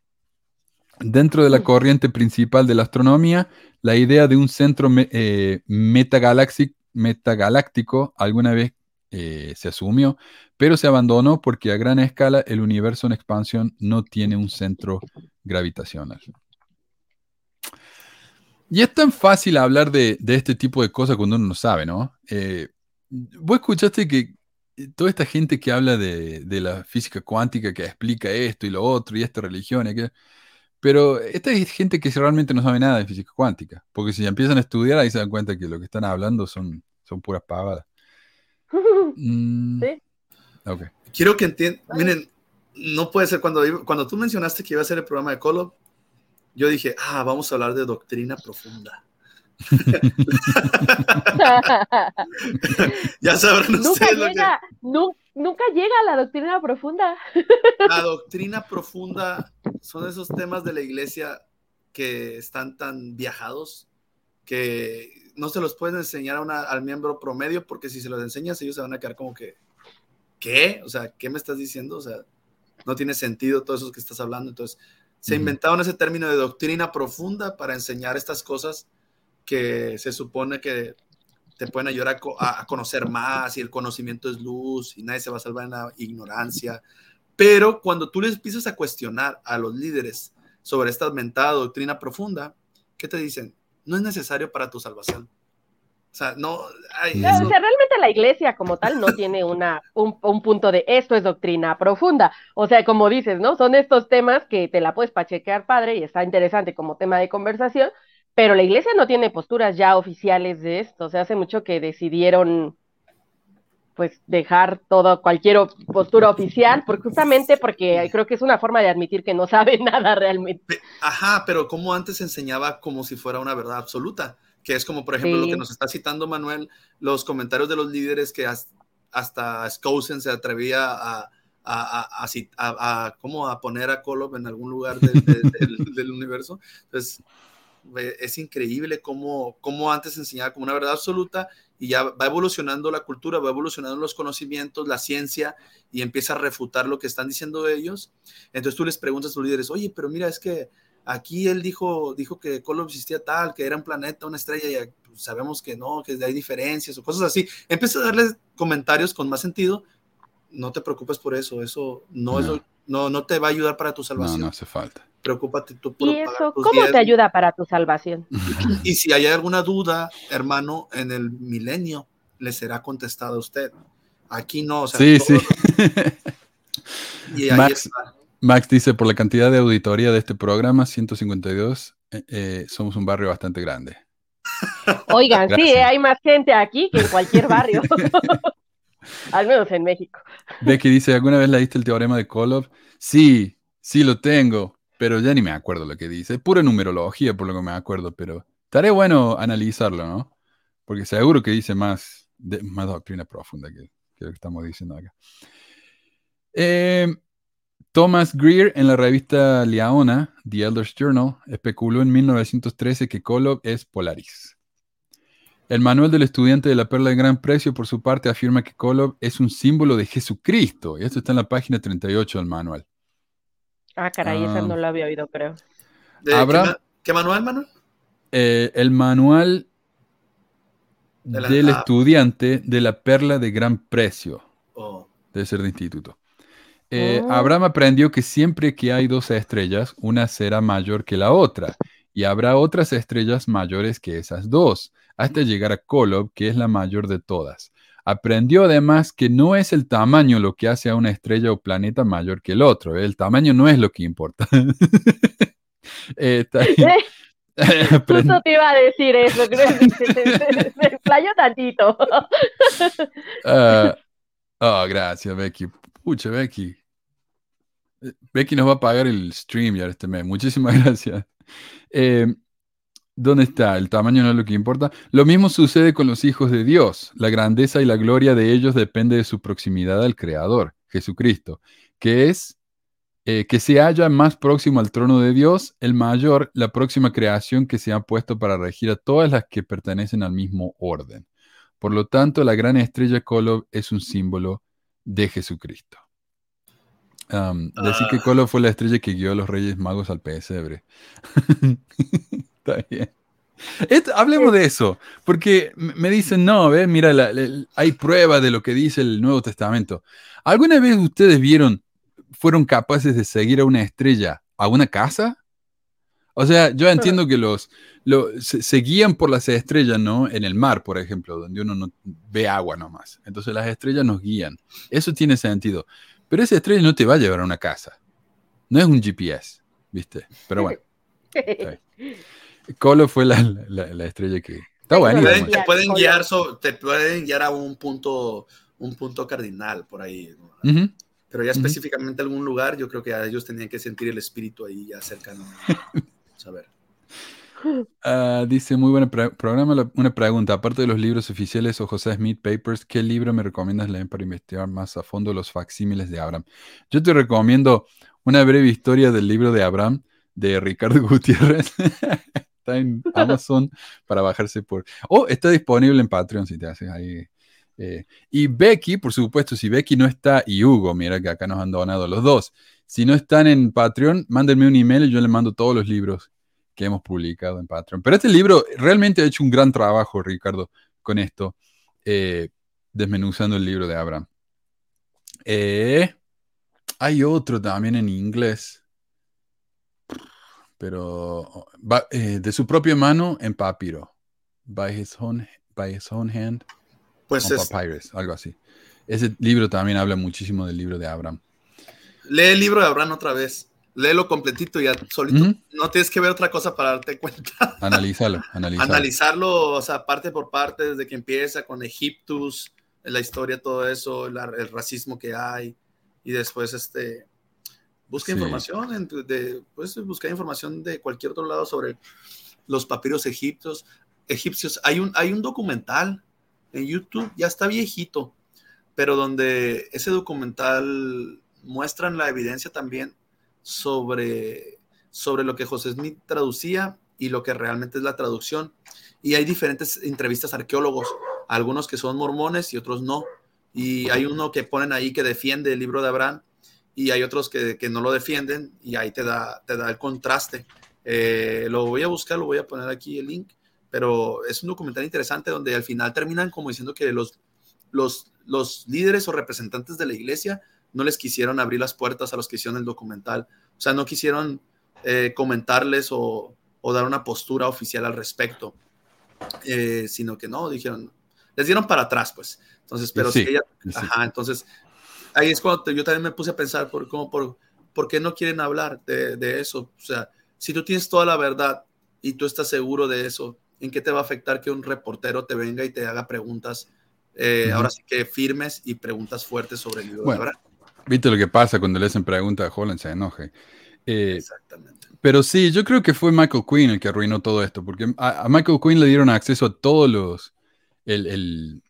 Dentro de la corriente principal de la astronomía, la idea de un centro me- eh, metagaláctico alguna vez eh, se asumió, pero se abandonó porque a gran escala el universo en expansión no tiene un centro gravitacional. Y es tan fácil hablar de, este tipo de cosas cuando uno no sabe, ¿no? Eh, Vos escuchaste que eh, toda esta gente que habla de, la física cuántica, que explica esto y lo otro, y esta religión, pero esta es gente que realmente no sabe nada de física cuántica, porque si empiezan a estudiar ahí se dan cuenta que lo que están hablando son, son puras pavadas. Mm, Sí. ok. Quiero que entiendan, miren, no puede ser, cuando, iba- cuando tú mencionaste que iba a ser el programa de Colo, yo dije, ah, vamos a hablar de doctrina profunda. Ya sabrán nunca ustedes lo que... llega, nu- nunca llega a la doctrina profunda. La doctrina profunda son esos temas de la iglesia que están tan viajados que no se los pueden enseñar a una- al miembro promedio porque si se los enseñas ellos se van a quedar como que, ¿qué? O sea, ¿qué me estás diciendo? O sea, no tiene sentido todo eso que estás hablando. Entonces, se inventaron ese término de doctrina profunda para enseñar estas cosas que se supone que te pueden ayudar a- a conocer más y el conocimiento es luz y nadie se va a salvar en la ignorancia. Pero cuando tú les empiezas a cuestionar a los líderes sobre esta mentada doctrina profunda, ¿qué te dicen? No es necesario para tu salvación. O sea, no, ay, Mm. O sea, realmente la iglesia como tal no tiene una, un, un punto de esto es doctrina profunda. O sea, como dices, ¿no? Son estos temas que te la puedes pachequear padre y está interesante como tema de conversación, pero la iglesia no tiene posturas ya oficiales de esto. O sea, hace mucho que decidieron pues dejar toda cualquier postura oficial, porque justamente porque creo que es una forma de admitir que no saben nada realmente. Ajá, pero como antes se enseñaba como si fuera una verdad absoluta, que es como por ejemplo lo que nos está citando Manuel, los comentarios de los líderes que has- hasta Skousen se atrevía a, a, a, a cit- a- a- ¿cómo? a poner a Kolob en algún lugar de- de- del, del universo. Entonces, es increíble cómo, cómo antes se enseñaba como una verdad absoluta y ya va evolucionando la cultura, va evolucionando los conocimientos, la ciencia y empieza a refutar lo que están diciendo ellos. Entonces tú les preguntas a tus líderes, oye, pero mira, es que aquí él dijo, dijo que Colo existía tal, que era un planeta, una estrella, y pues, sabemos que no, que hay diferencias o cosas así. Empieza a darles comentarios con más sentido. No te preocupes por eso, eso no, es No. lo- no, no te va a ayudar para tu No, salvación. no hace falta. Preocúpate tú por ¿Y eso cómo te ayuda para tu salvación? Y si hay alguna duda, hermano, en el milenio le será contestada a usted. Aquí no, o sea, Sí, sí. Y ahí Max, está. Max dice, por la cantidad de auditoría de este programa, 152, eh, eh, somos un barrio bastante grande. Oigan, sí, Gracias. hay más gente aquí que en cualquier barrio. Al menos en México. Becky dice, ¿alguna vez leíste el teorema de Kolob? Sí, sí lo tengo, pero ya ni me acuerdo lo que dice. Pura numerología por lo que me acuerdo, pero estaría bueno analizarlo, ¿no? Porque seguro que dice más, de- más doctrina profunda que, lo que estamos diciendo acá. Eh, Thomas Greer en la revista Liaona, The Elders Journal, especuló en 1913 que Kolob es Polaris. El manual del estudiante de la perla de gran precio, por su parte, afirma que Kolob es un símbolo de Jesucristo. Y esto está en la página 38 del manual. Ah, caray, esa Ah. no la había oído, creo. De- Habrá- ¿qué, ma- qué manual, Manuel? Eh, el manual De la- del ah. estudiante de la perla de gran precio. Oh, Debe ser de instituto. Eh, Oh. Abraham aprendió que siempre que hay dos estrellas, una será mayor que la otra, y habrá otras estrellas mayores que esas dos, hasta llegar a Kolob, que es la mayor de todas. Aprendió además que no es el tamaño lo que hace a una estrella o planeta mayor que el otro, ¿eh? el tamaño no es lo que importa. Eh, Justo te iba a decir eso, creo que se, explayó tantito. Ah, oh, gracias, Becky. Pucha, Becky. Eh, Becky nos va a pagar el stream ya este mes. Muchísimas gracias. Eh, ¿Dónde está? El tamaño no es lo que importa. Lo mismo sucede con los hijos de Dios. La grandeza y la gloria de ellos depende de su proximidad al Creador, Jesucristo, que es eh, que se halla más próximo al trono de Dios, el mayor, la próxima creación que se ha puesto para regir a todas las que pertenecen al mismo orden. Por lo tanto, la gran estrella Kolob es un símbolo de Jesucristo. Um, decir que Ah. Kolob fue la estrella que guió a los reyes magos al pesebre. Está bien. Et- hablemos de eso, porque me dicen, no, ve, mira, la- la- hay prueba de lo que dice el Nuevo Testamento. ¿Alguna vez ustedes vieron, fueron capaces de seguir a una estrella a una casa? O sea, yo entiendo que los, lo- se, se guían por las estrellas, ¿no? En el mar, por ejemplo, donde uno no ve agua nomás. Entonces las estrellas nos guían. Eso tiene sentido. Pero esa estrella no te va a llevar a una casa. No es un GPS, ¿viste? Pero bueno. Colo fue la, la- la estrella que. Está. Pueden- te Guiar, pueden guiar, so- te pueden guiar a un punto, un punto cardinal por ahí. Pero ya Ujú. específicamente algún lugar, yo creo que a ellos tenían que sentir el espíritu ahí ya cercano. Saber. Ah, dice, muy buen programa. La- Una pregunta, aparte de los libros oficiales o José Smith Papers, ¿qué libro me recomiendas leer para investigar más a fondo los facsímiles de Abraham? Yo te recomiendo una breve historia del libro de Abraham de Ricardo Gutiérrez. Está en Amazon para bajarse por... Oh, está disponible en Patreon si te haces ahí. eh. y Becky, por supuesto, si Becky no está, y Hugo, mira que acá nos han donado los dos. Si no están en Patreon, mándenme un email y yo le mando todos los libros que hemos publicado en Patreon. Pero este libro realmente ha hecho un gran trabajo, Ricardo, con esto, eh, desmenuzando el libro de Abraham. Eh, hay otro también en inglés, pero eh, de su propia mano en papiro, by his own, by his own hand, Pues on es- papyrus, algo así. Ese libro también habla muchísimo del libro de Abraham. lee el libro de Abraham otra vez. Léelo completito ya solito. No tienes que ver otra cosa para darte cuenta. Analízalo, analízalo. Analizarlo, o sea, parte por parte, desde que empieza con Egiptus, la historia, todo eso, la- el racismo que hay, y después este busca Sí. información, en de, puedes buscar información de cualquier otro lado sobre los papiros egipcios. egipcios. Hay un, hay un documental en YouTube, ya está viejito, pero donde ese documental muestran la evidencia también sobre, sobre lo que José Smith traducía y lo que realmente es la traducción. Y hay diferentes entrevistas a arqueólogos, algunos que son mormones y otros no. Y hay uno que ponen ahí que defiende el libro de Abraham y hay otros que, que no lo defienden y ahí te da, te da el contraste. Eh, lo voy a buscar, lo voy a poner aquí el link, pero es un documental interesante donde al final terminan como diciendo que los, los, los líderes o representantes de la iglesia no les quisieron abrir las puertas a los que hicieron el documental. O sea, no quisieron eh, comentarles o, o, dar una postura oficial al respecto, eh, sino que no, dijeron, les dieron para atrás, pues. Entonces, pero sí, ella, sí. ajá, entonces ahí es cuando yo también me puse a pensar por, como por, por qué no quieren hablar de, de, eso. O sea, si tú tienes toda la verdad y tú estás seguro de eso, ¿en qué te va a afectar que un reportero te venga y te haga preguntas? Eh, uh -huh. Ahora sí que firmes y preguntas fuertes sobre el libro bueno, de. Viste lo que pasa cuando le hacen preguntas a Holland, se enoje. Eh, Exactamente. Pero sí, yo creo que fue Michael Quinn el que arruinó todo esto, porque a, a Michael Quinn le dieron acceso a todos los. El, el,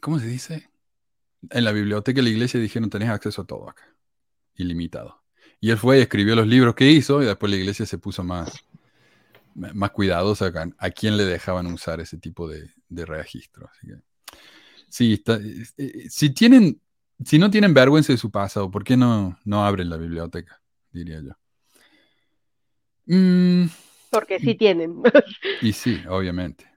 ¿Cómo se dice? En la biblioteca de la iglesia dijeron: tenés acceso a todo acá, ilimitado. Y él fue y escribió los libros que hizo, y después la iglesia se puso más, más cuidadosa a, a quién le dejaban usar ese tipo de, de registro. Así que, sí, está, eh, si tienen si no tienen vergüenza de su pasado, ¿por qué no, no abren la biblioteca? Diría yo. Mm. Porque sí tienen. Y sí, obviamente.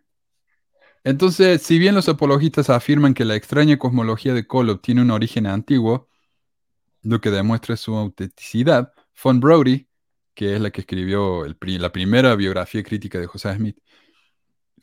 Entonces, si bien los apologistas afirman que la extraña cosmología de Kolob tiene un origen antiguo, lo que demuestra su autenticidad, Von Brody, que es la que escribió la primera biografía crítica de José Smith,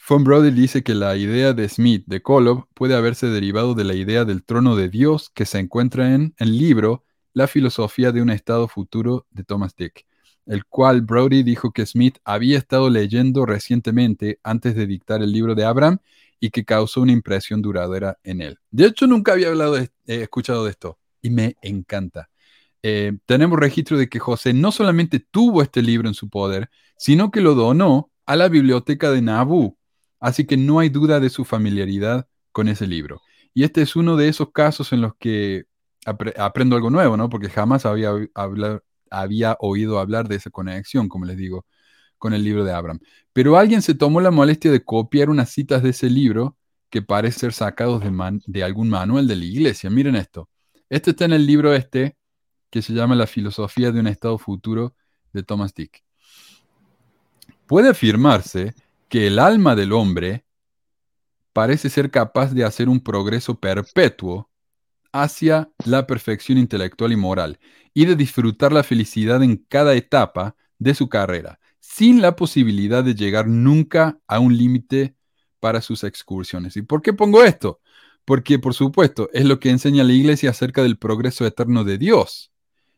Von Brody dice que la idea de Smith de Kolob puede haberse derivado de la idea del trono de Dios que se encuentra en el libro La filosofía de un estado futuro de Thomas Dick, el cual Brody dijo que Smith había estado leyendo recientemente antes de dictar el libro de Abraham y que causó una impresión duradera en él. De hecho, nunca había hablado eh, escuchado de esto y me encanta. eh, tenemos registro de que José no solamente tuvo este libro en su poder, sino que lo donó a la biblioteca de Nabú. Así que no hay duda de su familiaridad con ese libro. Y este es uno de esos casos en los que apre- aprendo algo nuevo, ¿no? Porque jamás había, hablar- había oído hablar de esa conexión, como les digo, con el libro de Abraham. Pero alguien se tomó la molestia de copiar unas citas de ese libro que parece ser sacados de, de algún manual de la iglesia. Miren esto. Este está en el libro este que se llama La filosofía de un estado futuro de Thomas Dick. Puede afirmarse que el alma del hombre parece ser capaz de hacer un progreso perpetuo hacia la perfección intelectual y moral y de disfrutar la felicidad en cada etapa de su carrera, sin la posibilidad de llegar nunca a un límite para sus excursiones. ¿Y por qué pongo esto? Porque, por supuesto, es lo que enseña la iglesia acerca del progreso eterno de Dios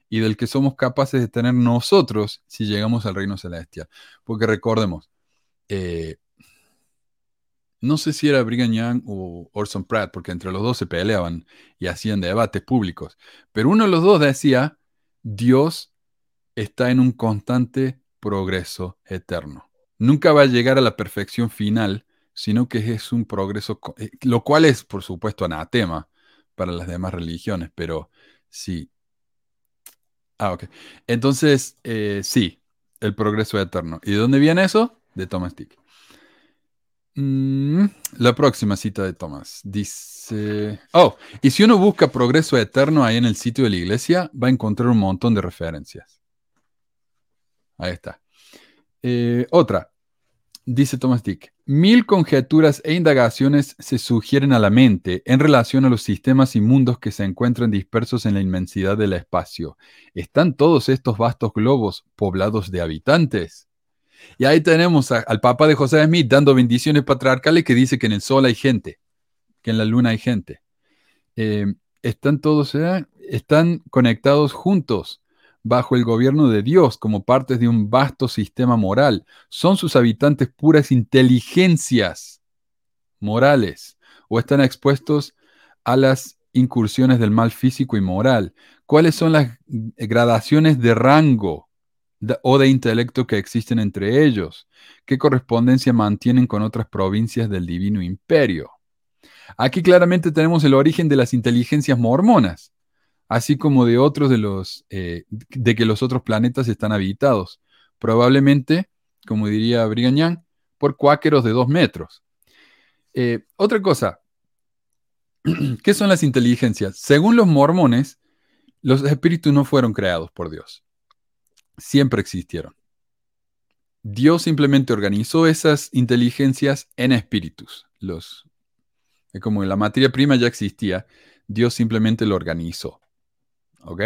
y del que somos capaces de tener nosotros si llegamos al reino celestial. Porque recordemos, eh, no sé si era Brigham Young o Orson Pratt, porque entre los dos se peleaban y hacían debates públicos, pero uno de los dos decía, Dios está en un constante progreso eterno. Nunca va a llegar a la perfección final, sino que es un progreso, eh, lo cual es, por supuesto, anatema para las demás religiones, pero sí. Ah, ok. Entonces, eh, sí, el progreso eterno. ¿Y de dónde viene eso? De Thomas Dick. Mm, la próxima cita de Thomas dice, oh, y si uno busca progreso eterno ahí en el sitio de la iglesia, va a encontrar un montón de referencias. Ahí está. Eh, otra, dice Thomas Dick, mil conjeturas e indagaciones se sugieren a la mente en relación a los sistemas y mundos que se encuentran dispersos en la inmensidad del espacio. ¿Están todos estos vastos globos poblados de habitantes? Y ahí tenemos al Papa de José Smith dando bendiciones patriarcales que dice que en el Sol hay gente, que en la Luna hay gente. Eh, están todos, eh, están conectados juntos bajo el gobierno de Dios como partes de un vasto sistema moral. Son sus habitantes puras inteligencias morales o están expuestos a las incursiones del mal físico y moral. ¿Cuáles son las gradaciones de rango o de intelecto que existen entre ellos? ¿Qué correspondencia mantienen con otras provincias del divino imperio? Aquí claramente tenemos el origen de las inteligencias mormonas, así como de otros de los eh, de que los otros planetas están habitados, probablemente, como diría Brigham Young, por cuáqueros de dos metros. Eh, otra cosa, ¿qué son las inteligencias? Según los mormones, los espíritus no fueron creados por Dios, siempre existieron. Dios simplemente organizó esas inteligencias en espíritus. Los, como la materia prima ya existía, Dios simplemente lo organizó. ¿Ok?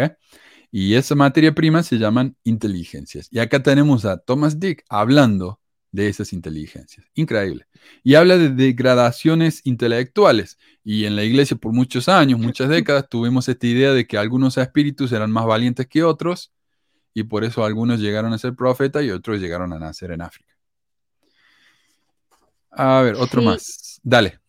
Y esa materia prima se llaman inteligencias. Y acá tenemos a Thomas Dick hablando de esas inteligencias. Increíble. Y habla de degradaciones intelectuales. Y en la iglesia por muchos años, muchas décadas, tuvimos esta idea de que algunos espíritus eran más valientes que otros y por eso algunos llegaron a ser profetas y otros llegaron a nacer en África. A ver, otro Sí. más. Dale.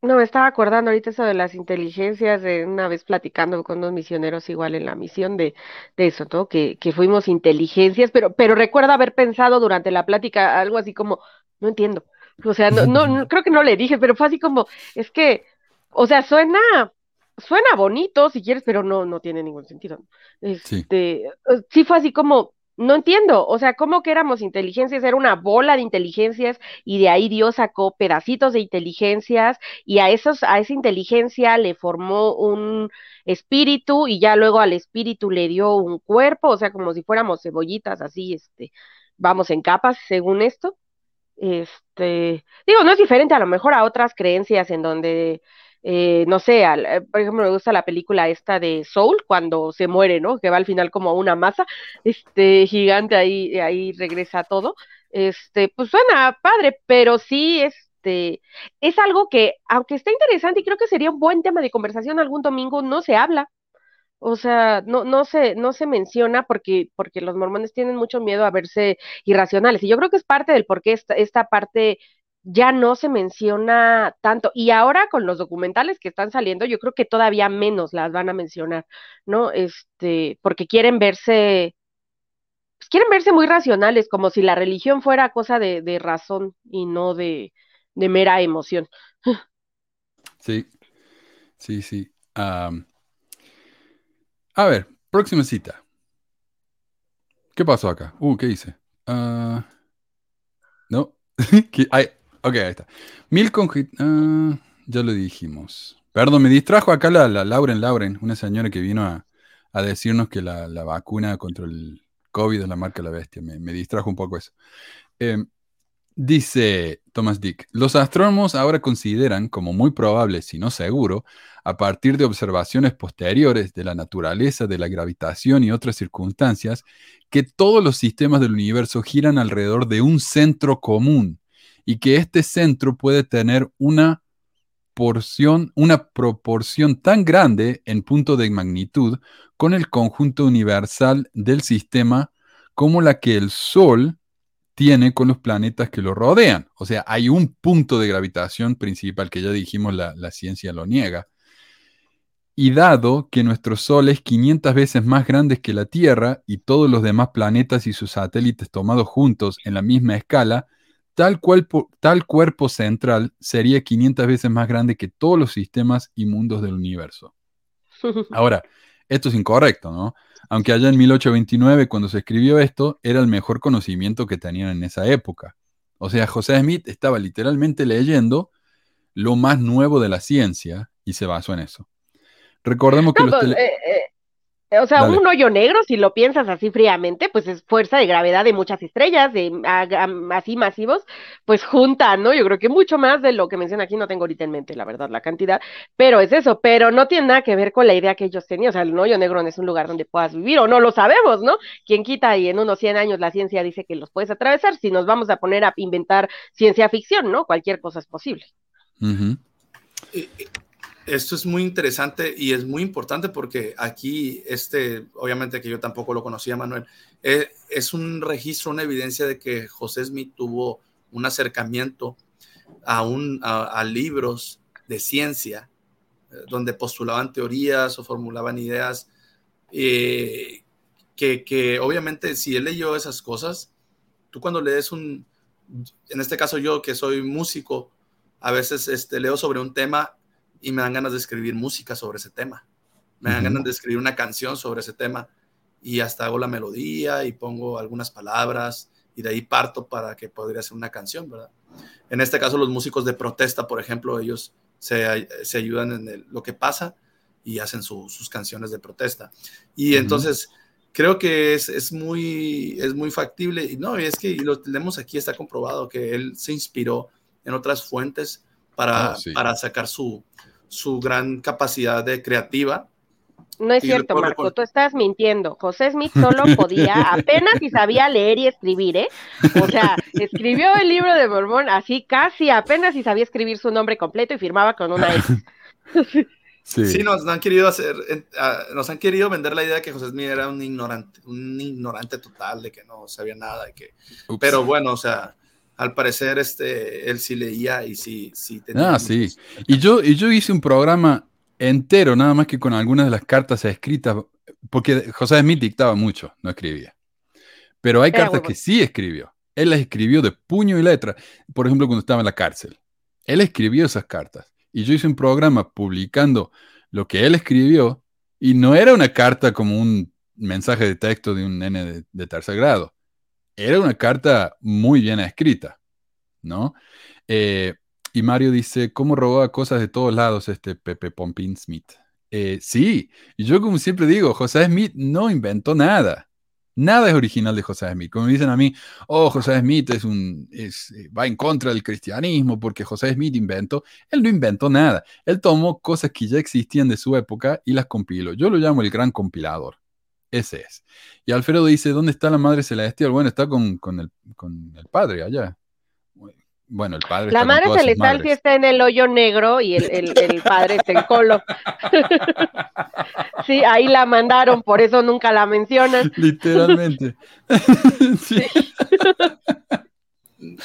No, me estaba acordando ahorita eso de las inteligencias, de una vez platicando con unos misioneros igual en la misión de, de eso, ¿no? Que, que fuimos inteligencias, pero, pero recuerdo haber pensado durante la plática algo así como, no entiendo. O sea, no, no, no- creo que no le dije, pero fue así como, es que, o sea, suena, suena bonito si quieres, pero no, no tiene ningún sentido. Sí. Este, eh, sí fue así como, no entiendo, o sea, ¿cómo que éramos inteligencias? Era una bola de inteligencias y de ahí Dios sacó pedacitos de inteligencias y a esos, a esa inteligencia le formó un espíritu y ya luego al espíritu le dio un cuerpo, o sea, como si fuéramos cebollitas así, este, vamos en capas según esto. Este, digo, no es diferente a lo mejor a otras creencias en donde, eh, no sé, eh, por ejemplo, me gusta la película esta de Soul, cuando se muere, ¿no? Que va al final como una masa, este, gigante, ahí, ahí regresa todo. Este, pues suena padre, pero sí, este, es algo que, aunque está interesante y creo que sería un buen tema de conversación algún domingo, no se habla. O sea, no, no se, no se menciona porque, porque los mormones tienen mucho miedo a verse irracionales. Y yo creo que es parte del por qué esta, esta parte ya no se menciona tanto. Y ahora con los documentales que están saliendo, yo creo que todavía menos las van a mencionar, ¿no? Este, porque quieren verse, pues, quieren verse muy racionales, como si la religión fuera cosa de, razón y no de, mera emoción. Sí, sí, sí. A ver, próxima cita. ¿Qué pasó acá? Uh, ¿qué hice? Ah, no. ¿Qué- ay, ok, ahí está. Mil ah, ya lo dijimos. Perdón, me distrajo acá la, la Lauren Lauren, una señora que vino a, a decirnos que la, la vacuna contra el COVID es la marca de la bestia. Me, me distrajo un poco eso. Em, Dice Thomas Dick, los astrónomos ahora consideran como muy probable, si no seguro, a partir de observaciones posteriores de la naturaleza de la gravitación y otras circunstancias, que todos los sistemas del universo giran alrededor de un centro común y que este centro puede tener una porción, una proporción tan grande en punto de magnitud con el conjunto universal del sistema como la que el Sol tiene con los planetas que lo rodean. O sea, hay un punto de gravitación principal que ya dijimos la, la ciencia lo niega. Y dado que nuestro Sol es 500 veces más grande que la Tierra y todos los demás planetas y sus satélites tomados juntos en la misma escala, tal, cuerpo, tal cuerpo central sería 500 veces más grande que todos los sistemas y mundos del universo. Ahora, esto es incorrecto, ¿no? Aunque allá en 1829, cuando se escribió esto, era el mejor conocimiento que tenían en esa época. O sea, José Smith estaba literalmente leyendo lo más nuevo de la ciencia y se basó en eso. Recordemos que No, los pues, tele- eh, eh, o sea, Dale. un hoyo negro, si lo piensas así fríamente, pues es fuerza de gravedad de muchas estrellas, de a- a- así masivos, pues juntan, ¿no? Yo creo que mucho más de lo que menciona aquí, no tengo ahorita en mente, la verdad, la cantidad, pero es eso, pero no tiene nada que ver con la idea que ellos tenían, o sea, el hoyo negro no es un lugar donde puedas vivir, o no lo sabemos, ¿no? Quien quita y en unos 100 años la ciencia dice que los puedes atravesar, si nos vamos a poner a inventar ciencia ficción, ¿no? Cualquier cosa es posible. Esto es muy interesante y es muy importante porque aquí, este, obviamente que yo tampoco lo conocía, Manuel, eh, es un registro, una evidencia de que José Smith tuvo un acercamiento a, un, a, libros de ciencia eh, donde postulaban teorías o formulaban ideas eh, que, que obviamente si él leyó esas cosas, tú cuando lees un, en este caso yo que soy músico, a veces este, leo sobre un tema y me dan ganas de escribir música sobre ese tema. Me dan Ujú. ganas de escribir una canción sobre ese tema y hasta hago la melodía y pongo algunas palabras y de ahí parto para que podría ser una canción, ¿verdad? En este caso los músicos de protesta, por ejemplo, ellos se, se ayudan en el- lo que pasa y hacen su- sus canciones de protesta. Y Ujú. entonces creo que es, es, muy, es muy factible. Y no, es que y lo tenemos aquí, está comprobado que él se inspiró en otras fuentes para, Oh, sí. para sacar su, su gran capacidad de creativa. No es cierto, Marco, tú estás mintiendo. José Smith solo podía, apenas y sabía leer y escribir, ¿eh? O sea, escribió el libro de Mormón así casi apenas y sabía escribir su nombre completo y firmaba con una X. Sí. Sí, nos han querido hacer, nos han querido vender la idea de que José Smith era un ignorante, un ignorante total, de que no sabía nada, de que, Ups. pero bueno, o sea, al parecer este, él sí leía y sí, sí tenía. Ah, sí. Y yo, y yo hice un programa entero, nada más que con algunas de las cartas escritas, porque José Smith dictaba mucho, no escribía. Pero hay Era cartas que sí escribió. Él las escribió de puño y letra. Por ejemplo, cuando estaba en la cárcel. Él escribió esas cartas. Y yo hice un programa publicando lo que él escribió. Y no era una carta como un mensaje de texto de un nene de, de tercer grado. Era una carta muy bien escrita, ¿no? Eh, y Mario dice, ¿cómo robaba cosas de todos lados este Pepe Pompín Smith? Eh, sí, y yo como siempre digo, José Smith no inventó nada. Nada es original de José Smith. Como dicen a mí, oh, José Smith es un, eh, va en contra del cristianismo porque José Smith inventó. Él no inventó nada. Él tomó cosas que ya existían de su época y las compiló. Yo lo llamo el gran compilador. Ese es. Y Alfredo dice, ¿dónde está la Madre Celestial? Bueno, está con, con, el, con el Padre allá. Bueno, el Padre La madre celestial sí está en el hoyo negro y el, el, el padre está en colo. Sí, ahí la mandaron, por eso nunca la mencionan. Literalmente. Sí.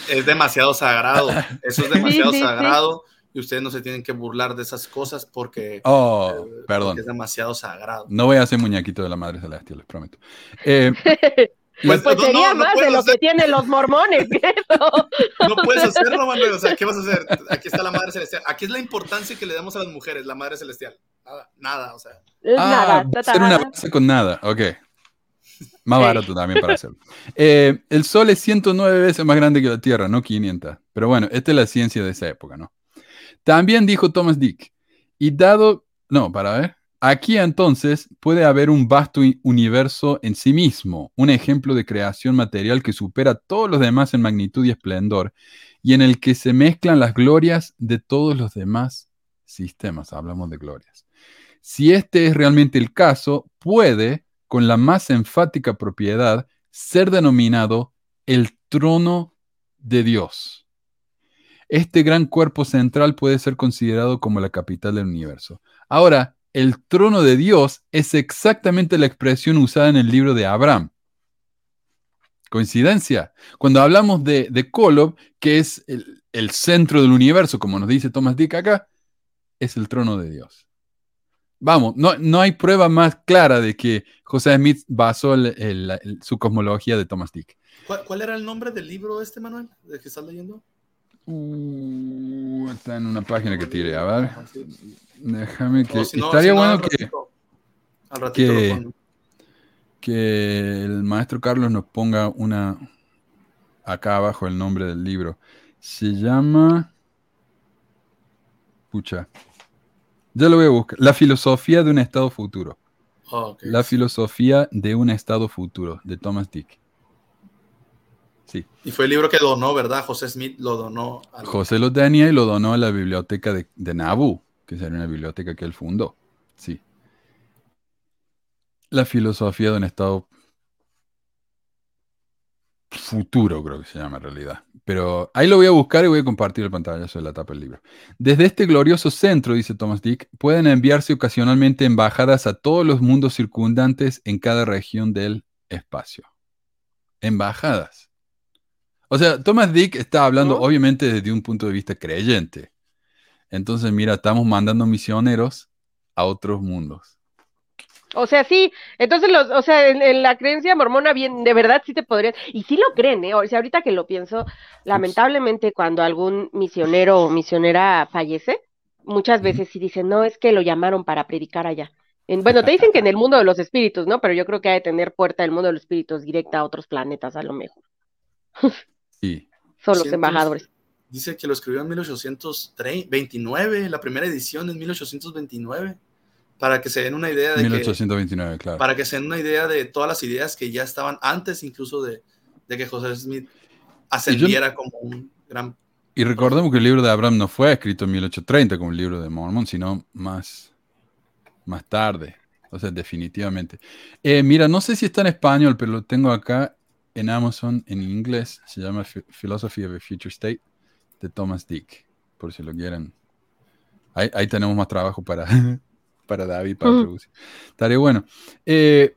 es demasiado sagrado. Eso es demasiado sí, sí. sagrado y ustedes no se tienen que burlar de esas cosas porque, Oh, eh, perdón. porque es demasiado sagrado. No voy a hacer muñequito de la Madre Celestial, les prometo. Eh, Pues, Pues, no, sería no, no más de puedes lo hacer- que tienen los mormones. No puedes hacerlo, Manuel. O sea, ¿qué vas a hacer? Aquí está la Madre Celestial. Aquí es la importancia que le damos a las mujeres, la Madre Celestial. Nada, nada o sea. Nada, ah, hacer una nada. base con nada, ok. Más Sí. barato también para hacerlo. Eh, el Sol es 109 veces más grande que la Tierra, no 500. Pero bueno, esta es la ciencia de esa época, ¿no? También dijo Thomas Dick, y dado, no, para ver, aquí entonces puede haber un vasto universo en sí mismo, un ejemplo de creación material que supera a todos los demás en magnitud y esplendor, y en el que se mezclan las glorias de todos los demás sistemas, hablamos de glorias. Si este es realmente el caso, puede, con la más enfática propiedad, ser denominado el trono de Dios. Este gran cuerpo central puede ser considerado como la capital del universo. Ahora, el trono de Dios es exactamente la expresión usada en el libro de Abraham. ¿Coincidencia? Cuando hablamos de, de Kolob, que es el, el centro del universo, como nos dice Thomas Dick acá, es el trono de Dios. Vamos, no, no hay prueba más clara de que José Smith basó su cosmología de Thomas Dick. ¿Cuál, cuál era el nombre del libro este, Manuel? ¿De que estás leyendo? Uh, está en una página que tiré, a ver. Déjame que... Si no- estaría si no, bueno al que, ratito- Al ratito que- lo pongo. que el maestro Carlos nos ponga una... Acá abajo el nombre del libro. Se llama... Pucha. Ya lo voy a buscar. La filosofía de un estado futuro. Oh, ok. La filosofía de un estado futuro, de Thomas Dick. Sí. Y fue el libro que donó, ¿verdad? José Smith lo donó. al- José lo tenía y lo donó a la biblioteca de, de Nabu, que sería una biblioteca que él fundó. Sí. La filosofía de un estado futuro, creo que se llama en realidad. Pero ahí lo voy a buscar y voy a compartir el pantallazo de la tapa del libro. Desde este glorioso centro, dice Thomas Dick, pueden enviarse ocasionalmente embajadas a todos los mundos circundantes en cada región del espacio. Embajadas. O sea, Thomas Dick está hablando ¿No? obviamente desde un punto de vista creyente. Entonces, mira, estamos mandando misioneros a otros mundos. O sea, sí, entonces los, o sea, en, en la creencia mormona bien, de verdad sí te podrían, y sí lo creen, ¿eh? O sea, ahorita que lo pienso, lamentablemente cuando algún misionero o misionera fallece, muchas veces sí dicen, no, es que lo llamaron para predicar allá. En- bueno, te dicen que en el mundo de los espíritus, ¿no? Pero yo creo que hay de tener puerta del mundo de los espíritus directa a otros planetas, a lo mejor. Sí. Son los embajadores. Dice que lo escribió en 1829, la primera edición en 1829, para que se den una idea de que 1829, claro. para que se den una idea de todas las ideas que ya estaban antes incluso de, de que José Smith ascendiera como un gran... Y recordemos que el libro de Abraham no fue escrito en 1830 como el libro de Mormon, sino más, más tarde. O sea, definitivamente. Eh, mira, no sé si está en español, pero lo tengo acá en Amazon en inglés. Se llama Phi- Philosophy of a Future State de Thomas Dick, por si lo quieren. Ahí, ahí tenemos más trabajo para, para David, para Ujú. traducir. Estaría bueno. Eh,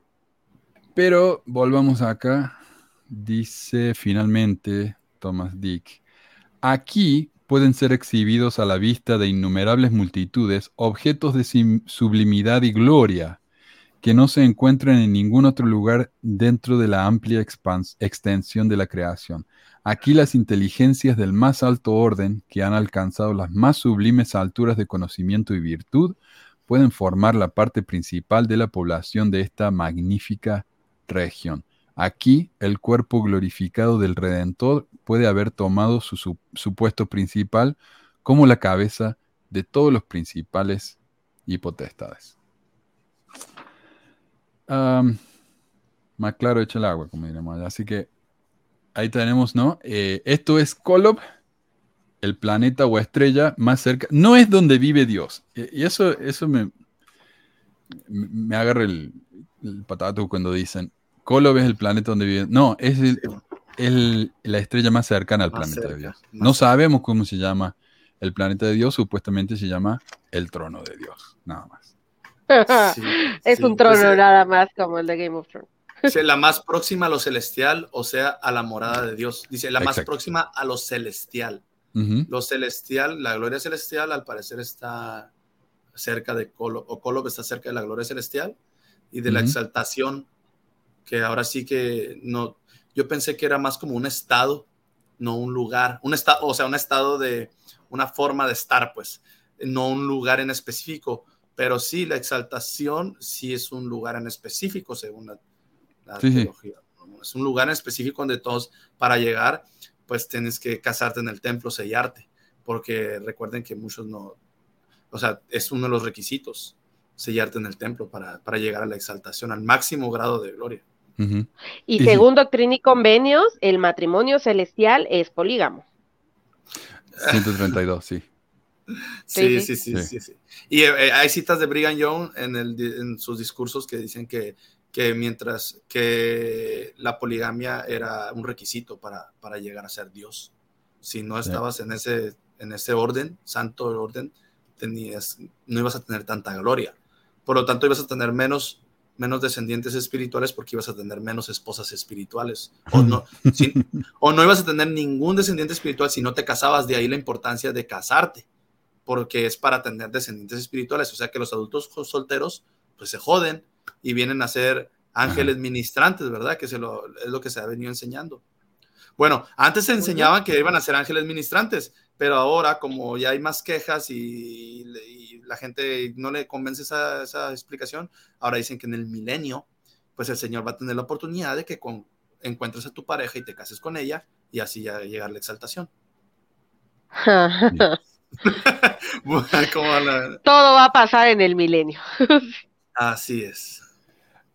pero volvamos acá. Dice finalmente Thomas Dick. Aquí pueden ser exhibidos a la vista de innumerables multitudes objetos de sublimidad y gloria que no se encuentran en ningún otro lugar dentro de la amplia extensión de la creación. Aquí las inteligencias del más alto orden, que han alcanzado las más sublimes alturas de conocimiento y virtud, pueden formar la parte principal de la población de esta magnífica región. Aquí el cuerpo glorificado del Redentor puede haber tomado su puesto principal como la cabeza de todos los principales y potestades. Más claro echa el agua, como diremos. Así que ahí tenemos, ¿no? Eh, esto es Kolob, el planeta o estrella más cerca. No es donde vive Dios. Y eso, eso me, me agarra el, el patato cuando dicen Kolob es el planeta donde vive. No, es el- el- la estrella más cercana al Más planeta de Dios. No cerca. sabemos cómo se llama el planeta de Dios, supuestamente se llama el trono de Dios, nada más. Sí, Es sí, un trono pues, eh, nada más como el de Game of Thrones. Dice, la más próxima a lo celestial, o sea, a la morada de Dios. Dice, la más próxima a lo celestial. Lo celestial, la gloria celestial, al parecer está cerca de Kolob, o Kolob está cerca de la gloria celestial y de la exaltación, que ahora sí que no, yo pensé que era más como un estado, no un lugar, un estado, o sea, un estado de una forma de estar, pues, no un lugar en específico, pero sí, la exaltación sí es un lugar en específico, según la, la Sí, sí. teología. Es un lugar en específico donde todos, para llegar, pues tienes que casarte en el templo, sellarte, porque recuerden que muchos no, o sea, es uno de los requisitos, sellarte en el templo para, para llegar a la exaltación, al máximo grado de gloria. Y Y- según Doctrina y Convenios, el matrimonio celestial es polígamo. 132, sí. Sí, Sí, sí, sí, Sí. sí. sí. Y eh, hay citas de Brigham Young en, el, en sus discursos que dicen que, que mientras que la poligamia era un requisito para, para llegar a ser Dios. Si no Sí. estabas en ese, en ese orden, santo orden, tenías, no ibas a tener tanta gloria. Por lo tanto, ibas a tener menos, menos descendientes espirituales porque ibas a tener menos esposas espirituales. O no, si- o no ibas a tener ningún descendiente espiritual si no te casabas. De ahí la importancia de casarte porque es para tener descendientes espirituales. O sea que los adultos solteros pues se joden y vienen a ser ángeles ministrantes, ¿verdad? Que se lo, es lo que se ha venido enseñando. Bueno, antes se enseñaban que iban a ser ángeles ministrantes, pero ahora como ya hay más quejas y, y la gente no le convence esa, esa explicación, ahora dicen que en el milenio, pues el Señor va a tener la oportunidad de que con- encuentres a tu pareja y te cases con ella y así ya llegar la exaltación. La- Todo va a pasar en el milenio. Así es.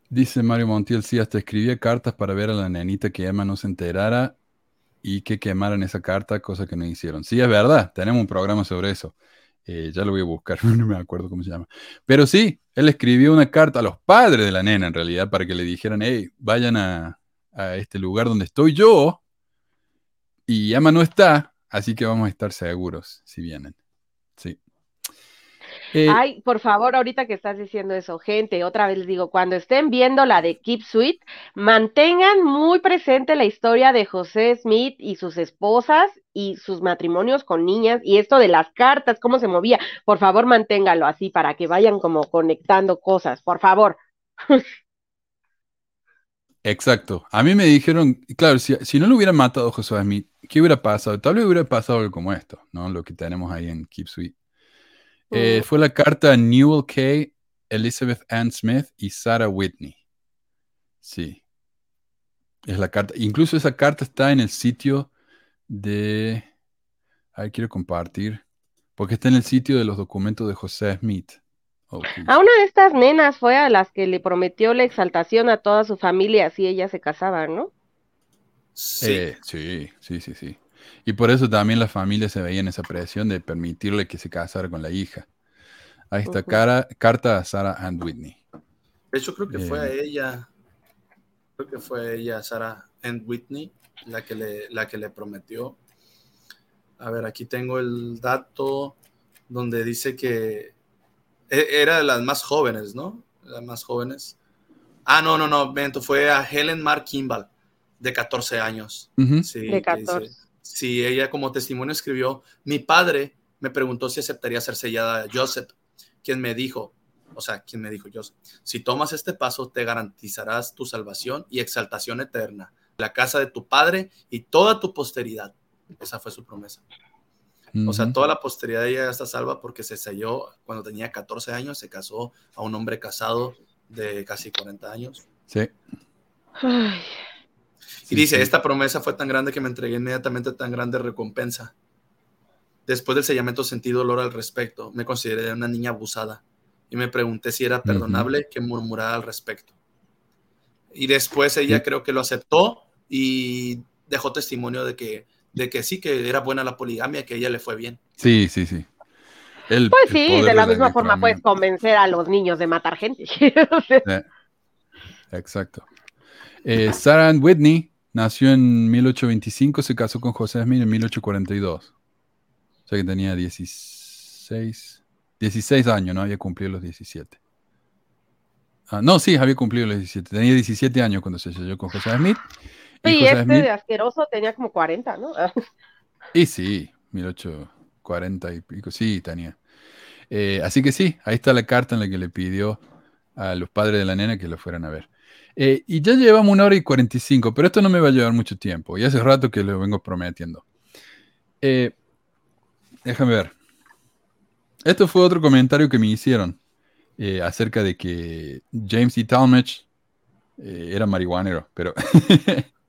Dice Mario Montiel, sí, hasta escribía cartas para ver a la nenita que Emma no se enterara y que quemaran esa carta, cosa que no hicieron. Sí, es verdad, tenemos un programa sobre eso. Eh, ya lo voy a buscar, no me acuerdo cómo se llama. Pero sí, él escribió una carta a los padres de la nena, en realidad, para que le dijeran, hey, vayan a, a este lugar donde estoy yo y Emma no está, así que vamos a estar seguros si vienen. Sí. Eh, Ay, por favor, ahorita que estás diciendo eso, gente, otra vez les digo, cuando estén viendo la de Keep Sweet, mantengan muy presente la historia de José Smith y sus esposas y sus matrimonios con niñas y esto de las cartas, cómo se movía. Por favor, manténgalo así para que vayan como conectando cosas, por favor. Exacto. A mí me dijeron, claro, si, si no lo hubieran matado a Josué Smith, ¿qué hubiera pasado? Tal vez hubiera pasado algo como esto, ¿no? Lo que tenemos ahí en Keep Sweet. Eh, Mm. fue la carta a Newell Kay, Elizabeth Ann Smith y Sarah Whitney. Sí. Es la carta. Incluso esa carta está en el sitio de... Ahí quiero compartir. Porque está en el sitio de los documentos de José Smith. Oh. A una de estas nenas fue a las que le prometió la exaltación a toda su familia si ella se casaba, ¿no? Sí. Eh, sí, sí, sí, sí. Y por eso también la familia se veía en esa presión de permitirle que se casara con la hija. Ahí está cara- carta a Sarah Ann Whitney. De hecho, creo que fue a Eh. ella, creo que fue a ella, Sarah Ann Whitney, la que le, la que le prometió. A ver, aquí tengo el dato donde dice que era de las más jóvenes, ¿no? Las más jóvenes. Ah, no, no, no, Bento, fue a Helen Mark Kimball, de 14 años. Sí, De que dice- 14. sí, ella como testimonio escribió, mi padre me preguntó si aceptaría ser sellada de Joseph, quien me dijo, o sea, quien me dijo Joseph, si tomas este paso te garantizarás tu salvación y exaltación eterna, la casa de tu padre y toda tu posteridad. Esa fue su promesa. O sea, toda la posteridad de ella está salva porque se selló cuando tenía 14 años, se casó a un hombre casado de casi 40 años. Sí. Ay, Y sí, dice, sí. esta promesa fue tan grande que me entregué inmediatamente tan grande recompensa. Después del sellamiento sentí dolor al respecto. Me consideré una niña abusada y me pregunté si era perdonable que murmurara al respecto. Y después ella Sí. creo que lo aceptó y dejó testimonio de que, de que sí, que era buena la poligamia, que a ella le fue bien. Sí, sí, sí. El- Pues sí, de la misma forma puedes convencer a los niños de matar gente. Eh, Exacto. Eh, Sarah Ann Whitney nació en 1825, se casó con José Smith en 1842. O sea que tenía 16, 16 años, no había cumplido los 17. Ah, no, sí, había cumplido los 17. Tenía 17 años cuando se selló con José Smith. Y este Smith, de asqueroso tenía como 40, ¿no? y sí, 1840 y pico, sí, tenía. Eh, así que sí, ahí está la carta en la que le pidió a los padres de la nena que lo fueran a ver. Eh, y ya llevamos una hora y 45, pero esto no me va a llevar mucho tiempo. Y hace rato que lo vengo prometiendo. Eh, déjame ver. Esto fue otro comentario que me hicieron eh, acerca de que James E. Talmage eh, era marihuanero, pero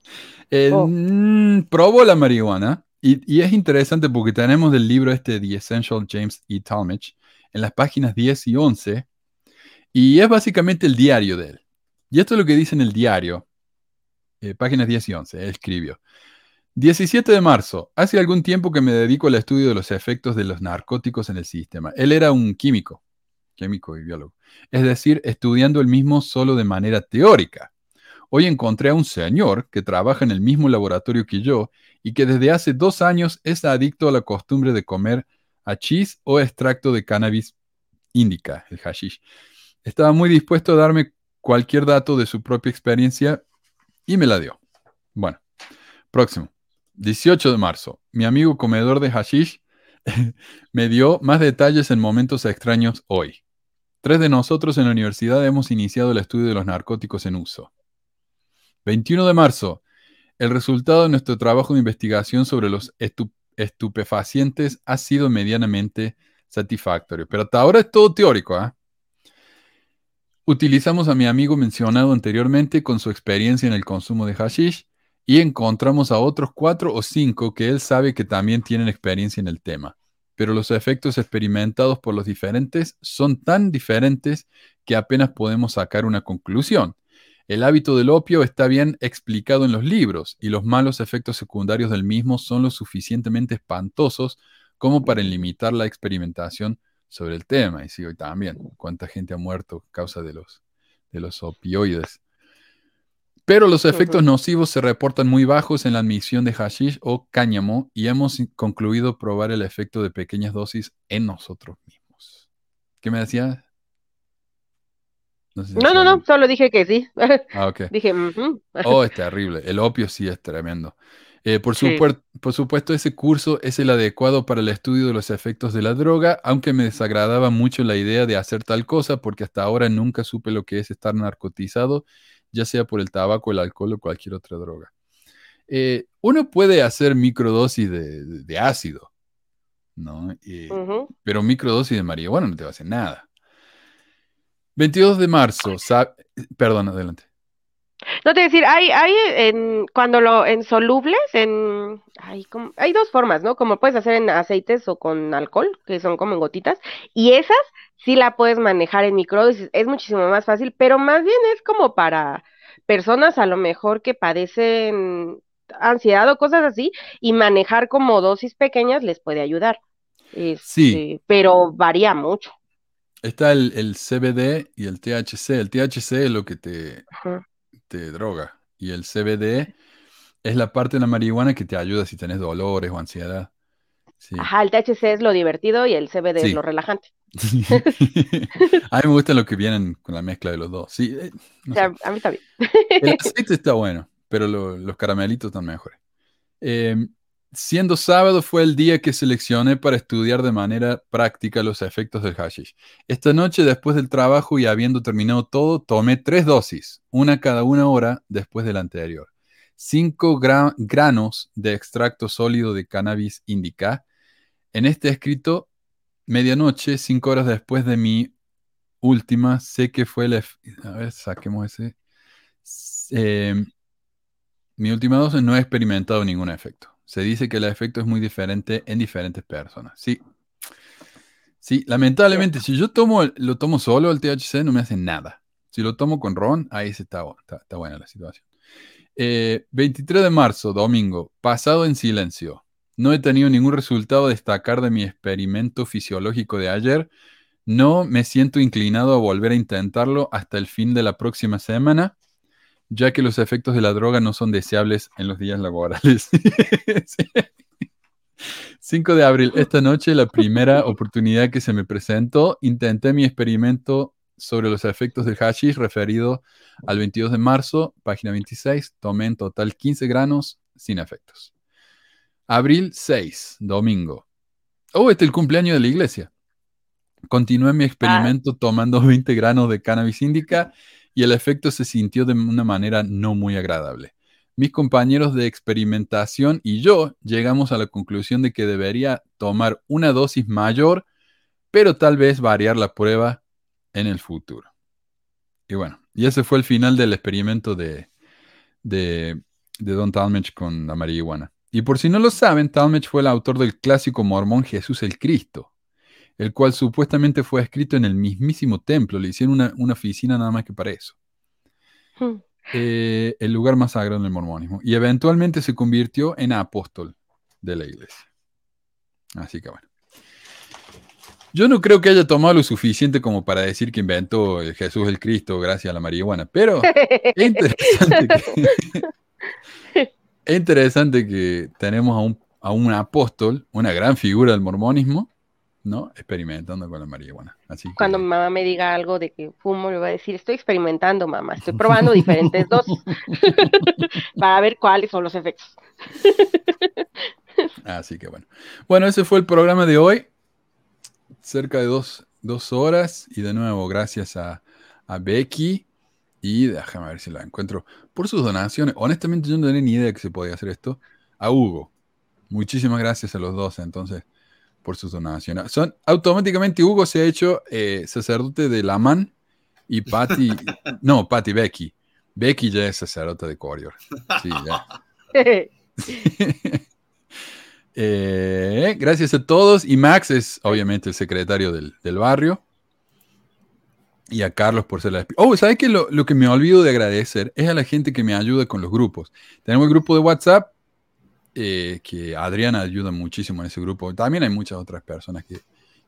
eh, Oh. mm, probó la marihuana y, y es interesante porque tenemos del libro este The Essential James E. Talmage en las páginas 10 y 11 y es básicamente el diario de él. Y esto es lo que dice en el diario, eh, páginas 10 y 11, él escribió. 17 de marzo. Hace algún tiempo que me dedico al estudio de los efectos de los narcóticos en el sistema. Él era un químico, químico y biólogo. Es decir, estudiando el mismo solo de manera teórica. Hoy encontré a un señor que trabaja en el mismo laboratorio que yo y que desde hace dos años es adicto a la costumbre de comer hachís o extracto de cannabis indica, el hashish. Estaba muy dispuesto a darme cualquier dato de su propia experiencia y me la dio. Bueno, próximo. 18 de marzo. Mi amigo comedor de hashish me dio más detalles en momentos extraños hoy. Tres de nosotros en la universidad hemos iniciado el estudio de los narcóticos en uso. 21 de marzo. El resultado de nuestro trabajo de investigación sobre los estu- estupefacientes ha sido medianamente satisfactorio, pero hasta ahora es todo teórico. ¿ah? Utilizamos a mi amigo mencionado anteriormente con su experiencia en el consumo de hashish y encontramos a otros cuatro o cinco que él sabe que también tienen experiencia en el tema. Pero los efectos experimentados por los diferentes son tan diferentes que apenas podemos sacar una conclusión. El hábito del opio está bien explicado en los libros y los malos efectos secundarios del mismo son lo suficientemente espantosos como para limitar la experimentación sobre el tema. Y sí, hoy también, cuánta gente ha muerto a causa de los, de los opioides. Pero los efectos nocivos se reportan muy bajos en la admisión de hashish o cáñamo y hemos concluido probar el efecto de pequeñas dosis en nosotros mismos. ¿Qué me decías? sé si No, no, no, solo dije que sí. Ah, ok. Dije, ujú. Oh, es terrible. El opio sí es tremendo. Eh, por, Sí. supuer- por supuesto, ese curso es el adecuado para el estudio de los efectos de la droga, aunque me desagradaba mucho la idea de hacer tal cosa porque hasta ahora nunca supe lo que es estar narcotizado, ya sea por el tabaco, el alcohol o cualquier otra droga. Eh, uno puede hacer microdosis de, ácido, ¿no? Ujú. pero microdosis de marihuana no te va a hacer nada. 22 de marzo, perdón, adelante. No te voy a decir, hay, hay en, cuando lo, en solubles, en, hay, como- hay dos formas, ¿no? Como puedes hacer en aceites o con alcohol, que son como en gotitas, y esas sí la puedes manejar en microdosis, es muchísimo más fácil, pero más bien es como para personas a lo mejor que padecen ansiedad o cosas así, y manejar como dosis pequeñas les puede ayudar. Sí. Este, pero varía mucho. Está el, el CBD y el THC. El THC es lo que te, Ajá. te droga. Y el CBD es la parte de la marihuana que te ayuda si tenés dolores o ansiedad. Sí. Ajá, el THC es lo divertido y el CBD Sí. es lo relajante. A mí me gusta lo que vienen con la mezcla de los dos. Sí, eh, no O sea, sé. a mí también. El aceite está bueno, pero lo- los caramelitos están mejores. Eh, siendo sábado fue el día que seleccioné para estudiar de manera práctica los efectos del hashish. Esta noche, después del trabajo y habiendo terminado todo, tomé tres dosis, una cada una hora después de la anterior. Cinco gra- granos de extracto sólido de cannabis indica. En este escrito, medianoche, cinco horas después de mi última, sé que fue el... A ver, saquemos ese. Eh, mi última dosis no he experimentado ningún efecto. Se dice que el efecto es muy diferente en diferentes personas. Sí. Sí, lamentablemente, si yo tomo, el- lo tomo solo el THC, no me hace nada. Si lo tomo con ron, ahí se está, está, está buena la situación. Eh, 23 de marzo, domingo, pasado en silencio. No he tenido ningún resultado a destacar de mi experimento fisiológico de ayer. No me siento inclinado a volver a intentarlo hasta el fin de la próxima semana, ya que los efectos de la droga no son deseables en los días laborales. Sí. 5 de abril, esta noche, la primera oportunidad que se me presentó, intenté mi experimento sobre los efectos del hashish referido al 22 de marzo, página 26. Tomé en total 15 granos sin efectos. Abril 6, domingo. Oh, este es el cumpleaños de la iglesia. Continué mi experimento tomando 20 granos de cannabis indica y el efecto se sintió de una manera no muy agradable. Mis compañeros de experimentación y yo llegamos a la conclusión de que debería tomar una dosis mayor, pero tal vez variar la prueba en el futuro. Y bueno, y ese fue el final del experimento de, de, Don Talmage con la marihuana. Y por si no lo saben, Talmage fue el autor del clásico mormón Jesús el Cristo, el cual supuestamente fue escrito en el mismísimo templo. Le hicieron una, una oficina nada más que para eso. Hmm. Eh, el lugar más sagrado del mormonismo. Y eventualmente se convirtió en apóstol de la iglesia. Así que bueno. Yo no creo que haya tomado lo suficiente como para decir que inventó el Jesús el Cristo gracias a la marihuana, pero es interesante que, es interesante que tenemos a un, a un apóstol, una gran figura del mormonismo, ¿no? Experimentando con la marihuana. Así que- Cuando mi mamá me diga algo de que fumo, le voy a decir, estoy experimentando, mamá, estoy probando diferentes dosis para ver cuáles son los efectos. Así que bueno. Bueno, ese fue el programa de hoy. Cerca de dos, dos horas. Y de nuevo, gracias a, a Becky. Y déjame ver si la encuentro. Por sus donaciones. Honestamente, yo no tenía ni idea que se podía hacer esto. A Hugo. Muchísimas gracias a los dos, entonces, por sus donaciones. Son, automáticamente Hugo se ha hecho eh, sacerdote de Laman. Y Patty. no, Patty, Becky. Becky ya es sacerdote de Corior. Sí, ya. Eh, gracias a todos. Y Max es obviamente el secretario del, del barrio. Y a Carlos por ser la... Oh, ¿sabes qué? Lo, lo que me olvido de agradecer es a la gente que me ayuda con los grupos. Tenemos el grupo de WhatsApp, eh, que Adriana ayuda muchísimo en ese grupo. También hay muchas otras personas que,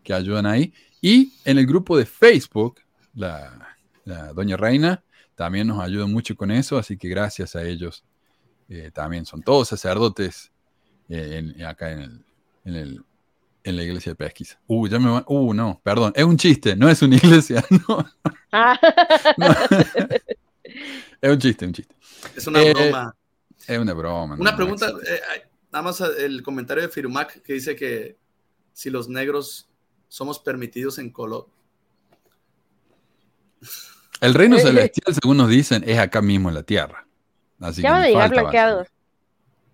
que ayudan ahí. Y en el grupo de Facebook, la, la Doña Reina también nos ayuda mucho con eso. Así que gracias a ellos. eh, también son todos sacerdotes eh, en- acá en, el, en, el- en la iglesia de pesquisa. Uh, ya me van. Uh, no, perdón, es un chiste, no es una iglesia. No, Ah. no. es un chiste, un chiste. Es una Eh, broma. Es una broma. Una no, pregunta, eh, nada más el comentario de Firumac que dice que si los negros somos permitidos en color. El reino celestial, según nos dicen, es acá mismo en la tierra. Así Ya que van a llegar blanqueados.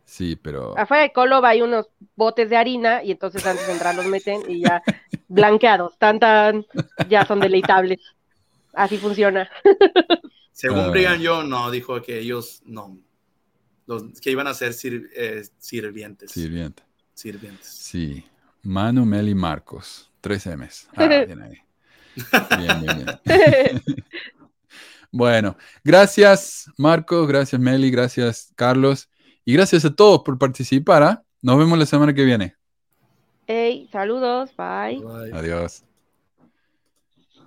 Sí, pero. Afuera de Coloba hay unos botes de harina y entonces antes de entrar los meten y ya blanqueados, tan tan, ya son deleitables. Así funciona. Según Ah. Brigham Young, no, dijo que ellos no, los, que iban a ser sir- eh, sirvientes. Sirviente. Sirvientes. Sí. Manu, Meli, Marcos. Tres M's. Ah, bien ahí. Bien, bien, bien. Bueno, gracias Marcos, gracias Meli, gracias Carlos y gracias a todos por participar. ¿ah? Nos vemos la semana que viene. Hey, saludos, bye. Bye. Adiós.